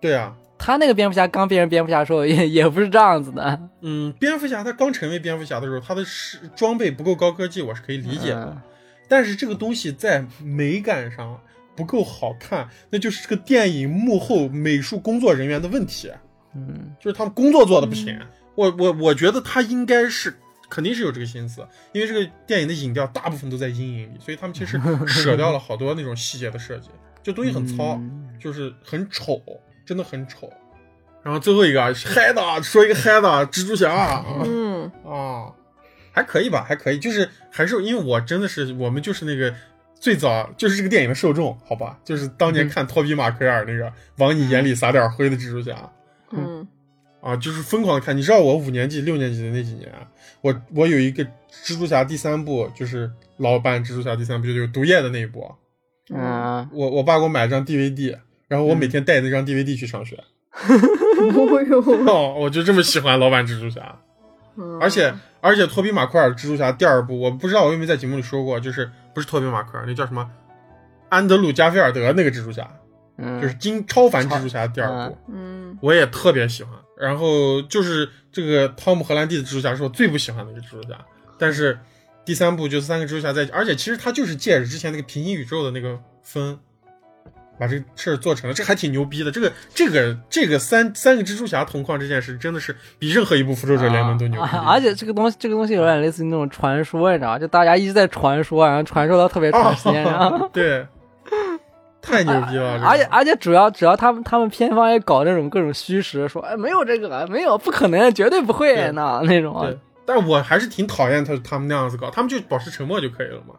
对啊，他那个蝙蝠侠刚变成蝙蝠侠的时候也也不是这样子的，嗯，蝙蝠侠他刚成为蝙蝠侠的时候，他的是装备不够高科技，我是可以理解的。嗯但是这个东西在美感上不够好看，那就是这个电影幕后美术工作人员的问题，嗯。就是他们工作做的不行。我我我觉得他应该是肯定是有这个心思，因为这个电影的影调大部分都在阴影里，所以他们其实 舍掉了好多那种细节的设计，就东西很糙，嗯。就是很丑，真的很丑。然后最后一个啊嗨的，说一个嗨的蜘蛛侠啊。嗯。啊，还可以吧，还可以，就是还是因为我真的是我们就是那个最早就是这个电影的受众，好吧，就是当年看托比马奎尔那个往你眼里撒点灰的蜘蛛侠嗯啊，就是疯狂的看。你知道我五年级、六年级的那几年啊，我我有一个蜘蛛侠第三部，就是老版蜘蛛侠第三部，就是有毒液的那一部，嗯我我爸给我买了张 DVD，然后我每天带那张 DVD 去上学。哦呦，哦，我就这么喜欢老版蜘蛛侠。嗯而且而且托比马奎尔蜘蛛侠第二部，我不知道我有没有在节目里说过，就是不是托比马奎尔，那叫什么？安德鲁加菲尔德那个蜘蛛侠，嗯，就是金超凡蜘蛛侠第二部，嗯我也特别喜欢。然后就是这个汤姆荷兰弟的蜘蛛侠是我最不喜欢的一个蜘蛛侠，但是第三部就三个蜘蛛侠在一起，而且其实他就是借着之前那个平行宇宙的那个分。把这个事儿做成了，这还挺牛逼的。这个这个这个三三个蜘蛛侠同框这件事，真的是比任何一部复仇者联盟都牛逼。啊而且这个东西，这个东西有点类似于那种传说，你知道吗？就大家一直在传说，然后传说到特别长时间，然后。对，太牛逼了！而且而且主要主要他们他们片方也搞那种各种虚实，说哎没有这个没有不可能绝对不会那 那种对，但我还是挺讨厌他他们那样子搞，他们就保持沉默就可以了嘛。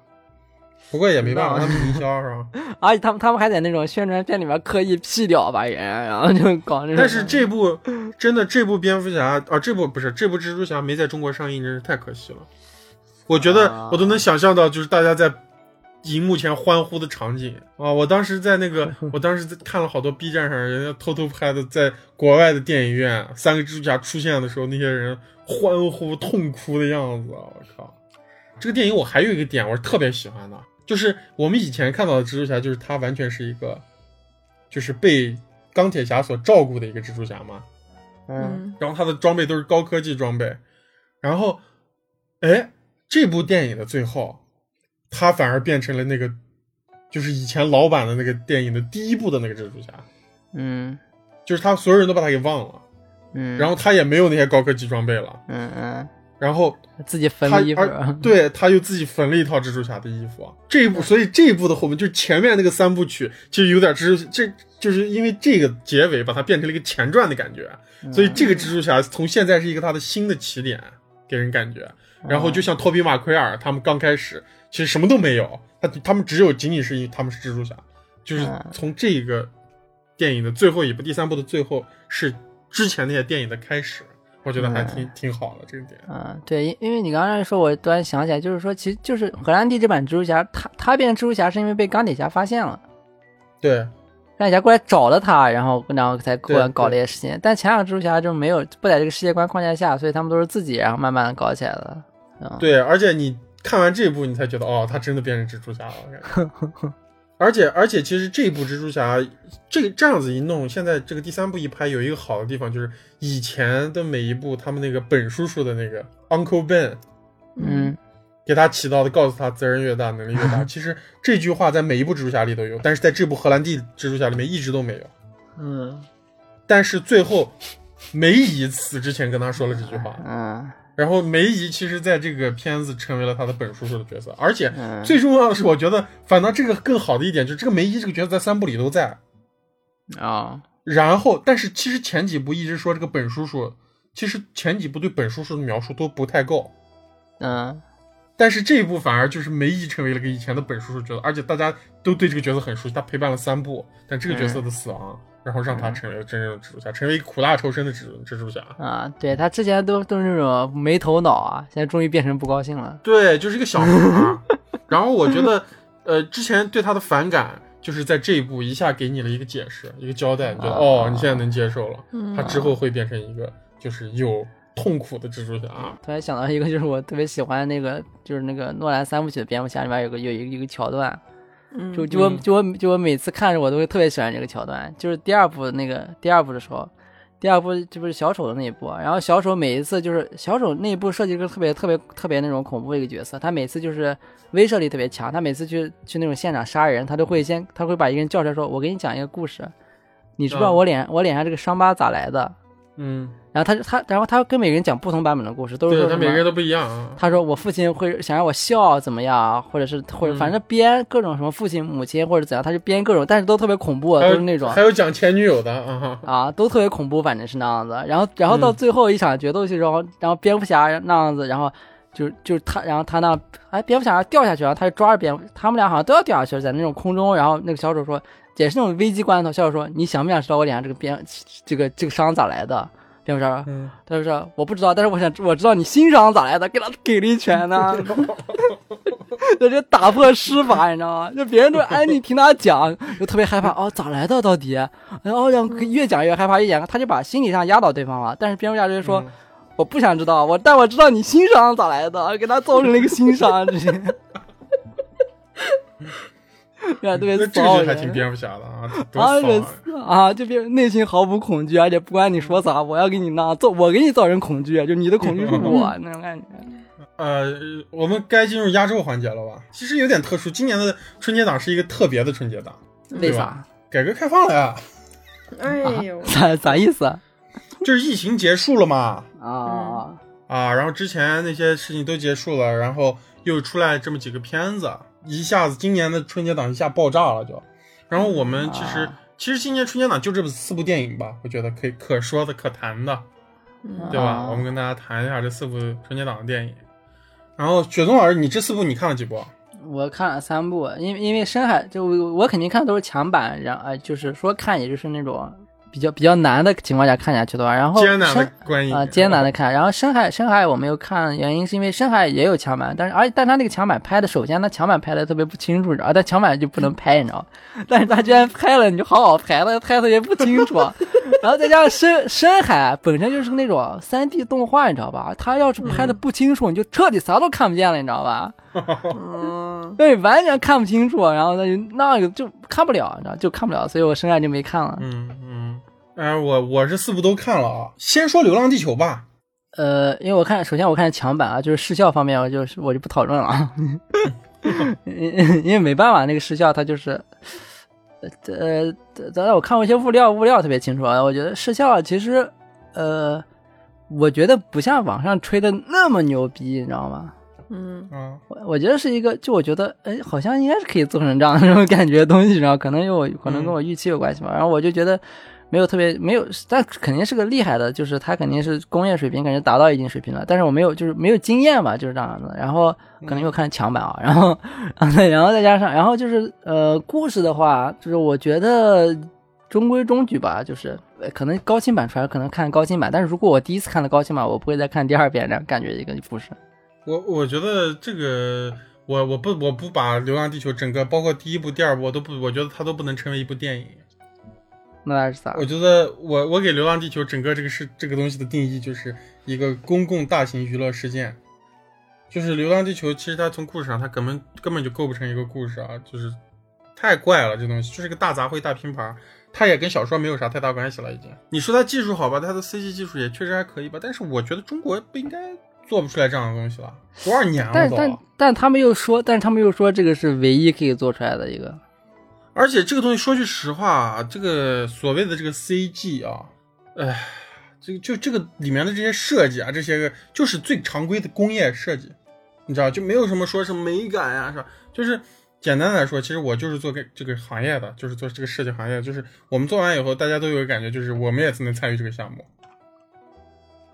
不过也没办法，他们营销是吧？而且他们他们还在那种宣传片里面刻意 P 掉吧人，然后就搞那种。但是这部真的这部蝙蝠侠啊，这部不是这部蜘蛛侠没在中国上映，真是太可惜了。我觉得啊我都能想象到，就是大家在荧幕前欢呼的场景啊！我当时在那个，我当时在看了好多 B 站上人家偷偷拍的，在国外的电影院，三个蜘蛛侠出现的时候，那些人欢呼痛哭的样子啊！我靠，这个电影我还有一个点我是特别喜欢的，就是我们以前看到的蜘蛛侠，就是他完全是一个，就是被钢铁侠所照顾的一个蜘蛛侠嘛。嗯嗯然后他的装备都是高科技装备，然后，哎，这部电影的最后，他反而变成了那个，就是以前老版的那个电影的第一部的那个蜘蛛侠，嗯。就是他所有人都把他给忘了，嗯，然后他也没有那些高科技装备了，嗯嗯。然后自己缝他的衣服，对，他又自己缝了一套蜘蛛侠的衣服。这一部，所以这一部的后面就前面那个三部曲，其实有点蜘蛛，这就是因为这个结尾把它变成了一个前传的感觉，所以这个蜘蛛侠从现在是一个他的新的起点，给人感觉。然后就像托比马奎尔他们刚开始其实什么都没有，他他们只有仅仅是因为他们是蜘蛛侠，就是嗯从这个电影的最后一部，第三部的最后是之前那些电影的开始，我觉得还挺、挺好的这个点。嗯，对，因因为你刚才说，我突然想起来，就是说，其实就是荷兰弟这版蜘蛛侠，他他变成蜘蛛侠是因为被钢铁侠发现了，对，钢铁侠过来找了他，然后然后才过来对搞这些事情。但前两个蜘蛛侠就没有不在这个世界观框架下，所以他们都是自己然后慢慢的搞起来的。嗯，对，而且你看完这一部，你才觉得哦，他真的变成蜘蛛侠了。感觉而且 而且，其实这一部蜘蛛侠这个这样子一弄，现在这个第三部一拍，有一个好的地方就是以前的每一部他们那个本叔叔的那个 Uncle Ben 嗯给他起到的告诉他责任越大能力越大，其实这句话在每一部蜘蛛侠里都有，但是在这部荷兰弟蜘蛛侠里面一直都没有。嗯但是最后梅姨死之前跟他说了这句话，嗯然后梅姨其实在这个片子成为了他的本叔叔的角色，而且嗯，最重要的是，我觉得反倒这个更好的一点就是这个梅姨这个角色在三部里都在。啊然后，但是其实前几部一直说这个本叔叔，其实前几部对本叔叔的描述都不太够，嗯。但是这一部反而就是梅姨成为了个以前的本叔叔角色，而且大家都对这个角色很熟悉，他陪伴了三部，但这个角色的死亡，然后让他成为了真正的蜘蛛侠，成为一个苦大仇深的蜘蛛蜘蛛侠。啊，对他之前都都是那种没头脑啊，现在终于变成不高兴了。对，就是一个小孩儿。然后我觉得，呃，之前对他的反感，就是在这一步一下给你了一个解释，一个交代，你觉得、啊哦，你现在能接受了，嗯他之后会变成一个就是有痛苦的蜘蛛侠。突然想到一个，就是我特别喜欢那个，就是那个诺兰三部曲的蝙蝠侠里面有个有一个一个桥段，嗯就就我嗯就我就我每次看着我都会特别喜欢这个桥段，就是第二部那个第二部的时候，第二部这不是小丑的那一部，然后小丑每一次就是小丑那一部设计一个特别特别特别那种恐怖的一个角色，他每次就是威慑力特别强，他每次去去那种现场杀人，他都会先他会把一个人叫出来说，我给你讲一个故事，你知不知道嗯我脸、我脸上这个伤疤咋来的？嗯，然后他就他然后他跟每个人讲不同版本的故事，都是他每个人都不一样啊。他说我父亲会想让我笑怎么样，或者是或者嗯反正编各种什么父亲母亲或者怎样，他就编各种，但是都特别恐怖，都是那种还有讲前女友的啊，啊，都特别恐怖，反正是那样子。然后然后到嗯最后一场决斗戏，然后然后蝙蝠侠那样子，然后就是就是他，然后他那哎蝙蝠侠掉下去，然后他就抓着蝙蝠，他们俩好像都要掉下去，在那种空中，然后那个小丑说也是那种危机关头，小丑说你想不想知道我脸上这个蝙这个这个伤咋来的？蝙蝠侠说嗯，他就说我不知道，但是我想我知道你心伤咋来的，给他给了一拳呢，这就打破施法，你知道吗？就别人都安静听他讲，就特别害怕哦，咋来的到底？然后让越讲越害怕，越讲他就把心理上压倒对方了。但是蝙蝠侠就说、嗯我不想知道，我但我知道你心伤咋来的，给他造成了一个心伤，直接。对啊，特别那这骚人个就还挺蝙蝠侠的啊，多啊，啊！啊，就别内心毫无恐惧，而且不管你说啥，我要给你那造，我给你造成恐惧，就你的恐惧是我 那种感觉。呃，我们该进入压轴环节了吧？其实有点特殊，今年的春节档是一个特别的春节档，为啥？改革开放了呀，哎呦，啥啥意思啊？就是疫情结束了嘛，啊，啊，然后之前那些事情都结束了，然后又出来这么几个片子，一下子今年的春节档一下爆炸了就。然后我们其实、啊其实今年春节档就这四部电影吧，我觉得可以可说的可谈的，对吧？啊我们跟大家谈一下这四部春节档的电影。然后雪松老师，你这四部你看了几部？我看了三部，因为因为深海就我我肯定看的都是强版，然后呃就是说看也就是那种比较比较难的情况下看下去的话。然后艰难的深观影啊、艰难的看。然后深海深海我没有看，原因是因为深海也有墙板，但是而但他那个墙板拍的，首先他墙板拍的特别不清楚，你知道，但墙板就不能拍，你知道。但是他居然拍了，你就好好拍了，拍的也不清楚。然后再加上深深海本身就是那种三 D 动画，你知道吧？他要是拍的不清楚，你就彻底啥都看不见了，你知道吧？嗯，对，完全看不清楚，然后那就那个就看不了，你知道，就看不了，所以我深海就没看了。嗯嗯，哎、我我是四部都看了啊。先说《流浪地球》吧。呃，因为我看，首先我看强版啊，就是视效方面，我就是我就不讨论了啊，因 因为没办法，那个视效它就是，呃，咱我看过一些物料，物料特别清楚啊，我觉得视效其实，呃，我觉得不像网上吹的那么牛逼，你知道吗？嗯嗯，我我觉得是一个，就我觉得，哎，好像应该是可以做成这样的那种感觉的东西，然后可能有可能跟我预期有关系吧。然后我就觉得没有特别没有，但肯定是个厉害的，就是他肯定是工业水平感觉达到一定水平了，但是我没有就是没有经验嘛，就是这样的。然后可能又看强版啊，然后然后再加上，然后就是呃故事的话，就是我觉得中规中矩吧，就是可能高清版出来可能看高清版，但是如果我第一次看的高清版，我不会再看第二遍这样感觉一个故事。我我觉得这个，我我不我不把《流浪地球》整个包括第一部、第二部，我都不，我觉得它都不能成为一部电影。那是啥？我觉得我我给《流浪地球》整个这个是这个东西的定义就是一个公共大型娱乐事件，就是《流浪地球》其实它从故事上它根本根本就构不成一个故事啊，就是太怪了这东西，就是个大杂烩大拼盘，它也跟小说没有啥太大关系了已经。你说它技术好吧，它的 CG 技术也确实还可以吧，但是我觉得中国不应该做不出来这样的东西了，多少年了都。但但但他们又说，但他们又说这个是唯一可以做出来的一个。而且这个东西说句实话啊，这个所谓的这个 CG 啊，哎，这个就这个里面的这些设计啊，这些个就是最常规的工业设计，你知道就没有什么说是美感呀、是吧？就是简单来说，其实我就是做这这个行业的，就是做这个设计行业，就是我们做完以后，大家都有个感觉，就是我们也能参与这个项目，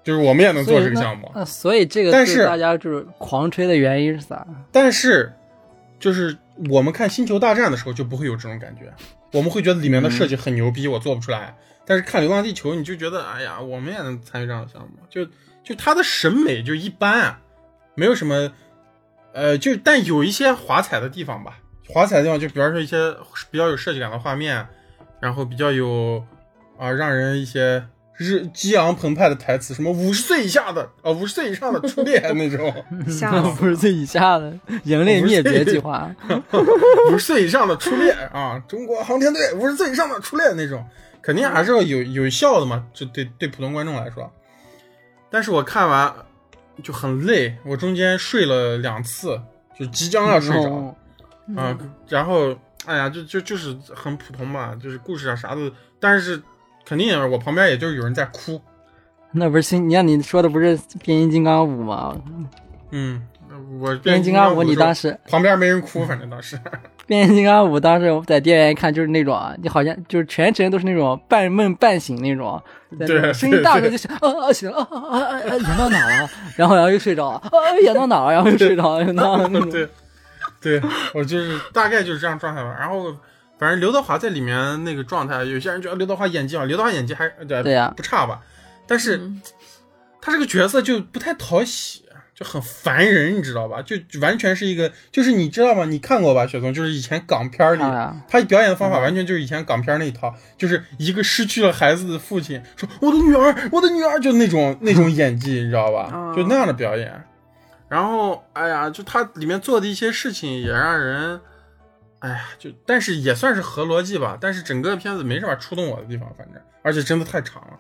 就是我们也能做这个项目。呃，所以这个但是大家就是狂吹的原因是啥？但是，就是我们看《星球大战》的时候就不会有这种感觉，我们会觉得里面的设计很牛逼，我做不出来。但是看《流浪地球》，你就觉得，哎呀，我们也能参与这样的项目，就就它的审美就一般啊，没有什么，呃，就但有一些华彩的地方吧。华彩的地方就比方说一些比较有设计感的画面，然后比较有啊、让人一些日激昂澎湃的台词，什么五十岁以下的啊，五十岁以上的初恋那种。吓死不是最以下的人类灭绝计划。五十岁以上的初恋啊，中国航天队五十岁以上的初恋那种，肯定还是要有有效的嘛，就对对普通观众来说。但是我看完就很累，我中间睡了两次，就即将要睡着哦啊、然后哎呀，就就就是很普通嘛，就是故事啊啥的，但是肯定我旁边也就是有人在哭，那不是新？你看你说的不是变形金刚五吗？嗯，我变形金刚五，你当时时旁边没人哭，反正当时。变形金刚五当时我在电影院看就是那种啊，你好像就是全程都是那种半梦半醒那种，对声音大的就想啊啊醒了啊啊啊啊啊演到哪了？然后然后又睡着了啊啊演到哪了？然后又睡着了，就那那种。对，对我就是大概就是这样状态吧。然后反正刘德华在里面那个状态，有些人觉得刘德华演技好，刘德华演技还对对呀不差吧，但是、嗯他这个角色就不太讨喜。就很烦人，你知道吧？就完全是一个，就是你知道吗？你看过吧，雪松？就是以前港片里，他表演的方法完全就是以前港片那一套，就是一个失去了孩子的父亲说：“我的女儿，我的女儿”，就那种那种演技，你知道吧？哦就那样的表演。然后，哎呀，就他里面做的一些事情也让人，哎呀，就但是也算是合逻辑吧。但是整个片子没什么触动我的地方，反正而且真的太长了。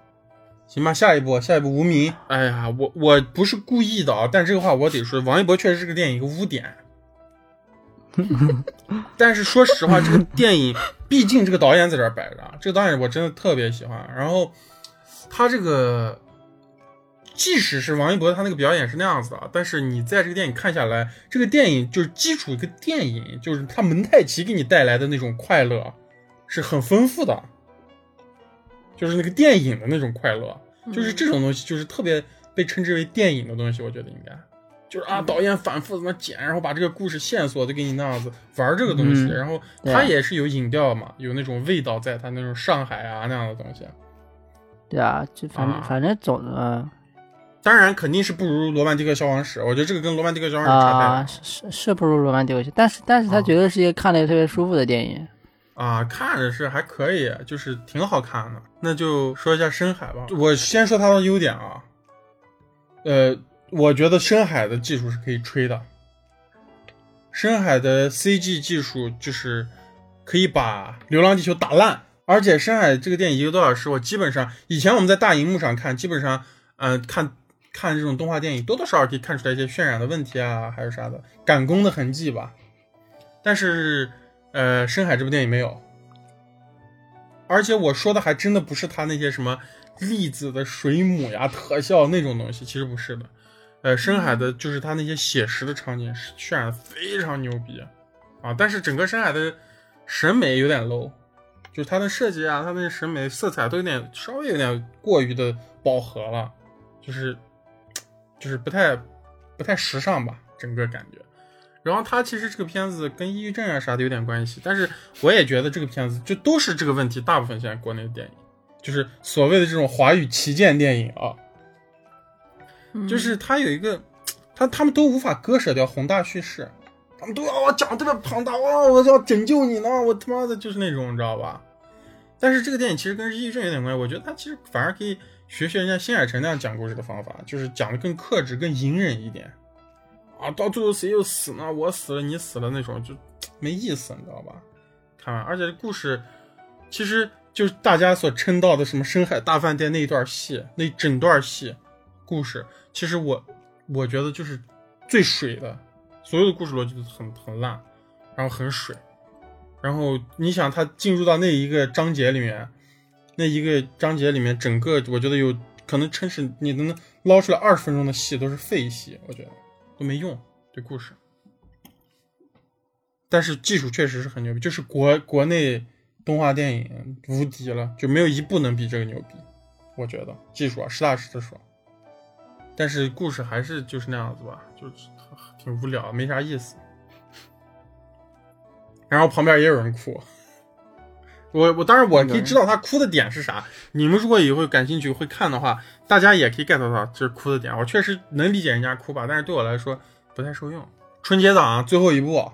行吧，下一步，下一步无名。哎呀，我我不是故意的啊，但这个话我得说，王一博确实是个电影一个污点。但是说实话，这个电影毕竟这个导演在这儿摆着，啊，这个导演我真的特别喜欢。然后他这个，即使是王一博他那个表演是那样子的啊，但是你在这个电影看下来，这个电影就是基础一个电影，就是他蒙太奇给你带来的那种快乐是很丰富的，就是那个电影的那种快乐，就是这种东西，就是特别被称之为电影的东西，我觉得应该。就是啊，导演反复怎么剪，然后把这个故事线索都给你那样子玩这个东西，嗯然后对它也是有影调嘛，有那种味道在，它那种上海啊那样的东西。对啊，就反正、啊反正总呃当然肯定是不如《罗曼蒂克消亡史》，我觉得这个跟《罗曼蒂克消亡史》差太啊、远是是是不如罗曼蒂克但是但是它啊绝对是一个看着特别舒服的电影。啊，看着是还可以，就是挺好看的。那就说一下深海吧，我先说它的优点啊，呃，我觉得深海的技术是可以吹的，深海的 CG 技术就是可以把《流浪地球》打烂，而且深海这个电影一个多小时，我基本上以前我们在大荧幕上看，基本上嗯、呃看看这种动画电影，多多少少可以看出来一些渲染的问题啊，还有啥的赶工的痕迹吧。但是呃，深海这部电影没有，而且我说的还真的不是他那些什么粒子的水母呀、特效那种东西，其实不是的。呃，深海的就是它那些写实的场景是渲染得非常牛逼啊，但是整个深海的审美有点 low，就是它的设计啊，它的审美色彩都有点稍微有点过于的饱和了，就是就是不太不太时尚吧，整个感觉。然后他其实这个片子跟抑郁症啊啥的有点关系，但是我也觉得这个片子就都是这个问题，大部分现在国内的电影就是所谓的这种华语旗舰电影啊，就是他有一个，他他们都无法割舍掉宏大叙事，他们都要讲得特别庞大，哇，我要拯救你呢，我他妈的就是那种，你知道吧？但是这个电影其实跟抑郁症有点关系，我觉得它其实反而可以学学人家新海诚那样讲故事的方法，就是讲的更克制、更隐忍一点。啊，到最后谁又死呢？我死了，你死了那种就 没意思，你知道吧？看完，而且故事其实就是大家所称道的什么深海大饭店那一段戏，那整段戏故事，其实我我觉得就是最水的，所有的故事逻辑都很很烂，然后很水。然后你想，他进入到那一个章节里面，那一个章节里面，整个我觉得有可能真是你能捞出来二十分钟的戏都是废戏，我觉得。都没用，对故事，但是技术确实是很牛逼，就是国国内动画电影无敌了，就没有一部能比这个牛逼。我觉得技术啊，实打实的说，但是故事还是就是那样子吧，就是挺无聊，没啥意思。然后旁边也有人哭，我我当然我可以知道他哭的点是啥。你们如果以后感兴趣会看的话。大家也可以 get 到这哭的点，我确实能理解人家哭吧，但是对我来说不太受用。春节档最后一部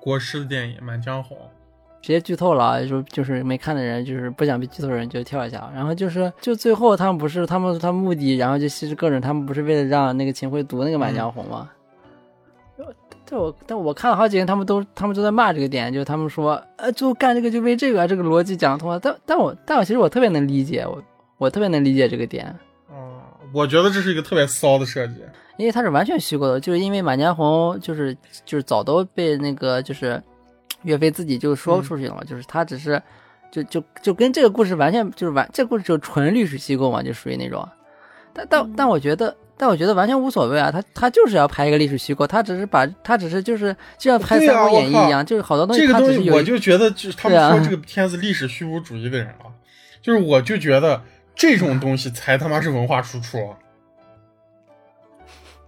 国师的电影《满江红》，直接剧透了，就就是没看的人，就是不想被剧透的人就跳一下。然后就是就最后他们不是他们他目的，然后就其实各种他们不是为了让那个秦桧读那个《满江红》吗？但我但我看了好几个人，他们都他们都在骂这个点，就是他们说，呃，最后干这个就为这个，这个逻辑讲通了。但但我但我其实我特别能理解，我我特别能理解这个点。我觉得这是一个特别骚的设计，因为它是完全虚构的，就是因为《满江红》就是就是早都被那个就是岳飞自己就说出去了嘛，就是他只是就就就跟这个故事完全就是完，这故事就纯历史虚构嘛，就属于那种。但但但我觉得，但我觉得完全无所谓啊，他他就是要拍一个历史虚构，他只是把他只是就是就像拍《三国演义》一样，就是好多东西。这个东西我就觉得，就是他们说这个片子历史虚无主义的人啊，就是我就觉得。这种东西才他妈是文化输出！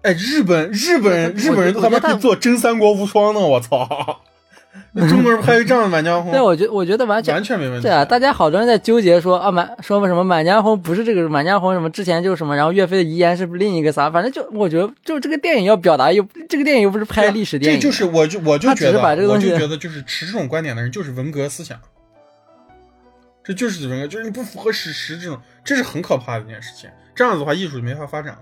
哎，日本日本日本人都他妈可以做真三国无双呢！我操，中国人拍个这样的《满江红》，对，我觉我觉得完全完全没问题。对啊，大家好多人在纠结说啊满说什么《满江红》不是这个《满江红》什么之前就是什么，然后岳飞的遗言是不是另一个啥？反正就我觉得就这个电影要表达又这个电影又不是拍历史电影，这就是我就我就觉得我就觉得就是持这种观点的人就是文革思想。这就是文革，就是你不符合史实这种，这是很可怕的一件事情。这样子的话，艺术就没法发展了。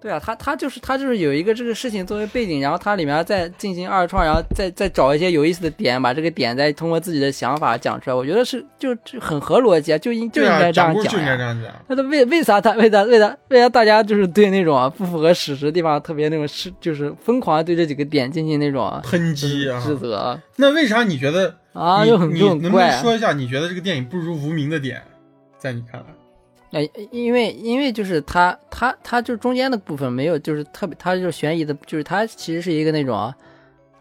对啊，他他就是他就是有一个这个事情作为背景，然后他里面再进行二创，然后再再找一些有意思的点，把这个点再通过自己的想法讲出来。我觉得是就就很合逻辑啊，就应就应该这样讲。就应该这样讲。那他为为啥他为啥为啥为啥大家就是对那种不符合史实的地方特别那种是就是疯狂对这几个点进行那种抨击啊指责？那为啥你觉得？啊，你你能不能说一下，你觉得这个电影不如无名的点，在你看来？哎，因为因为就是它它它就中间的部分没有，就是特别，它就是悬疑的，就是它其实是一个那种，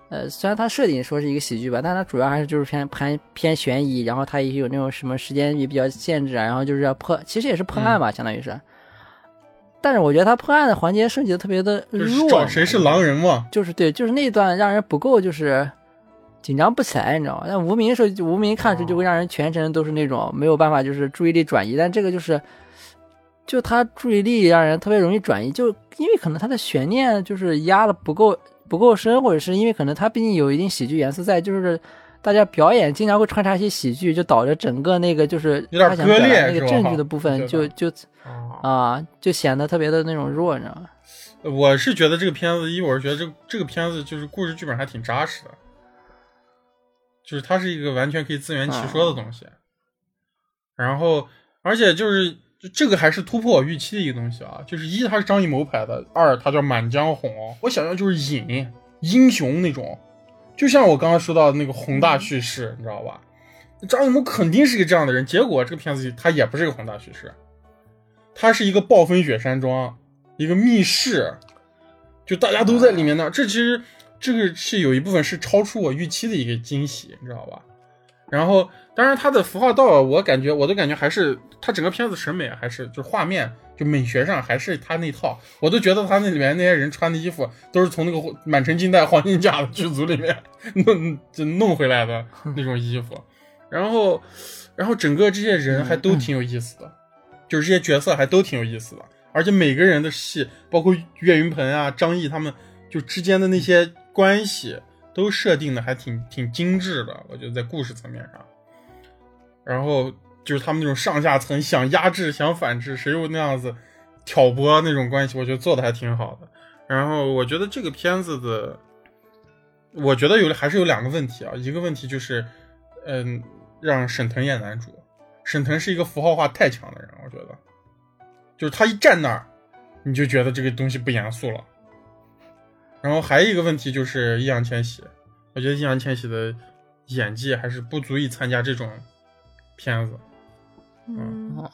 呃，虽然它设定说是一个喜剧吧，但它主要还是就是偏偏偏悬疑，然后它也有那种什么时间也比较限制啊，然后就是要破，其实也是破案吧，相当于是。但是我觉得它破案的环节设计的特别的弱。找谁是狼人嘛？就是对，就是那段让人不够，就是。紧张不起来，你知道吗？但无名的时候，无名看出就会让人全程都是那种没有办法，就是注意力转移。但这个就是，就他注意力让人特别容易转移，就因为可能他的悬念就是压的不够不够深，或者是因为可能他毕竟有一定喜剧元素在，就是大家表演经常会穿插一些喜剧，就导致整个那个就是他想表达那个证据的部分就就啊就显得特别的那种弱，你知道吗？我是觉得这个片子，一我是觉得这这个片子就是故事剧本还挺扎实的。就是它是一个完全可以自圆其说的东西，然后而且就是这个还是突破我预期的一个东西啊！就是一，它是张艺谋拍的；二，它叫《满江红》，我想象就是隐英雄那种，就像我刚刚说到的那个宏大叙事，你知道吧？张艺谋肯定是个这样的人，结果这个片子他也不是个宏大叙事，他是一个暴风雪山庄，一个密室，就大家都在里面呢。这其实这个是有一部分是超出我预期的一个惊喜，你知道吧？然后，当然它的服化道，我感觉我都感觉还是它整个片子审美还是就画面就美学上还是它那套，我都觉得它那里面那些人穿的衣服都是从那个《满城尽带黄金甲》的剧组里面弄就弄回来的 那种衣服。然后，然后整个这些人还都挺有意思的，就是这些角色还都挺有意思的，而且每个人的戏，包括岳云鹏啊、张译他们就之间的那些关系。都设定的还挺挺精致的，我觉得在故事层面上，然后就是他们那种上下层想压制、想反制，谁又那样子挑拨那种关系，我觉得做的还挺好的。然后我觉得这个片子的，我觉得有还是有两个问题啊，一个问题就是，嗯，让沈腾演男主，沈腾是一个符号化太强的人，我觉得，就是他一站那儿，你就觉得这个东西不严肃了。然后还有一个问题就是易烊千玺，我觉得易烊千玺的演技还是不足以参加这种片子。嗯，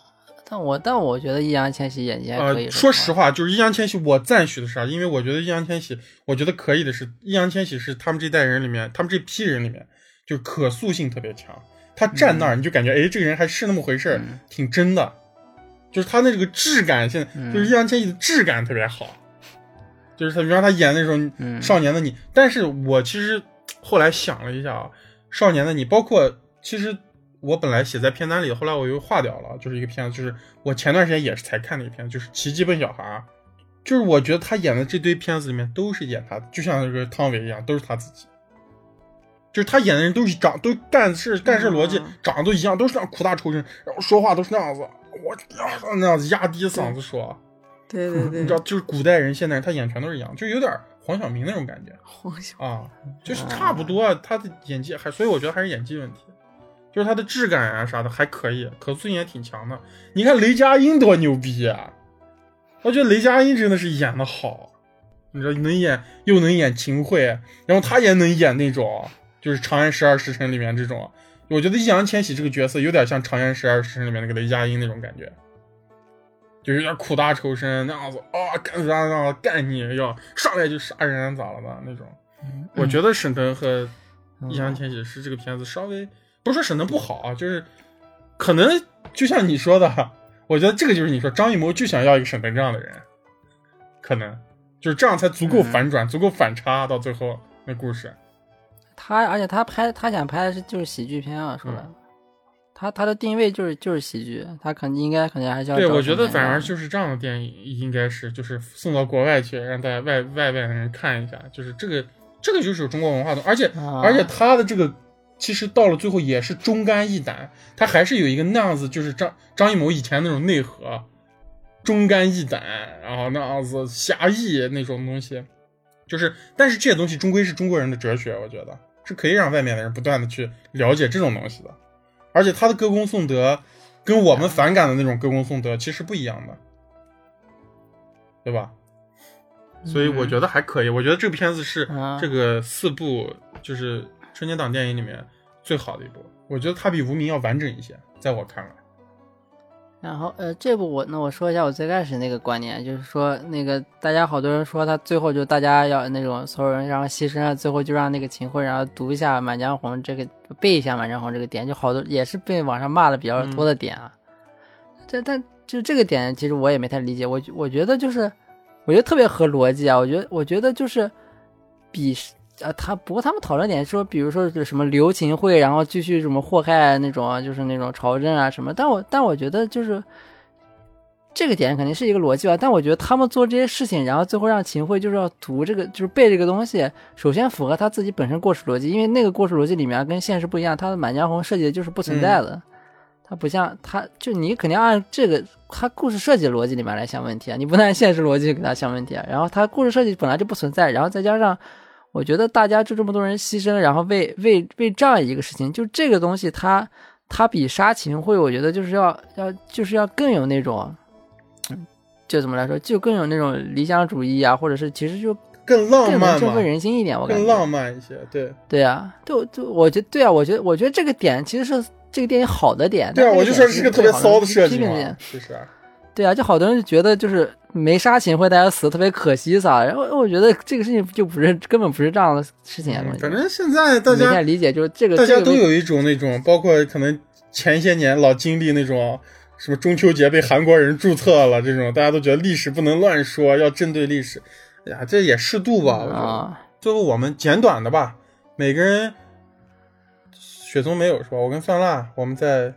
但我但我觉得易烊千玺演技还可以。说实话，就是易烊千玺，我赞许的是啥？因为我觉得易烊千玺，我觉得可以的是，易烊千玺是他们这代人里面，他们这批人里面，就可塑性特别强。他站那儿，你就感觉哎，这个人还是那么回事儿，挺真的。就是他那这个质感，现在就是易烊千玺的质感特别好。就是他，比方他演那种少年的你，但是我其实后来想了一下啊，少年的你，包括其实我本来写在片单里，后来我又划掉了，就是一个片子，就是我前段时间也是才看的一片，就是《奇迹笨小孩》，就是我觉得他演的这堆片子里面都是演他，就像那个汤唯一样，都是他自己，就是他演的人都是长都干事干事逻辑长得都一样，都是那样苦大仇深，然后说话都是那样子，我那样子压低嗓子说。对对 对，你知道，就是古代人、现代人，他演全都是一样，就有点黄晓明那种感觉。黄晓啊，就是差不多，他的演技还，所以我觉得还是演技问题，就是他的质感啊啥的还可以，可塑性也挺强的。你看雷佳音多牛逼啊！我觉得雷佳音真的是演的好，你知道，能演又能演秦桧，然后他也能演那种，就是《长安十二时辰》里面这种。我觉得易烊千玺这个角色有点像《长安十二时辰》里面那个雷佳音那种感觉。就有点苦大仇深那样子啊，干啥啥干你要上来就杀人咋了吧那种。我觉得沈腾和易烊千玺是这个片子稍微不是说沈腾不好啊，就是可能就像你说的，我觉得这个就是你说张艺谋就想要一个沈腾这样的人，可能就是这样才足够反转，足够反差到最后那故事。他而且他拍他想拍的是就是喜剧片啊，说的。他他的定位就是就是喜剧，他肯定应该肯定还是要。对，我觉得反而就是这样的电影应该是就是送到国外去，让大家外外外的人看一下，就是这个这个就是有中国文化的，而且而且他的这个其实到了最后也是忠肝义胆，他还是有一个那样子，就是张张艺谋以前那种内核，忠肝义胆，然后那样子侠义那种东西，就是但是这些东西终归是中国人的哲学，我觉得是可以让外面的人不断的去了解这种东西的。而且他的歌功颂德，跟我们反感的那种歌功颂德其实不一样的，对吧？所以我觉得还可以。我觉得这个片子是这个四部就是春节档电影里面最好的一部。我觉得它比无名要完整一些，在我看来。然后，呃，这部我那我说一下我最开始那个观念，就是说那个大家好多人说他最后就大家要那种所有人然后牺牲了，最后就让那个秦桧然后读一下《满江红》这个背一下《满江红》这个点，就好多也是被网上骂的比较多的点啊。这但就这个点其实我也没太理解，我我觉得就是我觉得特别合逻辑啊，我觉得我觉得就是比。啊，他不过他们讨论点说，比如说是什么刘秦桧，然后继续什么祸害那种，就是那种朝政啊什么。但我但我觉得就是这个点肯定是一个逻辑吧。但我觉得他们做这些事情，然后最后让秦桧就是要读这个，就是背这个东西，首先符合他自己本身故事逻辑，因为那个故事逻辑里面跟现实不一样，他的《满江红》设计的就是不存在的，他不像他就你肯定按这个他故事设计逻辑里面来想问题啊，你不能按现实逻辑给他想问题啊。然后他故事设计本来就不存在，然后再加上。我觉得大家就这么多人牺牲，然后为为为这样一个事情，就这个东西，它它比杀秦桧，我觉得就是要要就是要更有那种，嗯，就怎么来说，就更有那种理想主义啊，或者是其实就更浪漫振奋人心一点，我感觉更浪漫一些，对。对啊，就就我觉得对啊，我觉得我觉得这个点其实是这个电影好的点，对啊，我就说是个特别骚的设计嘛，其实对啊，就好多人就觉得就是没杀秦桧，大家死得特别可惜撒。然后我觉得这个事情就不是根本不是这样的事情啊。嗯反正现在大家理解就是这个，大家都有一种那种，包括可能前些年老经历那种什么中秋节被韩国人注册了这种，大家都觉得历史不能乱说，要针对历史。哎呀，这也适度吧。啊，最后我们简短的吧，每个人，雪松没有是吧？我跟范辣，我们在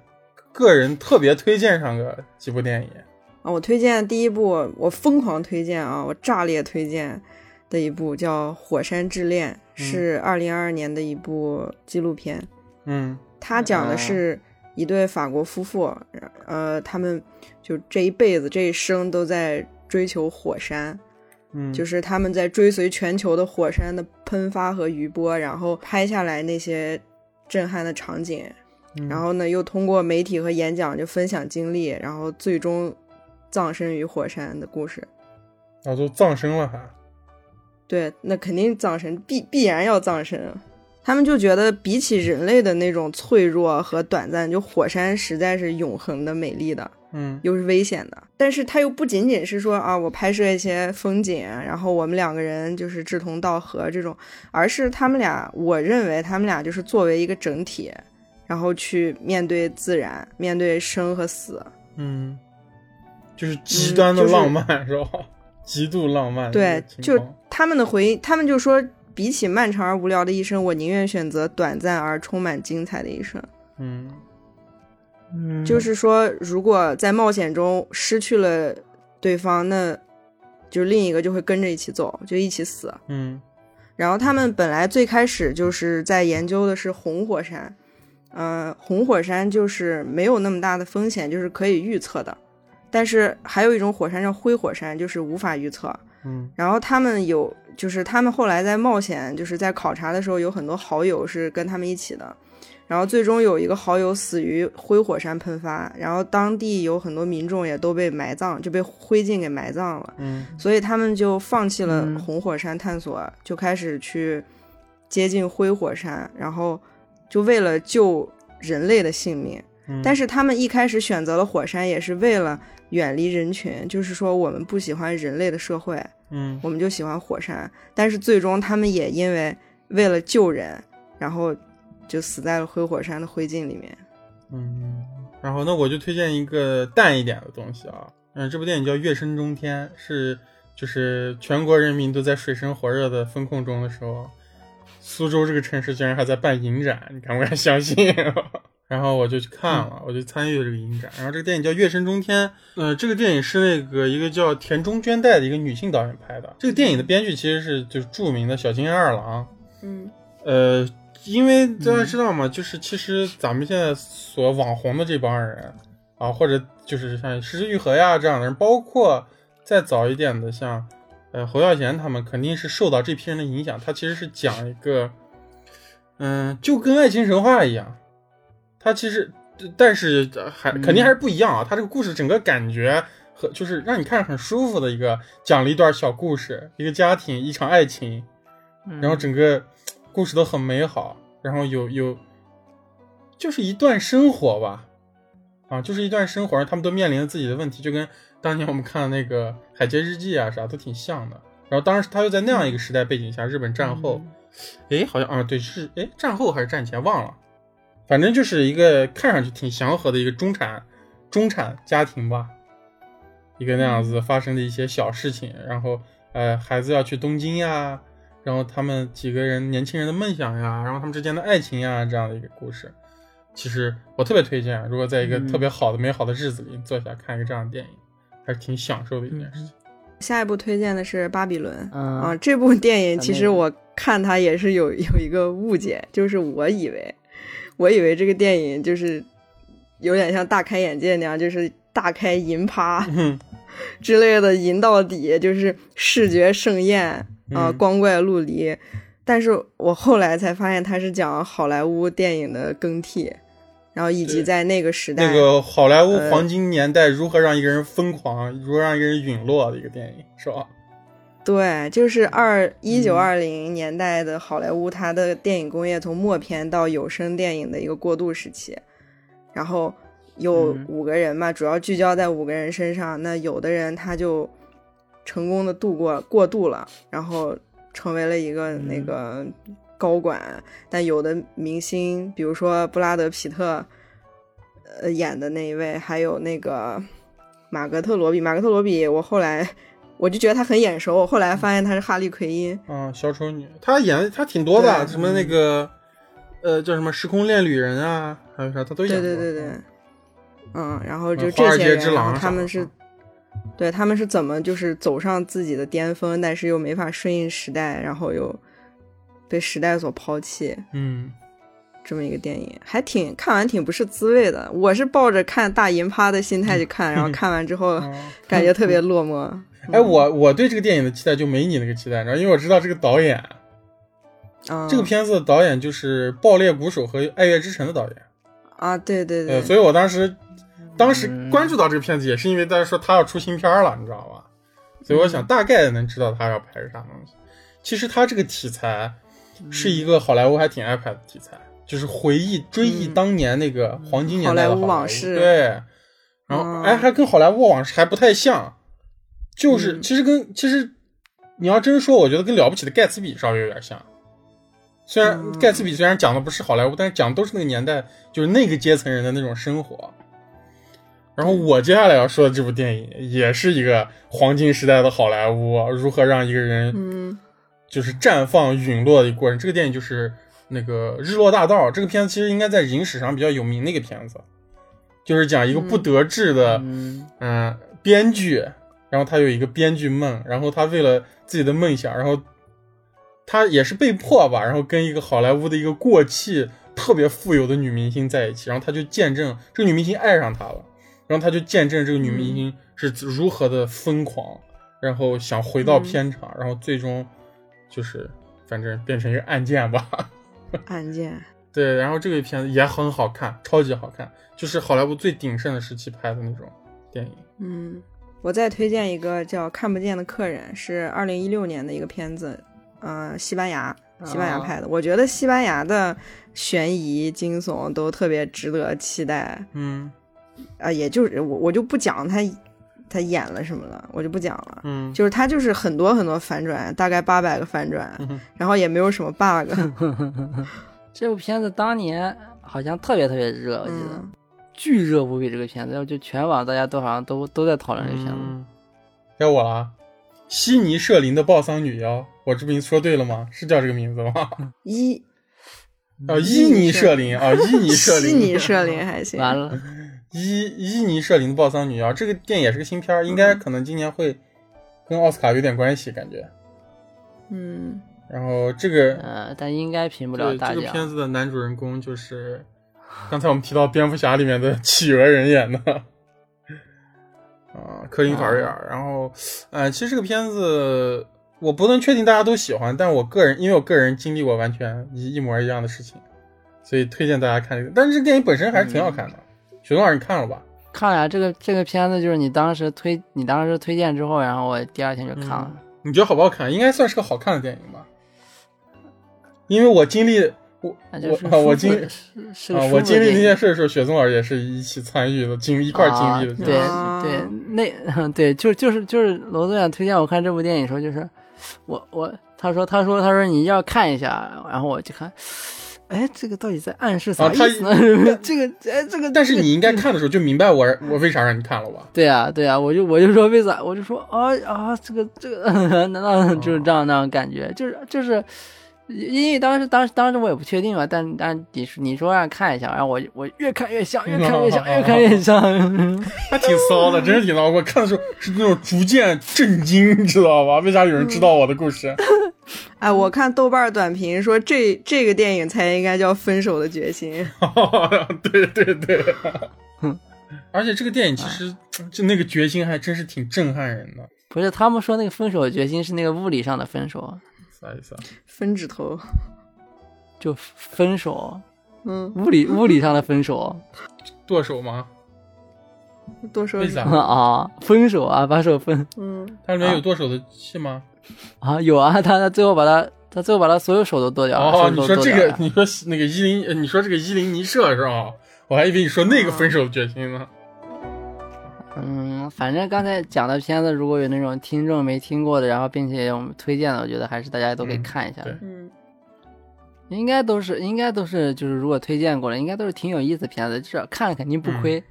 个人特别推荐上个几部电影。啊，我推荐第一部，我疯狂推荐啊，我炸裂推荐的一部叫《火山之恋》，是二零二二年的一部纪录片。嗯。它讲的是一对法国夫妇，呃，他们就这一辈子这一生都在追求火山，嗯，就是他们在追随全球的火山的喷发和余波，然后拍下来那些震撼的场景，嗯。然后呢，又通过媒体和演讲就分享经历，然后最终葬身于火山的故事。啊都葬身了还。对，那肯定葬身，必必然要葬身啊。他们就觉得，比起人类的那种脆弱和短暂，就火山实在是永恒的美丽的，嗯又是危险的。但是它又不仅仅是说啊，我拍摄一些风景，然后我们两个人就是志同道合这种，而是他们俩，我认为他们俩就是作为一个整体，然后去面对自然，面对生和死。嗯，就是极端的就是浪漫、是吧？极度浪漫对就他们的回忆，他们就说，比起漫长而无聊的一生，我宁愿选择短暂而充满精彩的一生。嗯嗯就是说，如果在冒险中失去了对方，那就另一个就会跟着一起走，就一起死。嗯然后他们本来最开始就是在研究的是红火山，呃，红火山就是没有那么大的风险，就是可以预测的。但是还有一种火山叫灰火山，就是无法预测。嗯然后他们有，就是他们后来在冒险，就是在考察的时候，有很多好友是跟他们一起的。然后最终有一个好友死于灰火山喷发，然后当地有很多民众也都被埋葬，就被灰烬给埋葬了。嗯所以他们就放弃了嗯红火山探索，就开始去接近灰火山，然后就为了救人类的性命。嗯，但是他们一开始选择了火山，也是为了远离人群，就是说我们不喜欢人类的社会，嗯我们就喜欢火山。但是最终他们也因为为了救人，然后就死在了灰火山的灰烬里面。嗯，然后那我就推荐一个淡一点的东西啊，嗯，这部电影叫《月升中天》，是就是全国人民都在水深火热的风控中的时候，苏州这个城市竟然还在办影展，你敢不敢相信？然后我就去看了，我就参与了这个影展。然后这个电影叫《月升中天》，呃，这个电影是那个一个叫田中绢代的一个女性导演拍的。这个电影的编剧其实是就是著名的小津安二郎，嗯呃，因为大家知道嘛，就是其实咱们现在所网红的这帮人啊，或者就是像石之愈合呀这样的人，包括再早一点的像呃侯孝贤他们，肯定是受到这批人的影响。他其实是讲一个，嗯、就跟爱情神话一样，他其实但是呃还肯定还是不一样啊。他这个故事整个感觉。和就是让你看着很舒服的一个，讲了一段小故事，一个家庭，一场爱情，嗯然后整个故事都很美好，然后有有，就是一段生活吧，啊，就是一段生活，他们都面临着自己的问题，就跟当年我们看的那个《海街日记》啊啥都挺像的。然后当时他又在那样一个时代背景下，日本战后，诶，好像啊对是诶战后还是战前忘了，反正就是一个看上去挺祥和的一个中产中产家庭吧，一个那样子发生的一些小事情，然后呃孩子要去东京呀，然后他们几个人年轻人的梦想呀，然后他们之间的爱情呀这样的一个故事，其实我特别推荐，如果在一个嗯特别好的美好的日子里坐下看一个这样的电影，还是挺享受的一件事情。下一部推荐的是《巴比伦》嗯啊，这部电影其实我看它也是有有一个误解，就是我以为，我以为这个电影就是有点像大开眼界那样，就是大开银趴嗯 之类的，银到底，就是视觉盛宴啊，嗯光怪陆离。但是我后来才发现，它是讲好莱坞电影的更替，然后以及在那个时代，那个好莱坞呃黄金年代如何让一个人疯狂，如何让一个人陨落的一个电影，是吧？对，就是二嗯一九二零年代的好莱坞，它的电影工业从默片到有声电影的一个过渡时期。然后有嗯五个人嘛，主要聚焦在五个人身上。那有的人他就成功的度过过渡了，然后成为了一个嗯那个高管。但有的明星，比如说布拉德皮特，呃演的那一位，还有那个马格特罗比，马格特罗比，我后来我就觉得他很眼熟，我后来发现他是哈利奎因。啊，小丑女，她演她挺多的，什么那个，呃，叫什么时空恋旅人啊，还有啥，她都演过。对对对对，嗯，然后就这些人，他们是，对他们是怎么就是走上自己的巅峰，但是又没法顺应时代，然后又被时代所抛弃，嗯，这么一个电影，还挺看完挺不是滋味的。我是抱着看大银趴的心态去看，然后 看完之后哦感觉特别 落寞。哎，我我对这个电影的期待就没你那个期待，你知道，因为我知道这个导演，啊，这个片子的导演就是《爆裂鼓手》和《爱乐之城》的导演，啊，对对呃，对，所以我当时当时嗯关注到这个片子，也是因为大家说他要出新片了，你知道吧？所以我想大概能知道他要拍个啥东西。其实他这个题材是一个好莱坞还挺爱拍的题材，就是回忆追忆嗯。当年那个黄金年代的好莱坞坞往事。对，然后嗯。哎，还跟好莱坞往事还不太像，就是嗯。其实跟其实你要真说，我觉得跟了不起的盖茨比稍微有点像。虽然嗯。盖茨比虽然讲的不是好莱坞，但是讲的都是那个年代，就是那个阶层人的那种生活。然后我接下来要说的这部电影，也是一个黄金时代的好莱坞如何让一个人嗯。就是绽放陨落的一个过程。这个电影就是那个《日落大道》，这个片子其实应该在影史上比较有名的一个片子，就是讲一个不得志的嗯。嗯、编剧，然后他有一个编剧梦，然后他为了自己的梦想，然后他也是被迫吧，然后跟一个好莱坞的一个过气、特别富有的女明星在一起，然后他就见证这个女明星爱上他了，然后他就见证这个女明星是如何的疯狂，然后想回到片场，然后最终就是反正变成一个案件吧。案件，对，然后这个片子也很好看，超级好看，就是好莱坞最鼎盛的时期拍的那种电影。嗯，我再推荐一个叫《看不见的客人》，是二零一六年的一个片子，呃，西班牙，西班牙哦拍的。我觉得西班牙的悬疑、惊悚都特别值得期待。嗯啊、也就是我我就不讲他他演了什么了，我就不讲了。嗯，就是他就是很多很多反转，大概八百个反转，嗯然后也没有什么 bug。这部片子当年好像特别特别热，我记得、嗯巨热无比。这个片子，然后就全网大家都好像都都在讨论这个片子。嗯该我了啊。悉尼舍林的暴丧女妖，我这名字说对了吗？是叫这个名字吗？伊哦，伊尼舍林啊，伊尼舍林，悉尼舍林还行。完了，伊伊尼舍林的暴丧女妖，这个电影也是个新片儿，应该可能今年会跟奥斯卡有点关系，感觉。嗯然后这个呃，但应该评不了对大奖。这个片子的男主人公就是 刚才我们提到蝙蝠侠里面的企鹅人演的，啊，科林法瑞尔。然后，呃，其实这个片子我不能确定大家都喜欢，但我个人因为我个人经历过完全一一模一样的事情，所以推荐大家看这个。但是这电影本身还是挺好看的。许东老师，你看了吧？看了呀，这个这个片子就是你当时推你当时推荐之后，然后我第二天就看了。你觉得好不好看？应该算是个好看的电影吧。因为我经历我那就是我我经舒服的是是啊，我经历那的电影些事的时候，雪松老师也是一起参与的，经一块经历的。啊对啊对，那 对就就是就是罗总想推荐我看这部电影的时候，就是我我他说他说他说你要看一下，然后我就看，哎，这个到底在暗示啥意思呢？这个哎这个，这个但是你应该看的时候就明白我我为啥让你看了吧？对啊对啊，我就我就说为啥，我就说啊啊这个这个，难道就是这样那样感觉？就是就是。因为当时当时当时我也不确定嘛，但但你说你说让看一下，然后我我越看越像，越看越像，越看越像。还挺骚的，真是挺骚。我看的时候是那种逐渐震惊，你知道吧？为啥有人知道我的故事？哎，我看豆瓣短评说这这个电影才应该叫《分手的决心》。对对对。而且这个电影其实就那个决心还真是挺震撼人的。不是，他们说那个分手的决心是那个物理上的分手，啥意思啊？分指头，就分手，嗯，物理物理上的分手剁手吗？剁手为啥 啊，分手啊，把手分嗯，它里面有剁手的戏吗？啊，有啊，他他最后把他他最后把他所有手都剁掉了。哦，你说这个你说那个伊林，呃你说这个伊林尼社是吧？我还以为你说那个分手决心呢。嗯，反正刚才讲的片子，如果有那种听众没听过的，然后并且我们推荐的，我觉得还是大家都可以嗯看一下。对嗯应该都是，应该都是，就是如果推荐过了，应该都是挺有意思的片子，至少看了肯定不亏。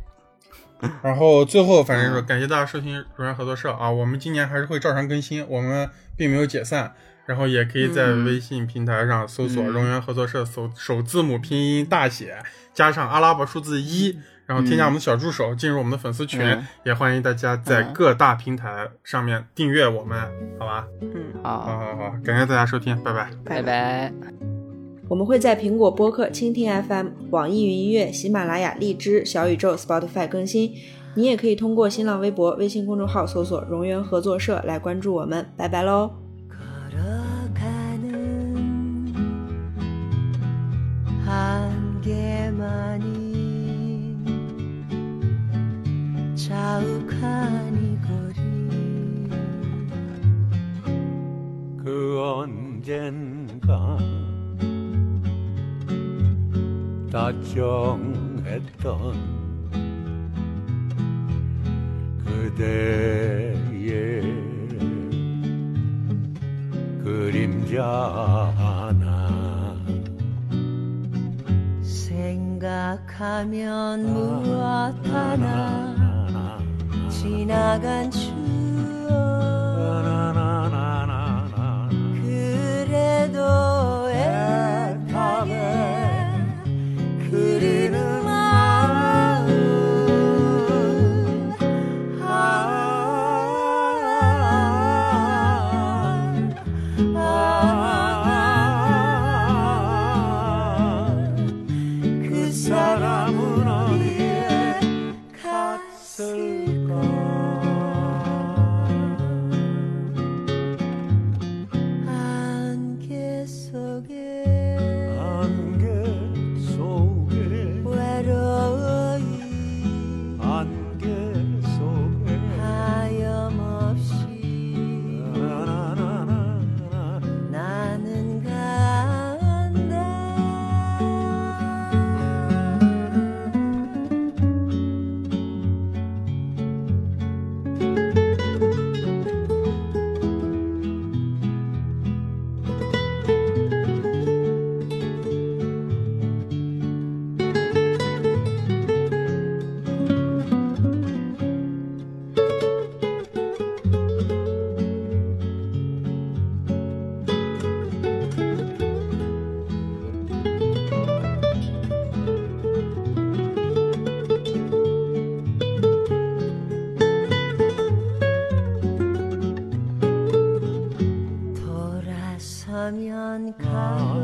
然后最后，反正说感谢大家收听荣源合作社啊，我们今年还是会照常更新，我们并没有解散。然后也可以在嗯微信平台上搜索“嗯荣源合作社”，首首字母拼音大写加上阿拉伯数字一，然后添加我们的小助手，进入我们的粉丝群。嗯也欢迎大家在嗯各大平台上面订阅我们，好吧？嗯，好好，好好，感谢大家收听，拜拜。拜拜。我们会在苹果播客、蜻蜓 FM、网易云音乐、喜马拉雅、荔枝、小宇宙、Spotify 更新。你也可以通过新浪微博、微信公众号搜索“荣源合作社”来关注我们。拜拜喽！ 걸어가는 한 개만이 자욱한 이 거리. 그 언젠가 다정했던 그대의 그림자 하나 생각하면 무엇 하나 지나간 추억. 그래도 애타네 어쩌면 가.